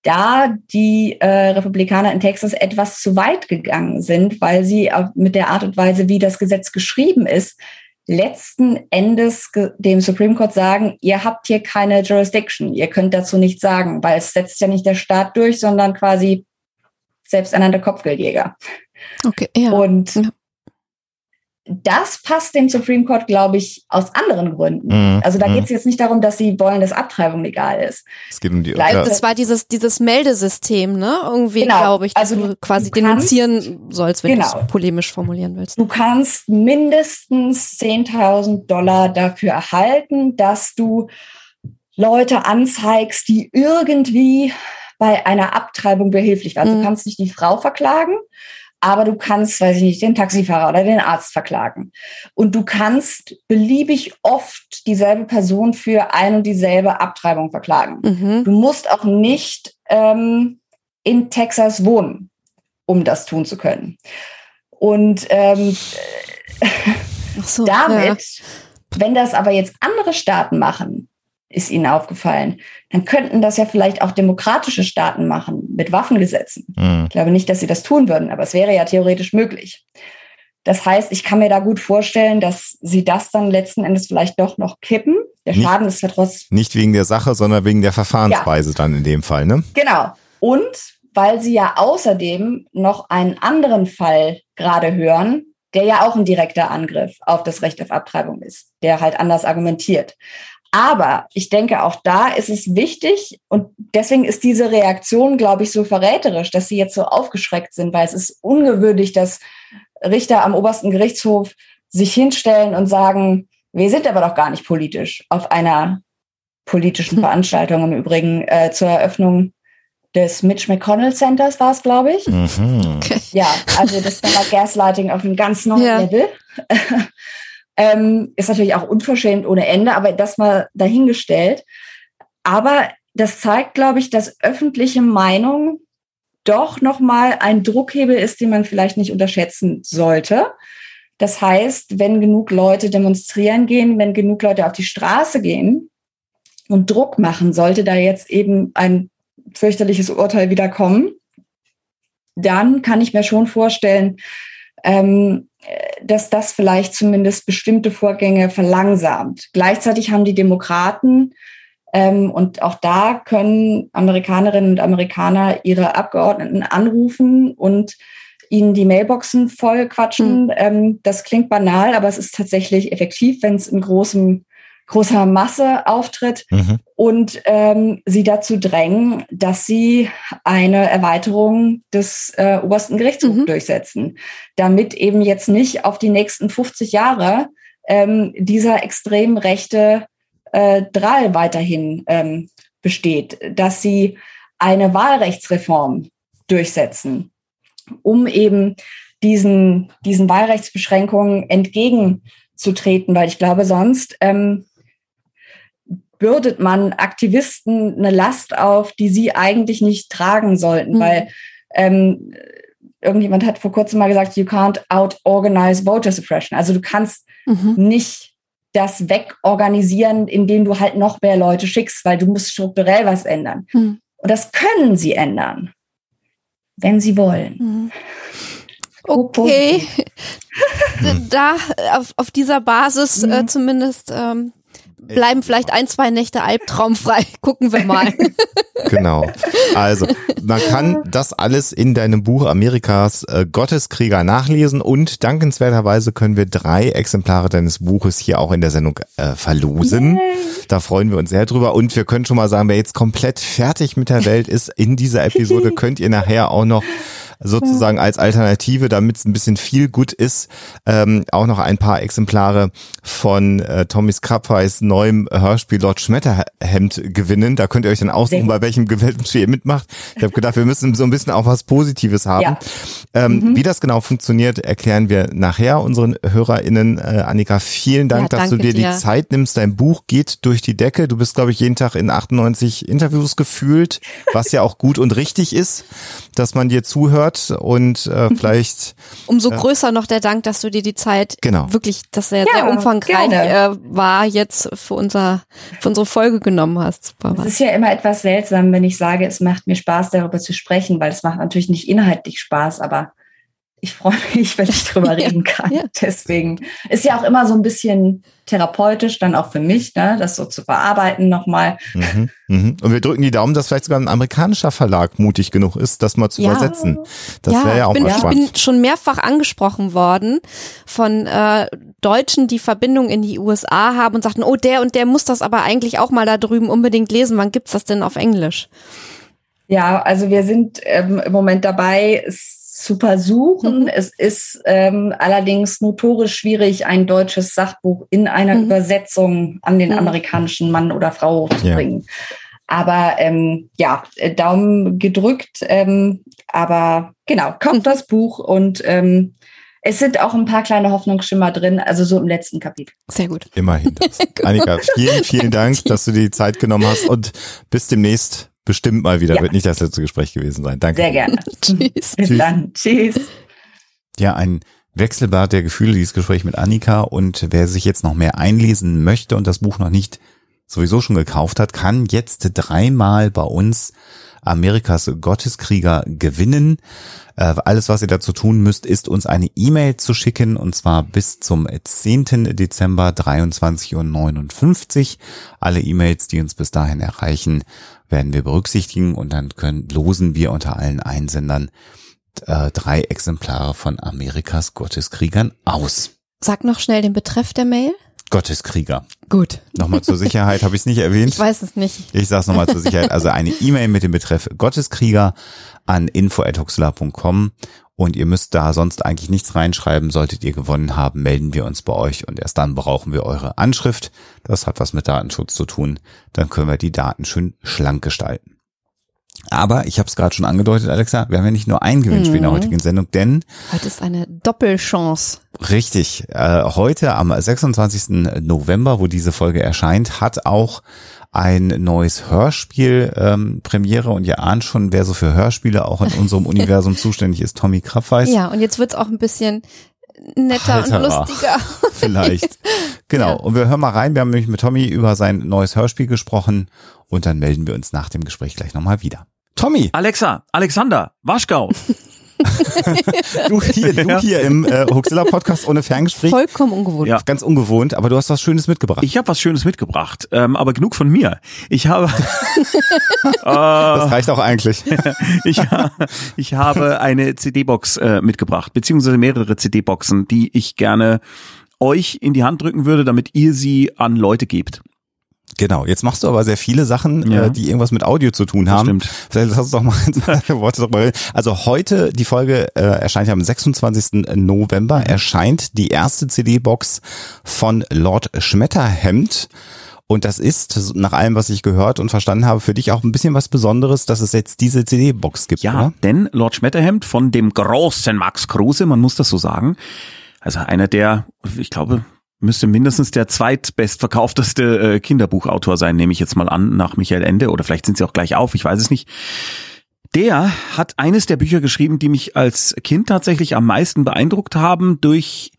E: da die äh, Republikaner in Texas etwas zu weit gegangen sind, weil sie mit der Art und Weise, wie das Gesetz geschrieben ist, letzten Endes dem Supreme Court sagen, ihr habt hier keine Jurisdiction, ihr könnt dazu nichts sagen, weil es setzt ja nicht der Staat durch, sondern quasi selbsternannte Kopfgeldjäger.
D: Okay, ja.
E: Und
D: Ja.
E: das passt dem Supreme Court, glaube ich, aus anderen Gründen.
C: Mhm.
E: Also da
C: Mhm.
E: geht es jetzt nicht darum, dass sie wollen, dass Abtreibung legal ist.
C: Es geht um die
E: Bleibt
C: ja.
E: es-
D: Das war dieses, dieses Meldesystem, ne? Irgendwie,
E: Genau.
D: glaube ich, dass
E: Also
D: du
E: du-
D: quasi
E: du kannst-
D: denunzieren sollst, wenn du
E: Genau.
D: es polemisch formulieren willst.
E: Du kannst mindestens 10.000 Dollar dafür erhalten, dass du Leute anzeigst, die irgendwie bei einer Abtreibung behilflich waren.
D: Mhm.
E: Du kannst nicht die Frau verklagen, aber du kannst, weiß ich nicht, den Taxifahrer oder den Arzt verklagen. Und du kannst beliebig oft dieselbe Person für ein und dieselbe Abtreibung verklagen.
D: Mhm.
E: Du musst auch nicht ähm, in Texas wohnen, um das tun zu können. Und ähm,
D: so, *laughs*
E: Damit, wenn das aber jetzt andere Staaten machen, ist ihnen aufgefallen, dann könnten das ja vielleicht auch demokratische Staaten machen mit Waffengesetzen.
C: Mhm.
E: Ich glaube nicht, dass sie das tun würden, aber es wäre ja theoretisch möglich. Das heißt, ich kann mir da gut vorstellen, dass sie das dann letzten Endes vielleicht doch noch kippen. Der
C: Nicht-
E: Schaden ist ja trotzdem
C: Nicht wegen der Sache, sondern wegen der Verfahrensweise dann in dem Fall, ne?
E: Genau. Und weil sie ja außerdem noch einen anderen Fall gerade hören, der ja auch ein direkter Angriff auf das Recht auf Abtreibung ist, der halt anders argumentiert. Aber ich denke, auch da ist es wichtig und deswegen ist diese Reaktion, glaube ich, so verräterisch, dass sie jetzt so aufgeschreckt sind, weil es ist ungewöhnlich, dass Richter am obersten Gerichtshof sich hinstellen und sagen, wir sind aber doch gar nicht politisch auf einer politischen
D: Hm.
E: Veranstaltung im Übrigen äh, zur Eröffnung des Mitch McConnell Centers war es, glaube ich.
C: Mhm.
E: Ja, also das war Gaslighting auf einem ganz neuen
D: Ja.
E: Level. Ähm, ist natürlich auch unverschämt ohne Ende, aber das mal dahingestellt. Aber das zeigt, glaube ich, dass öffentliche Meinung doch nochmal ein Druckhebel ist, den man vielleicht nicht unterschätzen sollte. Das heißt, wenn genug Leute demonstrieren gehen, wenn genug Leute auf die Straße gehen und Druck machen, sollte da jetzt eben ein fürchterliches Urteil wieder kommen, dann kann ich mir schon vorstellen, ähm, dass das vielleicht zumindest bestimmte Vorgänge verlangsamt. Gleichzeitig haben die Demokraten ähm, und auch da können Amerikanerinnen und Amerikaner ihre Abgeordneten anrufen und ihnen die Mailboxen voll quatschen. Ähm, das klingt banal, aber es ist tatsächlich effektiv, wenn es in großem, großer Masse auftritt
C: Mhm.
E: und ähm, sie dazu drängen, dass sie eine Erweiterung des äh, obersten Gerichtshofs
D: Mhm.
E: durchsetzen, damit eben jetzt nicht auf die nächsten 50 Jahre ähm, dieser extrem rechte äh, Drall weiterhin ähm, besteht, dass sie eine Wahlrechtsreform durchsetzen, um eben diesen, diesen Wahlrechtsbeschränkungen entgegenzutreten, weil ich glaube, sonst ähm, bürdet man Aktivisten eine Last auf, die sie eigentlich nicht tragen sollten,
D: Mhm.
E: weil ähm, irgendjemand hat vor kurzem mal gesagt, you can't out-organize voter suppression. Also du kannst
D: Mhm.
E: nicht das wegorganisieren, indem du halt noch mehr Leute schickst, weil du musst strukturell was ändern.
D: Mhm.
E: Und das können sie ändern, wenn sie wollen.
D: Mhm. Okay, *laughs* da auf, auf dieser Basis äh,
E: Mhm.
D: zumindest ähm, bleiben vielleicht ein, zwei Nächte albtraumfrei. *laughs* Gucken wir mal.
C: Genau. Also, man kann das alles in deinem Buch Amerikas äh, Gotteskrieger nachlesen und dankenswerterweise können wir drei Exemplare deines Buches hier auch in der Sendung äh, verlosen. Da freuen wir uns sehr drüber und wir können schon mal sagen, wer jetzt komplett fertig mit der Welt ist in dieser Episode, *laughs* könnt ihr nachher auch noch sozusagen als Alternative, damit es ein bisschen viel gut ist, ähm, auch noch ein paar Exemplare von äh, Tommys Krapweis neuem Hörspiel Lord Schmetterhemd gewinnen. Da könnt ihr euch dann aussuchen, bei welchem Gewinnspiel *laughs* ihr mitmacht. Ich habe gedacht, wir müssen so ein bisschen auch was Positives haben.
E: Ja.
C: Ähm, Wie das genau funktioniert, erklären wir nachher unseren HörerInnen. Äh, Annika, vielen Dank,
D: Ja,
C: dass du dir
D: dir.
C: die Zeit nimmst. Dein Buch geht durch die Decke. Du bist, glaube ich, jeden Tag in 98 Interviews gefühlt, was ja auch gut und richtig ist, dass man dir zuhört und äh, vielleicht
D: Umso größer noch der Dank, dass du dir die Zeit
C: Genau.
D: wirklich, dass er
E: Ja,
D: sehr umfangreich äh, war, jetzt für unser für unsere Folge genommen hast. Super
E: Es ist ja immer etwas seltsam, wenn ich sage, es macht mir Spaß, darüber zu sprechen, weil es macht natürlich nicht inhaltlich Spaß, aber ich freue mich, wenn ich drüber *laughs* reden kann.
D: ja.
E: Deswegen ist ja auch immer so ein bisschen therapeutisch, dann auch für mich, ne, das so zu verarbeiten nochmal.
C: Mhm, mhm. Und wir drücken die Daumen, dass vielleicht sogar ein amerikanischer Verlag mutig genug ist, das mal zu
D: Ja.
C: übersetzen. Das
D: ja,
C: wäre ja auch
D: ich bin,
C: mal
D: ich
C: spannend.
D: bin schon mehrfach angesprochen worden von äh, Deutschen, die Verbindung in die USA haben und sagten, oh, der und der muss das aber eigentlich auch mal da drüben unbedingt lesen. Wann gibt's das denn auf Englisch?
E: Ja, also wir sind ähm, im Moment dabei, es zu versuchen.
D: Mhm.
E: Es ist ähm, allerdings notorisch schwierig, ein deutsches Sachbuch in einer
D: Mhm.
E: Übersetzung an den
D: Mhm.
E: amerikanischen Mann oder Frau zu
C: Ja.
E: bringen. Aber ähm, ja, äh, Daumen gedrückt. Ähm, aber genau, kauft
D: Mhm.
E: das Buch und ähm, es sind auch ein paar kleine Hoffnungsschimmer drin, also so im letzten Kapitel.
D: Sehr gut.
C: Immerhin das. *laughs* Annika, vielen, vielen Dank, dass du dir die Zeit genommen hast und bis demnächst bestimmt mal wieder.
E: Ja.
C: Wird nicht das letzte Gespräch gewesen sein. Danke.
E: Sehr gerne. *laughs*
D: Tschüss.
E: Bis
C: Tschüss.
E: dann. Tschüss.
C: Ja, ein Wechselbad der Gefühle, dieses Gespräch mit Annika. Und wer sich jetzt noch mehr einlesen möchte und das Buch noch nicht sowieso schon gekauft hat, kann jetzt dreimal bei uns Amerikas Gotteskrieger gewinnen. Äh, alles, was ihr dazu tun müsst, ist uns eine E-Mail zu schicken und zwar bis zum 10. Dezember 23.59 Uhr. Alle E-Mails, die uns bis dahin erreichen, werden wir berücksichtigen und dann können, losen wir unter allen Einsendern äh, drei Exemplare von Amerikas Gotteskriegern aus.
D: Sag noch schnell den Betreff der Mail.
C: Gotteskrieger.
D: Gut.
C: Nochmal zur Sicherheit, habe ich es nicht erwähnt? *laughs*
D: Ich weiß es nicht.
C: Ich sage es nochmal zur Sicherheit. Also eine E-Mail mit dem Betreff Gotteskrieger an info.huxela.com und ihr müsst da sonst eigentlich nichts reinschreiben. Solltet ihr gewonnen haben, melden wir uns bei euch und erst dann brauchen wir eure Anschrift. Das hat was mit Datenschutz zu tun. Dann können wir die Daten schön schlank gestalten. Aber ich habe es gerade schon angedeutet, Alexa, wir haben ja nicht nur ein Gewinnspiel in der heutigen Sendung, denn
D: Heute ist eine Doppelchance.
C: Richtig. Äh, heute am 26. November, wo diese Folge erscheint, hat auch ein neues Hörspiel ähm, Premiere und ihr ahnt schon, wer so für Hörspiele auch in unserem *laughs* Universum zuständig ist, Tommy Krabweis.
D: Ja, und jetzt wird's auch ein bisschen netter
C: Halterer.
D: und lustiger. *laughs*
C: Vielleicht. Genau.
D: Ja.
C: Und wir hören mal rein. Wir haben nämlich mit Tommy über sein neues Hörspiel gesprochen und dann melden wir uns nach dem Gespräch gleich nochmal wieder. Tommy,
A: Alexa, Alexander, Waschgau. *laughs*
C: du hier, du
A: Ja.
C: hier im äh, Huxilla Podcast ohne Ferngespräch.
D: Vollkommen ungewohnt.
A: Ja.
C: Ganz ungewohnt, aber du hast was Schönes mitgebracht.
A: Ich habe was Schönes mitgebracht, ähm, aber genug von mir. Ich habe, *laughs*
C: das reicht auch eigentlich. *laughs*
A: ich, ich habe eine CD-Box äh, mitgebracht, beziehungsweise mehrere CD-Boxen, die ich gerne euch in die Hand drücken würde, damit ihr sie an Leute gebt.
C: Genau, jetzt machst du aber sehr viele Sachen,
A: Ja.
C: äh, die irgendwas mit Audio zu tun haben.
A: stimmt.
C: Vielleicht lass uns doch mal *laughs* Worte darüber reden. Also heute, die Folge äh, erscheint ja am 26. November, erscheint die erste CD-Box von Lord Schmetterhemd. Und das ist, nach allem, was ich gehört und verstanden habe, für dich auch ein bisschen was Besonderes, dass es jetzt diese CD-Box gibt,
A: Ja,
C: oder?
A: denn Lord Schmetterhemd von dem großen Max Kruse, man muss das so sagen, also einer der, ich glaube, müsste mindestens der zweitbestverkaufteste äh, Kinderbuchautor sein, nehme ich jetzt mal an, nach Michael Ende, oder vielleicht sind sie auch gleich auf, ich weiß es nicht. Der hat eines der Bücher geschrieben, die mich als Kind tatsächlich am meisten beeindruckt haben durch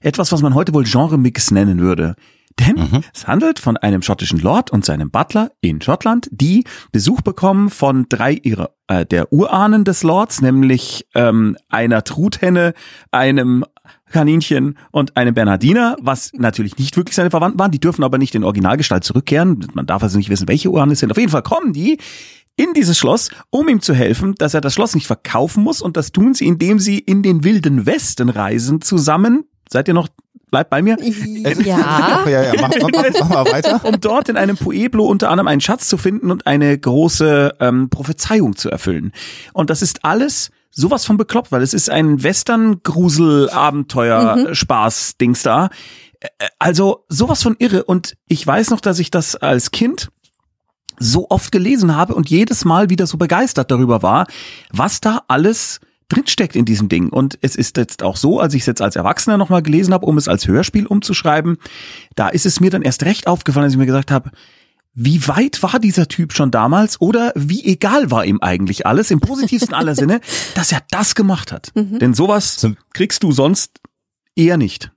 A: etwas, was man heute wohl Genre-Mix nennen würde. Denn es handelt von einem schottischen Lord und seinem Butler in Schottland, die Besuch bekommen von drei ihrer äh, der Urahnen des Lords, nämlich ähm, einer Truthenne, einem Kaninchen und einem Bernhardiner, was natürlich nicht wirklich seine Verwandten waren. Die dürfen aber nicht in Originalgestalt zurückkehren. Man darf also nicht wissen, welche Urahnen es sind. Auf jeden Fall kommen die in dieses Schloss, um ihm zu helfen, dass er das Schloss nicht verkaufen muss. Und das tun sie, indem sie in den wilden Westen reisen zusammen. Seid ihr noch? Bleibt bei mir.
D: Ja. *laughs*
C: ja, ja, mach, mach, mach, mach mal weiter. *laughs*
A: um dort in einem Pueblo unter anderem einen Schatz zu finden und eine große ähm, Prophezeiung zu erfüllen. Und das ist alles sowas von bekloppt, weil es ist ein Western-Grusel-Abenteuer-Spaß-Dings da. Äh, Also sowas von irre. Und ich weiß noch, dass ich das als Kind so oft gelesen habe und jedes Mal wieder so begeistert darüber war, was da alles drinsteckt in diesem Ding. Und es ist jetzt auch so, als ich es jetzt als Erwachsener nochmal gelesen habe, um es als Hörspiel umzuschreiben, da ist es mir dann erst recht aufgefallen, als ich mir gesagt habe, wie weit war dieser Typ schon damals oder wie egal war ihm eigentlich alles, im positivsten aller *laughs* Sinne, dass er das gemacht hat. Denn sowas
C: So-
A: kriegst du sonst eher nicht.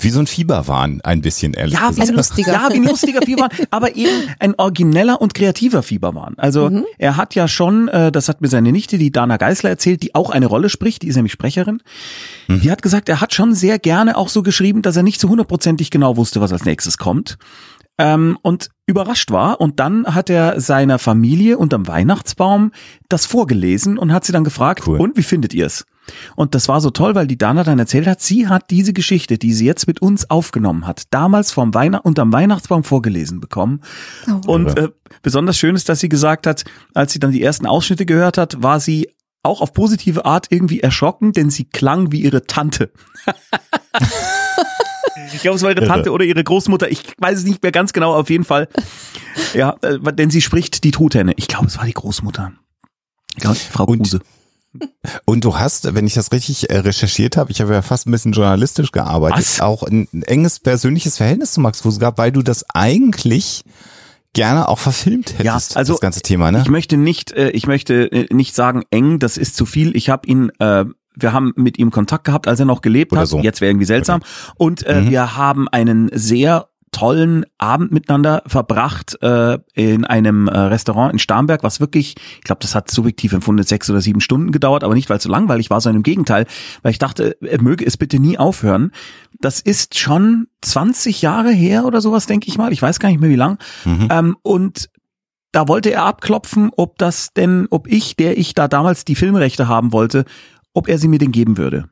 C: Wie so ein Fieberwahn, ein bisschen, ehrlich
A: Ja, wie
C: gesagt.
D: Ein lustiger.
A: Ja, wie ein lustiger Fieberwahn, aber eben ein origineller und kreativer Fieberwahn. Also er hat ja schon, äh, das hat mir seine Nichte, die Dana Geisler erzählt, die auch eine Rolle spricht, die ist nämlich Sprecherin. Die hat gesagt, er hat schon sehr gerne auch so geschrieben, dass er nicht so hundertprozentig genau wusste, was als nächstes kommt. Ähm, und überrascht war. Und dann hat er seiner Familie unterm Weihnachtsbaum das vorgelesen und hat sie dann gefragt,
C: Cool.
A: und wie findet ihr es? Und das war so toll, weil die Dana dann erzählt hat, sie hat diese Geschichte, die sie jetzt mit uns aufgenommen hat, damals vom Weihnacht unterm Weihnachtsbaum vorgelesen bekommen. Und äh, besonders schön ist, dass sie gesagt hat, als sie dann die ersten Ausschnitte gehört hat, war sie auch auf positive Art irgendwie erschrocken, denn sie klang wie ihre Tante. *laughs* Ich glaube, es war ihre Tante oder ihre Großmutter. Ich weiß es nicht mehr ganz genau, auf jeden Fall. Ja, äh, denn sie spricht die Truthenne. Ich glaube, es war die Großmutter. Ich glaube, Frau Kruse.
C: Und du hast, wenn ich das richtig äh, recherchiert habe, ich habe ja fast ein bisschen journalistisch gearbeitet,
A: Was?
C: auch ein, enges persönliches Verhältnis zu Max Kruse gehabt, weil du das eigentlich gerne auch verfilmt
A: Ja,
C: hättest,
A: also
C: das ganze Thema, ne?
A: Ich möchte nicht, äh, ich möchte nicht sagen eng, das ist zu viel. Ich habe ihn äh, wir haben mit ihm Kontakt gehabt, als er noch gelebt
C: Oder
A: hat.
C: so.
A: Jetzt wäre irgendwie seltsam. Und äh,
C: Mhm.
A: wir haben einen sehr tollen Abend miteinander verbracht äh, in einem äh, Restaurant in Starnberg, was wirklich, ich glaube, das hat subjektiv empfunden sechs oder sieben Stunden gedauert, aber nicht, weil es so langweilig war, sondern im Gegenteil, weil ich dachte, er möge es bitte nie aufhören. Das ist schon 20 Jahre her oder sowas, denke ich mal. Ich weiß gar nicht mehr wie lang.
C: Mhm.
A: Ähm, und da wollte er abklopfen, ob das denn, ob ich, der ich da damals die Filmrechte haben wollte, ob er sie mir denn geben würde.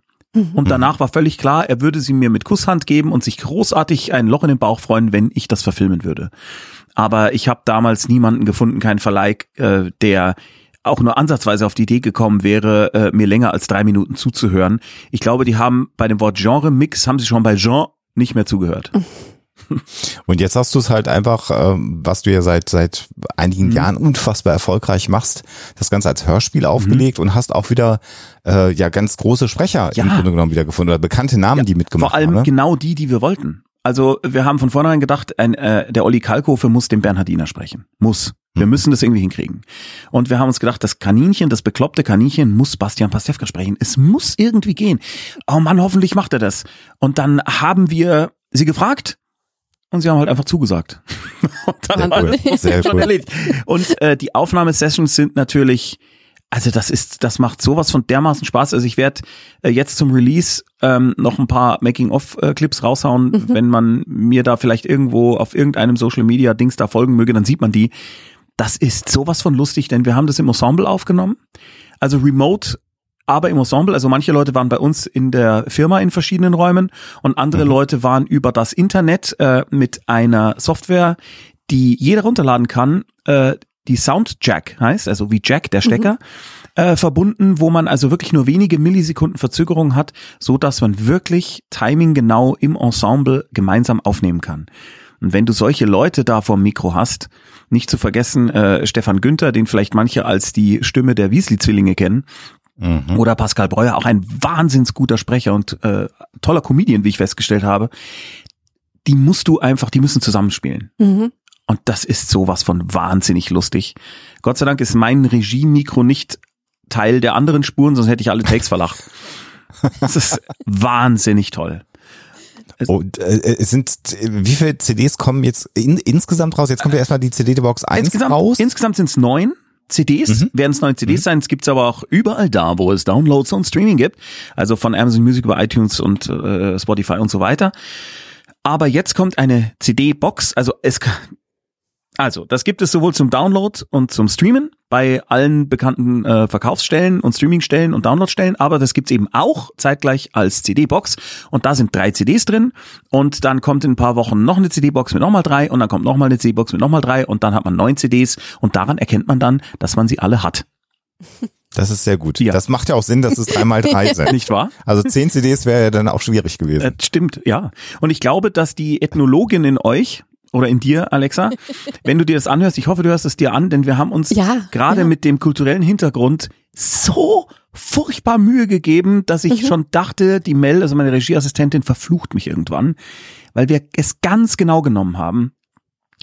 A: Und danach war völlig klar, er würde sie mir mit Kusshand geben und sich großartig ein Loch in den Bauch freuen, wenn ich das verfilmen würde. Aber ich habe damals niemanden gefunden, keinen Verleih, äh, der auch nur ansatzweise auf die Idee gekommen wäre, äh, mir länger als drei Minuten zuzuhören. Ich glaube, die haben bei dem Wort Genre-Mix, haben sie schon bei Jean nicht mehr zugehört.
C: Und jetzt hast du es halt einfach, ähm, was du ja seit seit einigen
A: Mhm.
C: Jahren unfassbar erfolgreich machst, das Ganze als Hörspiel aufgelegt und hast auch wieder äh, ja ganz große Sprecher
A: Ja.
C: im Grunde genommen wieder gefunden oder bekannte Namen, die mitgemacht
A: Vor allem
C: haben. Ne?
A: genau die, die wir wollten. Also wir haben von vornherein gedacht, ein, äh, der Olli Kalkofe muss den Bernhardiner sprechen. Muss. Wir
C: Hm.
A: müssen das irgendwie hinkriegen. Und wir haben uns gedacht, das Kaninchen, das bekloppte Kaninchen muss Bastian Pastewka sprechen. Es muss irgendwie gehen. Oh Mann, hoffentlich macht er das. Und dann haben wir sie gefragt und sie haben halt einfach zugesagt. *laughs* und dann war das
C: Sehr *laughs*
A: schon
C: cool.
A: erledigt. Und äh, die Aufnahmesessions sind natürlich also das ist, das macht sowas von dermaßen Spaß. Also ich werde äh, jetzt zum Release ähm, noch ein paar Making-of-Clips raushauen. Wenn man mir da vielleicht irgendwo auf irgendeinem Social-Media-Dings da folgen möge, dann sieht man die. Das ist sowas von lustig, denn wir haben das im Ensemble aufgenommen. Also remote, aber im Ensemble. Also manche Leute waren bei uns in der Firma in verschiedenen Räumen und andere Leute waren über das Internet äh, mit einer Software, die jeder runterladen kann, äh, die Soundjack heißt, also wie Jack, der Stecker, äh, verbunden, wo man also wirklich nur wenige Millisekunden Verzögerung hat, so dass man wirklich Timing genau im Ensemble gemeinsam aufnehmen kann. Und wenn du solche Leute da vor dem Mikro hast, nicht zu vergessen äh, Stefan Günther, den vielleicht manche als die Stimme der Weasley-Zwillinge kennen,
C: Mhm.
A: oder Pascal Breuer, auch ein wahnsinns guter Sprecher und äh, toller Comedian, wie ich festgestellt habe. Die musst du einfach, die müssen zusammenspielen.
D: Mhm.
A: Und das ist sowas von wahnsinnig lustig. Gott sei Dank ist mein Regie-Mikro nicht Teil der anderen Spuren, sonst hätte ich alle Takes verlacht. *laughs* Das ist wahnsinnig toll.
C: Und äh, es sind wie viele CDs kommen jetzt in, insgesamt raus? Jetzt kommt ja erstmal die CD-Box 1
A: Insgesamt,
C: raus.
A: insgesamt sind es neun CDs,
C: Mhm.
A: werden es neun CDs sein. Es gibt's aber auch überall da, wo es Downloads und Streaming gibt. Also von Amazon Music über iTunes und äh, Spotify und so weiter. Aber jetzt kommt eine CD-Box. Also es kann, also das gibt es sowohl zum Download und zum Streamen bei allen bekannten äh, Verkaufsstellen und Streamingstellen und Downloadstellen, aber das gibt's eben auch zeitgleich als CD-Box und da sind drei CDs drin und dann kommt in ein paar Wochen noch eine CD-Box mit nochmal drei und dann kommt nochmal eine CD-Box mit nochmal drei und dann hat man neun CDs und daran erkennt man dann, dass man sie alle hat.
C: Das ist sehr gut.
A: Ja.
C: Das macht ja auch Sinn, dass es dreimal *laughs* drei sind.
A: Nicht wahr?
C: Also zehn CDs wäre ja dann auch schwierig gewesen.
A: Äh, stimmt, ja. Und ich glaube, dass die Ethnologin in euch oder in dir, Alexa, *laughs* wenn du dir das anhörst, ich hoffe, du hörst es dir an, denn wir haben uns
D: Ja,
A: gerade
D: ja.
A: mit dem kulturellen Hintergrund so furchtbar Mühe gegeben, dass
D: Mhm.
A: ich schon dachte, die Mel, also meine Regieassistentin, verflucht mich irgendwann, weil wir es ganz genau genommen haben.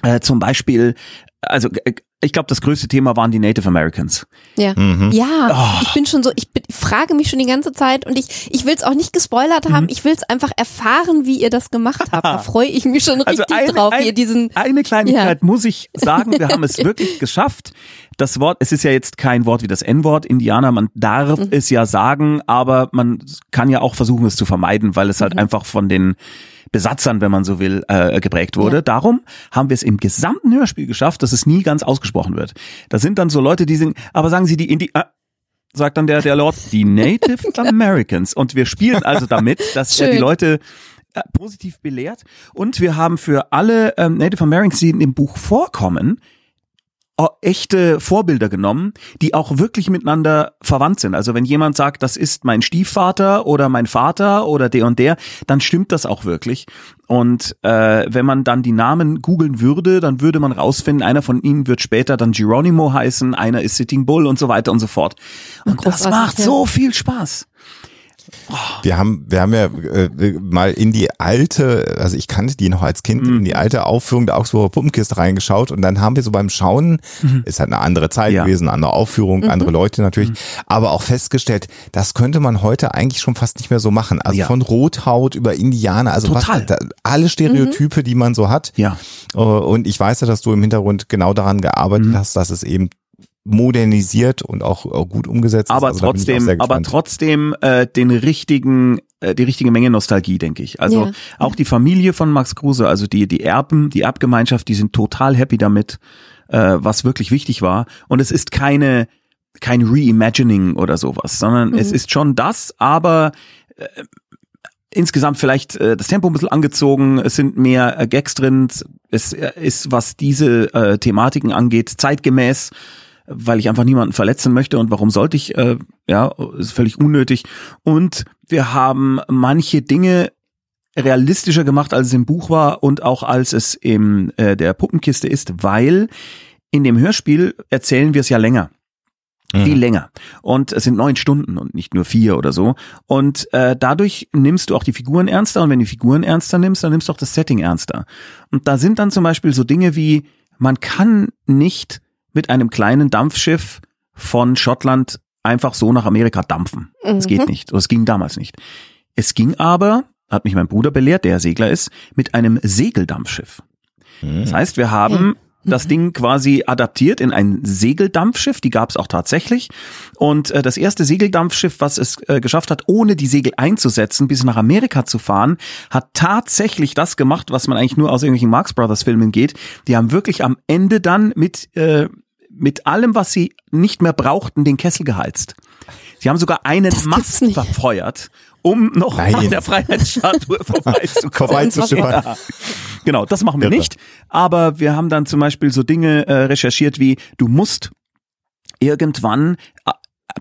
A: Äh, zum Beispiel, also äh, ich glaube, das größte Thema waren die Native Americans.
D: Ja.
C: Mhm.
D: Ja,
A: Oh.
D: ich bin schon so, ich bin, frage mich schon die ganze Zeit und ich, ich will es auch nicht gespoilert haben,
A: Mhm.
D: ich will es einfach erfahren, wie ihr das gemacht habt. Da freue ich mich schon
A: Also
D: richtig
A: eine-
D: drauf,
A: eine-
D: hier diesen,
A: Eine Kleinigkeit muss ich sagen, wir haben es *laughs* wirklich geschafft. Das Wort, es ist ja jetzt kein Wort wie das N-Wort, Indianer, man darf
D: Mhm.
A: es ja sagen, aber man kann ja auch versuchen, es zu vermeiden, weil es halt
D: Mhm.
A: einfach von den Besatzern, wenn man so will, äh, geprägt wurde.
D: Ja.
A: Darum haben wir es im gesamten Hörspiel geschafft, dass es nie ganz ausgesprochen wird. Da sind dann so Leute, die sind, aber sagen sie die Indi äh, sagt dann der, der Lord, die Native *laughs* Americans. Und wir spielen also damit, dass er die. Leute äh, positiv belehrt. Und wir haben für alle ähm, Native Americans, die in dem Buch vorkommen, echte Vorbilder genommen, die auch wirklich miteinander verwandt sind. Also wenn jemand sagt, das ist mein Stiefvater oder mein Vater oder der und der, dann stimmt das auch wirklich. Und äh, wenn man dann die Namen googeln würde, dann würde man rausfinden, einer von ihnen wird später dann Geronimo heißen, einer ist Sitting Bull und so weiter und so fort. Und das macht
D: ja.
A: so viel Spaß.
C: Wir haben, wir haben ja äh, mal in die alte, also ich kannte die noch als Kind,
A: Mhm.
C: in die alte Aufführung der Augsburger Puppenkiste reingeschaut und dann haben wir so beim Schauen, ist halt eine andere Zeit
A: Mhm. Ja. Mhm.
C: gewesen, eine andere Aufführung, andere Leute natürlich, aber auch festgestellt, das könnte man heute eigentlich schon fast nicht mehr so machen. Also
A: Ja.
C: von Rothaut über Indianer, also
A: Total.
C: was, da, alle Stereotype, die man so hat.
A: Ja.
C: Äh, Und ich weiß ja, dass du im Hintergrund genau daran gearbeitet
A: Mhm.
C: hast, dass es eben modernisiert und auch gut umgesetzt
A: aber
C: ist. Also
A: trotzdem, aber trotzdem äh, den richtigen, äh, die richtige Menge Nostalgie, denke ich. Also
D: Ja.
A: auch die Familie von Max Kruse, also die die Erben, die Erbgemeinschaft, die sind total happy damit, äh, was wirklich wichtig war. Und es ist keine kein Reimagining oder sowas, sondern es ist schon das, aber äh, insgesamt vielleicht äh, das Tempo ein bisschen angezogen, es sind mehr äh, Gags drin, es äh, ist, was diese äh, Thematiken angeht, zeitgemäß, weil ich einfach niemanden verletzen möchte und warum sollte ich, äh, ja, ist völlig unnötig. Und wir haben manche Dinge realistischer gemacht, als es im Buch war und auch als es in äh, der Puppenkiste ist, weil in dem Hörspiel erzählen wir es ja länger. Viel länger. Und es sind neun Stunden und nicht nur vier oder so. Und äh, dadurch nimmst du auch die Figuren ernster. Und wenn du die Figuren ernster nimmst, dann nimmst du auch das Setting ernster. Und da sind dann zum Beispiel so Dinge wie, man kann nicht mit einem kleinen Dampfschiff von Schottland einfach so nach Amerika dampfen. Das geht nicht. Oder es ging damals nicht. Es ging aber, hat mich mein Bruder belehrt, der Segler ist, mit einem Segeldampfschiff. Das heißt, wir haben das Ding quasi adaptiert in ein Segeldampfschiff, die gab es auch tatsächlich. Und äh, das erste Segeldampfschiff, was es äh, geschafft hat, ohne die Segel einzusetzen, bis nach Amerika zu fahren, hat tatsächlich das gemacht, was man eigentlich nur aus irgendwelchen Marx Brothers Filmen geht. Die haben wirklich am Ende dann mit äh, mit allem, was sie nicht mehr brauchten, den Kessel geheizt. Sie haben sogar einen
D: Das
A: Mast verfeuert, um noch
C: Nein.
A: an der Freiheitsstatue *laughs* vorbeizukommen. Ja. Genau, das machen wir
C: Irre.
A: nicht. Aber wir haben dann zum Beispiel so Dinge äh, recherchiert wie, du musst irgendwann äh,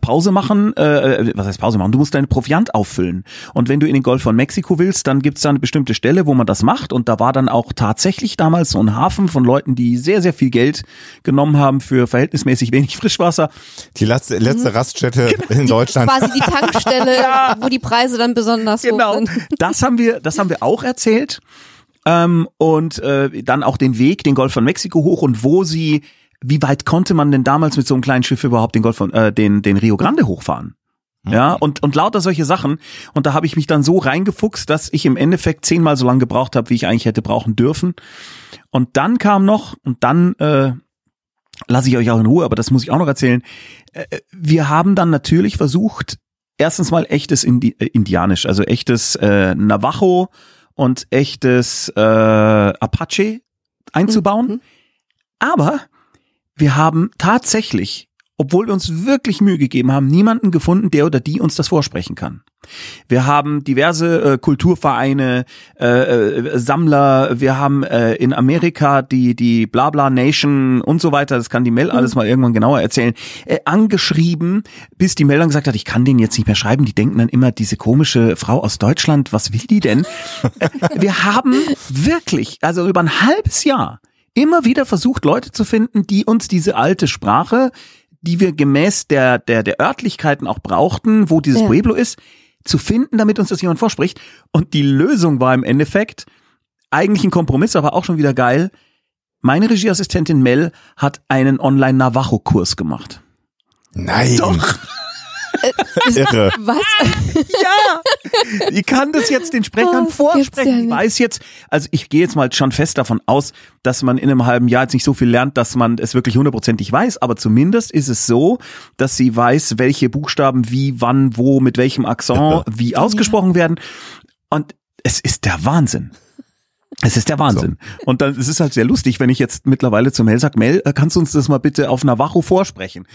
A: Pause machen, äh, was heißt Pause machen? Du musst deinen Proviant auffüllen. Und wenn du in den Golf von Mexiko willst, dann gibt's da eine bestimmte Stelle, wo man das macht. Und da war dann auch tatsächlich damals so ein Hafen von Leuten, die sehr, sehr viel Geld genommen haben für verhältnismäßig wenig Frischwasser.
C: Die letzte, letzte Raststätte *laughs*
A: Genau.
C: in Deutschland.
D: Quasi die Tankstelle, *laughs* wo die Preise dann besonders
A: Genau.
D: hoch sind.
A: Das haben wir, das haben wir auch erzählt. Ähm, und äh, dann auch den Weg, den Golf von Mexiko hoch und wo sie, wie weit konnte man denn damals mit so einem kleinen Schiff überhaupt den Golf von, äh, den, den Rio Grande hochfahren? Ja, und, und lauter solche Sachen. Und da habe ich mich dann so reingefuchst, dass ich im Endeffekt zehnmal so lange gebraucht habe, wie ich eigentlich hätte brauchen dürfen. Und dann kam noch, und dann äh, lasse ich euch auch in Ruhe, aber das muss ich auch noch erzählen. Äh, wir haben dann natürlich versucht, erstens mal echtes Indi äh, Indianisch, also echtes äh, Navajo und echtes äh, Apache einzubauen.
D: Mhm.
A: Aber wir haben tatsächlich, obwohl wir uns wirklich Mühe gegeben haben, niemanden gefunden, der oder die uns das vorsprechen kann. Wir haben diverse äh, Kulturvereine, äh, äh, Sammler, wir haben äh, in Amerika die die Blabla Nation und so weiter, das kann die Mel alles mal irgendwann genauer erzählen, äh, angeschrieben, bis die Mel dann gesagt hat, ich kann den jetzt nicht mehr schreiben, die denken dann immer, diese komische Frau aus Deutschland, was will die denn? *laughs* Äh, wir haben wirklich, also über ein halbes Jahr immer wieder versucht, Leute zu finden, die uns diese alte Sprache, die wir gemäß der, der, der Örtlichkeiten auch brauchten, wo dieses
D: Ja.
A: Pueblo ist, zu finden, damit uns das jemand vorspricht. Und die Lösung war im Endeffekt eigentlich ein Kompromiss, aber auch schon wieder geil. Meine Regieassistentin Mel hat einen Online-Navajo-Kurs gemacht.
C: Nein.
A: Doch.
C: Irre.
D: Was? *laughs*
A: Ja, die kann das jetzt den Sprechern
D: gibt's
A: vorsprechen.
D: ja nicht.
A: weiß jetzt, also ich gehe jetzt mal schon fest davon aus, dass man in einem halben Jahr jetzt nicht so viel lernt, dass man es wirklich hundertprozentig weiß, aber zumindest ist es so, dass sie weiß, welche Buchstaben wie, wann, wo, mit welchem Akzent wie ausgesprochen werden. Und es ist der Wahnsinn. Es ist der Wahnsinn. Und dann es ist halt sehr lustig, wenn ich jetzt mittlerweile zu Mel sage, Mel, äh, kannst du uns das mal bitte auf Navajo vorsprechen?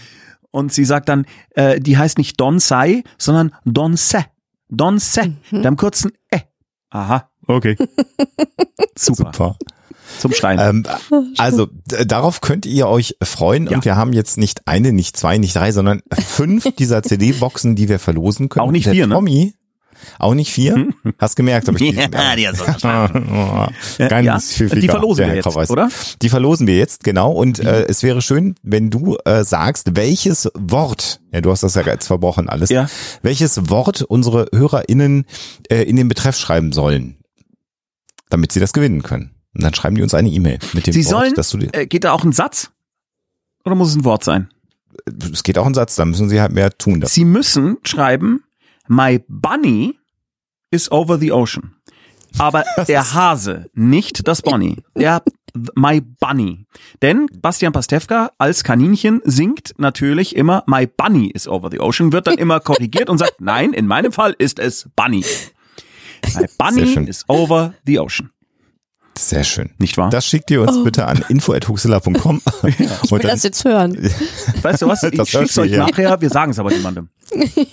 A: Und sie sagt dann, äh, die heißt nicht Don Sai, sondern Don Se. Don Se.
C: Mhm.
A: Mit einem kurzen E. Aha, okay. *laughs* Super.
C: Super.
A: Zum Schreien.
C: Ähm, also d- darauf könnt ihr euch freuen
A: Ja.
C: und wir haben jetzt nicht eine, nicht zwei, nicht drei, sondern fünf *laughs* dieser CD-Boxen, die wir verlosen können.
A: Auch nicht
C: Der
A: vier, ne?
C: Auch nicht vier? *laughs* Hast gemerkt, habe ich
A: Ja, die hast *laughs* du
C: Ganz
A: Ja,
C: viel
A: die verlosen wir jetzt, oder?
C: Die verlosen wir jetzt, genau. Und äh, es wäre schön, wenn du äh, sagst, welches Wort, ja, du hast das ja jetzt verbrochen alles,
A: Ja.
C: welches Wort unsere HörerInnen äh, in den Betreff schreiben sollen, damit sie das gewinnen können. Und dann schreiben die uns eine E-Mail mit dem
A: Sie
C: Wort,
A: sollen,
C: dass du
A: äh, geht da auch ein Satz? Oder muss es ein Wort sein?
C: es geht auch ein Satz, da müssen sie halt mehr tun. dafür.
A: Sie müssen schreiben, my bunny is over the ocean. Aber der Hase, nicht das Bonnie. Der My Bunny. Denn Bastian Pastewka als Kaninchen singt natürlich immer My Bunny is over the ocean, wird dann immer korrigiert und sagt, nein, in meinem Fall ist es Bunny. My Bunny is over the ocean.
C: Sehr schön.
A: Nicht wahr?
C: Das schickt ihr uns bitte an info.huxilla.com. *laughs*
D: Ich will das jetzt hören. *laughs*
A: weißt du was? Ich
C: Das
A: schick's euch
C: ja.
A: nachher, wir sagen es aber niemandem.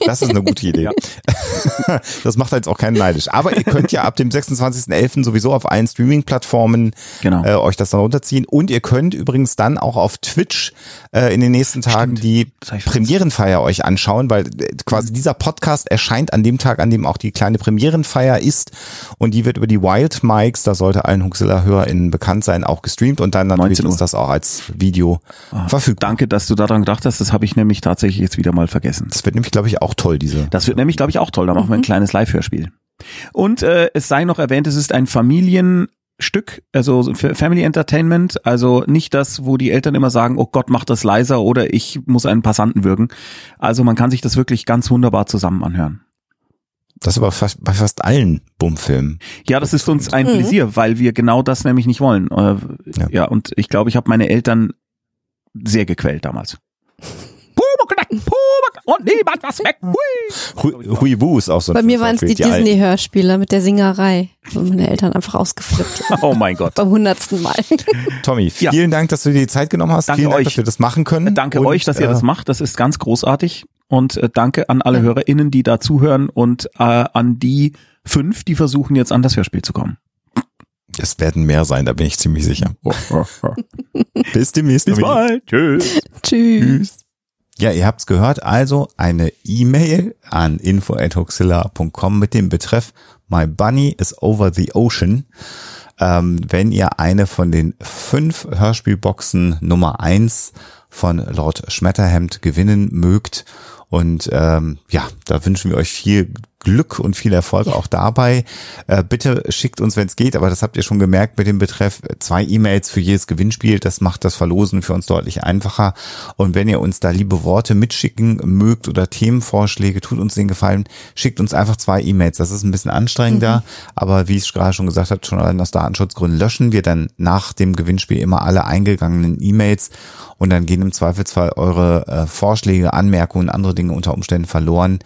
C: Das ist eine gute Idee.
A: Ja. *laughs*
C: Das macht jetzt auch keinen neidisch. Aber ihr könnt ja ab dem 26.11. sowieso auf allen Streaming-Plattformen
A: Genau.
C: äh, euch das dann runterziehen. Und ihr könnt übrigens dann auch auf Twitch äh, in den nächsten Tagen die
A: ich vergessen.
C: Premierenfeier euch anschauen, weil äh, quasi dieser Podcast erscheint an dem Tag, an dem auch die kleine Premierenfeier ist. Und die wird über die Wild Mics, da sollte allen Huxilla-HörerInnen bekannt sein, auch gestreamt. Und dann natürlich
A: 19 Uhr.
C: ist das auch als Video verfügbar.
A: Danke, dass du daran gedacht hast. Das habe ich nämlich tatsächlich jetzt wieder mal vergessen.
C: Das wird nämlich, glaube ich, auch toll, diese.
A: Das wird nämlich, glaube ich, auch toll. Da machen wir ein kleines Live-Hörspiel. Und äh, es sei noch erwähnt, es ist ein Familienstück, also für Family Entertainment, also nicht das, wo die Eltern immer sagen, oh Gott, mach das leiser oder ich muss einen Passanten würgen. Also man kann sich das wirklich ganz wunderbar zusammen anhören.
C: Das ist aber fast, bei fast allen Bummfilmen.
A: Ja, das ist uns ein Pläsier, weil wir genau das nämlich nicht wollen. Äh,
C: Ja.
A: ja. und ich glaube, ich habe meine Eltern sehr gequält damals. *laughs* Pumuckl, Und niemand was weg. Hui.
C: Hui- Huibu ist auch so ein
D: Bei mir waren es die
C: alten.
D: Disney-Hörspiele mit der Singerei. Sind meine Eltern einfach ausgeflippt. *laughs*
A: Oh mein Gott.
D: Beim hundertsten Mal. *laughs*
C: Tommy,
A: Ja.
C: vielen Dank, dass du dir die Zeit genommen hast.
A: Danke
C: vielen Dank,
A: euch.
C: dass wir das machen können.
A: Danke
C: Und,
A: euch, dass ihr
C: äh,
A: das macht. Das ist ganz großartig. Und äh, danke an alle HörerInnen, die da zuhören und äh, an die fünf, die versuchen jetzt an das Hörspiel zu kommen.
C: Es werden mehr sein, da bin ich ziemlich sicher. *laughs* Bis demnächst.
A: Bis
C: Tommy.
A: bald. Tschüss.
D: Tschüss.
C: Ja, ihr habt's gehört. Also eine E-Mail an info.hoxilla.com mit dem Betreff My Bunny is over the ocean. Ähm, wenn ihr eine von den fünf Hörspielboxen Nummer eins von Lord Schmetterhemd gewinnen mögt. Und ähm, ja, da wünschen wir euch viel Glück und viel Erfolg auch dabei. Äh, bitte schickt uns, wenn es geht, aber das habt ihr schon gemerkt mit dem Betreff, zwei E-Mails für jedes Gewinnspiel. Das macht das Verlosen für uns deutlich einfacher. Und wenn ihr uns da liebe Worte mitschicken mögt oder Themenvorschläge, tut uns den Gefallen, schickt uns einfach zwei E-Mails. Das ist ein bisschen anstrengender, aber wie ich gerade schon gesagt habe, schon allein aus Datenschutzgründen löschen wir dann nach dem Gewinnspiel immer alle eingegangenen E-Mails und dann gehen im Zweifelsfall eure äh, Vorschläge, Anmerkungen, andere Dinge unter Umständen verloren,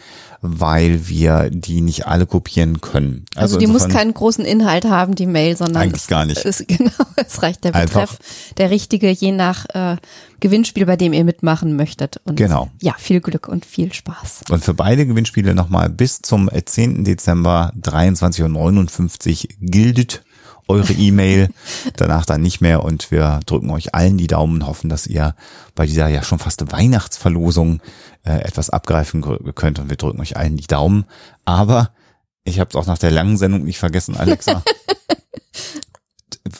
C: weil wir die nicht alle kopieren können.
D: Also, die muss keinen großen Inhalt haben, die Mail, sondern
C: Eigentlich
D: es,
C: gar nicht.
D: Es, *laughs* genau, es reicht der
C: Einfach-
D: Betreff, der richtige, je nach äh, Gewinnspiel, bei dem ihr mitmachen möchtet. Und
C: Genau.
D: Ja, viel Glück und viel Spaß.
C: Und für beide Gewinnspiele nochmal bis zum 10. Dezember 23.59 Uhr gildet eure E-Mail. *laughs* Danach dann nicht mehr und wir drücken euch allen die Daumen und hoffen, dass ihr bei dieser ja schon fast Weihnachtsverlosung äh, etwas abgreifen gr- könnt und wir drücken euch allen die Daumen. Aber ich habe es auch nach der langen Sendung nicht vergessen, Alexa. *laughs*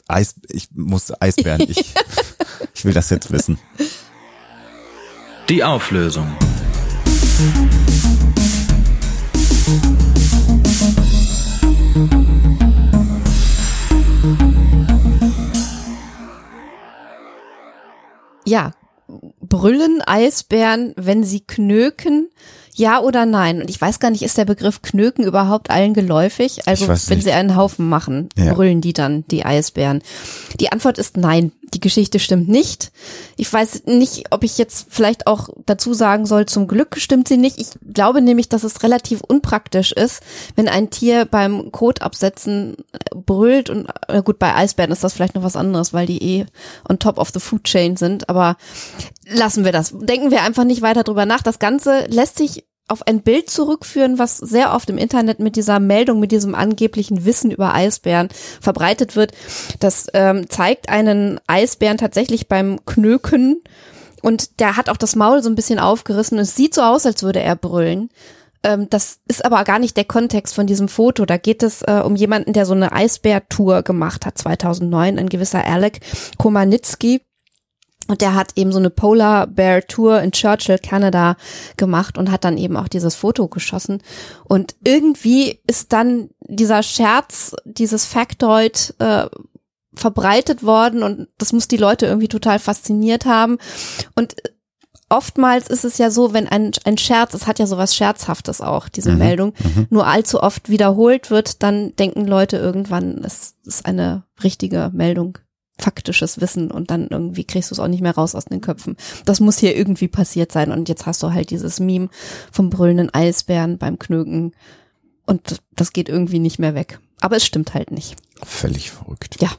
C: Eis, ich muss Eisbären, ich, *laughs* ich will das jetzt wissen.
B: Die Auflösung.
D: Ja, brüllen Eisbären, wenn sie knöken? Ja oder nein? Und ich weiß gar nicht, ist der Begriff knöken überhaupt allen geläufig? Also wenn
C: nicht.
D: sie einen Haufen machen,
C: Ja.
D: brüllen die dann die Eisbären? Die Antwort ist nein. Die Geschichte stimmt nicht. Ich weiß nicht, ob ich jetzt vielleicht auch dazu sagen soll, zum Glück stimmt sie nicht. Ich glaube nämlich, dass es relativ unpraktisch ist, wenn ein Tier beim Kot absetzen äh, brüllt und äh, gut, bei Eisbären ist das vielleicht noch was anderes, weil die eh on top of the food chain sind, aber lassen wir das. Denken wir einfach nicht weiter drüber nach. Das Ganze lässt sich auf ein Bild zurückführen, was sehr oft im Internet mit dieser Meldung, mit diesem angeblichen Wissen über Eisbären verbreitet wird. Das ähm, zeigt einen Eisbären tatsächlich beim Knöken und der hat auch das Maul so ein bisschen aufgerissen. Es sieht so aus, als würde er brüllen. ähm, das ist aber gar nicht der Kontext von diesem Foto. Da geht es äh, um jemanden, der so eine Eisbär-Tour gemacht hat 2009, ein gewisser Alec Komanitsky. Und der hat eben so eine Polar Bear Tour in Churchill, Canada gemacht und hat dann eben auch dieses Foto geschossen. Und irgendwie ist dann dieser Scherz, dieses Factoid äh, verbreitet worden und das muss die Leute irgendwie total fasziniert haben. Und oftmals ist es ja so, wenn ein, ein Scherz, es hat ja sowas Scherzhaftes auch, diese mhm. Meldung, mhm. nur allzu oft wiederholt wird, dann denken Leute irgendwann, es ist eine richtige Meldung faktisches Wissen und dann irgendwie kriegst du es auch nicht mehr raus aus den Köpfen. Das muss hier irgendwie passiert sein und jetzt hast du halt dieses Meme vom brüllenden Eisbären beim Knöken und das geht irgendwie nicht mehr weg. Aber es stimmt halt nicht.
C: Völlig verrückt.
D: Ja.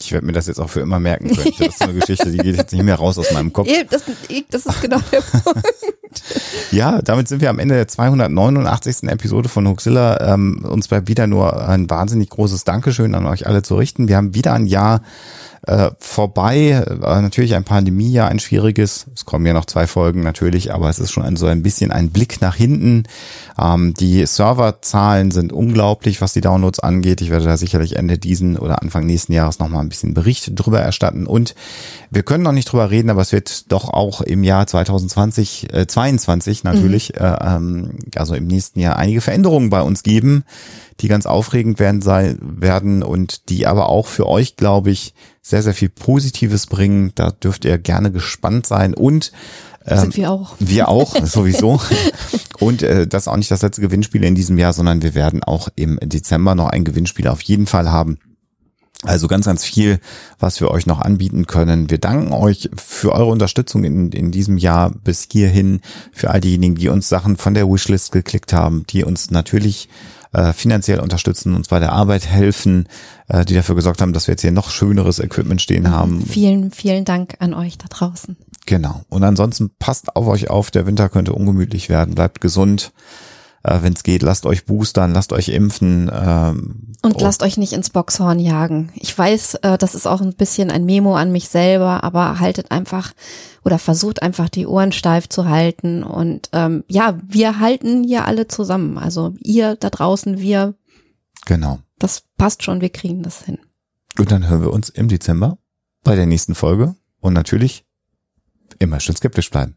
C: Ich werde mir das jetzt auch für immer merken können. Das ist eine Geschichte, die geht jetzt nicht mehr raus aus meinem Kopf.
D: Das, das ist genau der *laughs* Punkt.
C: Ja, damit sind wir am Ende der 289. Episode von Huxilla. Ähm, uns bleibt wieder nur ein wahnsinnig großes Dankeschön an euch alle zu richten. Wir haben wieder ein Jahr äh, vorbei. Äh, natürlich ein Pandemiejahr, ein schwieriges. Es kommen ja noch zwei Folgen natürlich, aber es ist schon ein, so ein bisschen ein Blick nach hinten. Ähm, die Serverzahlen sind unglaublich, was die Downloads angeht. Ich werde da sicherlich Ende diesen oder Anfang nächsten Jahres nochmal ein bisschen Bericht drüber erstatten. Und wir können noch nicht drüber reden, aber es wird doch auch im Jahr 2020, äh, 22 natürlich, mhm. äh, ähm, also im nächsten Jahr einige Veränderungen bei uns geben die ganz aufregend werden sein werden und die aber auch für euch, glaube ich, sehr, sehr viel Positives bringen. Da dürft ihr gerne gespannt sein und
D: ähm, sind wir auch.
C: Wir auch, *laughs* sowieso. Und äh, das ist auch nicht das letzte Gewinnspiel in diesem Jahr, sondern wir werden auch im Dezember noch ein Gewinnspiel auf jeden Fall haben. Also ganz, ganz viel, was wir euch noch anbieten können. Wir danken euch für eure Unterstützung in, in diesem Jahr bis hierhin, für all diejenigen, die uns Sachen von der Wishlist geklickt haben, die uns natürlich äh, finanziell unterstützen, uns bei der Arbeit helfen, äh, die dafür gesorgt haben, dass wir jetzt hier noch schöneres Equipment stehen mhm. haben.
D: Vielen, vielen Dank an euch da draußen.
C: Genau. Und ansonsten passt auf euch auf, der Winter könnte ungemütlich werden, bleibt gesund äh, wenn es geht, lasst euch boostern, lasst euch impfen. Ähm,
D: und oh. lasst euch nicht ins Boxhorn jagen. Ich weiß, äh, das ist auch ein bisschen ein Memo an mich selber, aber haltet einfach oder versucht einfach die Ohren steif zu halten. Und ähm, ja, wir halten hier alle zusammen. Also ihr da draußen, wir.
C: Genau.
D: Das passt schon, wir kriegen das hin.
C: Und dann hören wir uns im Dezember bei der nächsten Folge. Und natürlich immer schön skeptisch bleiben.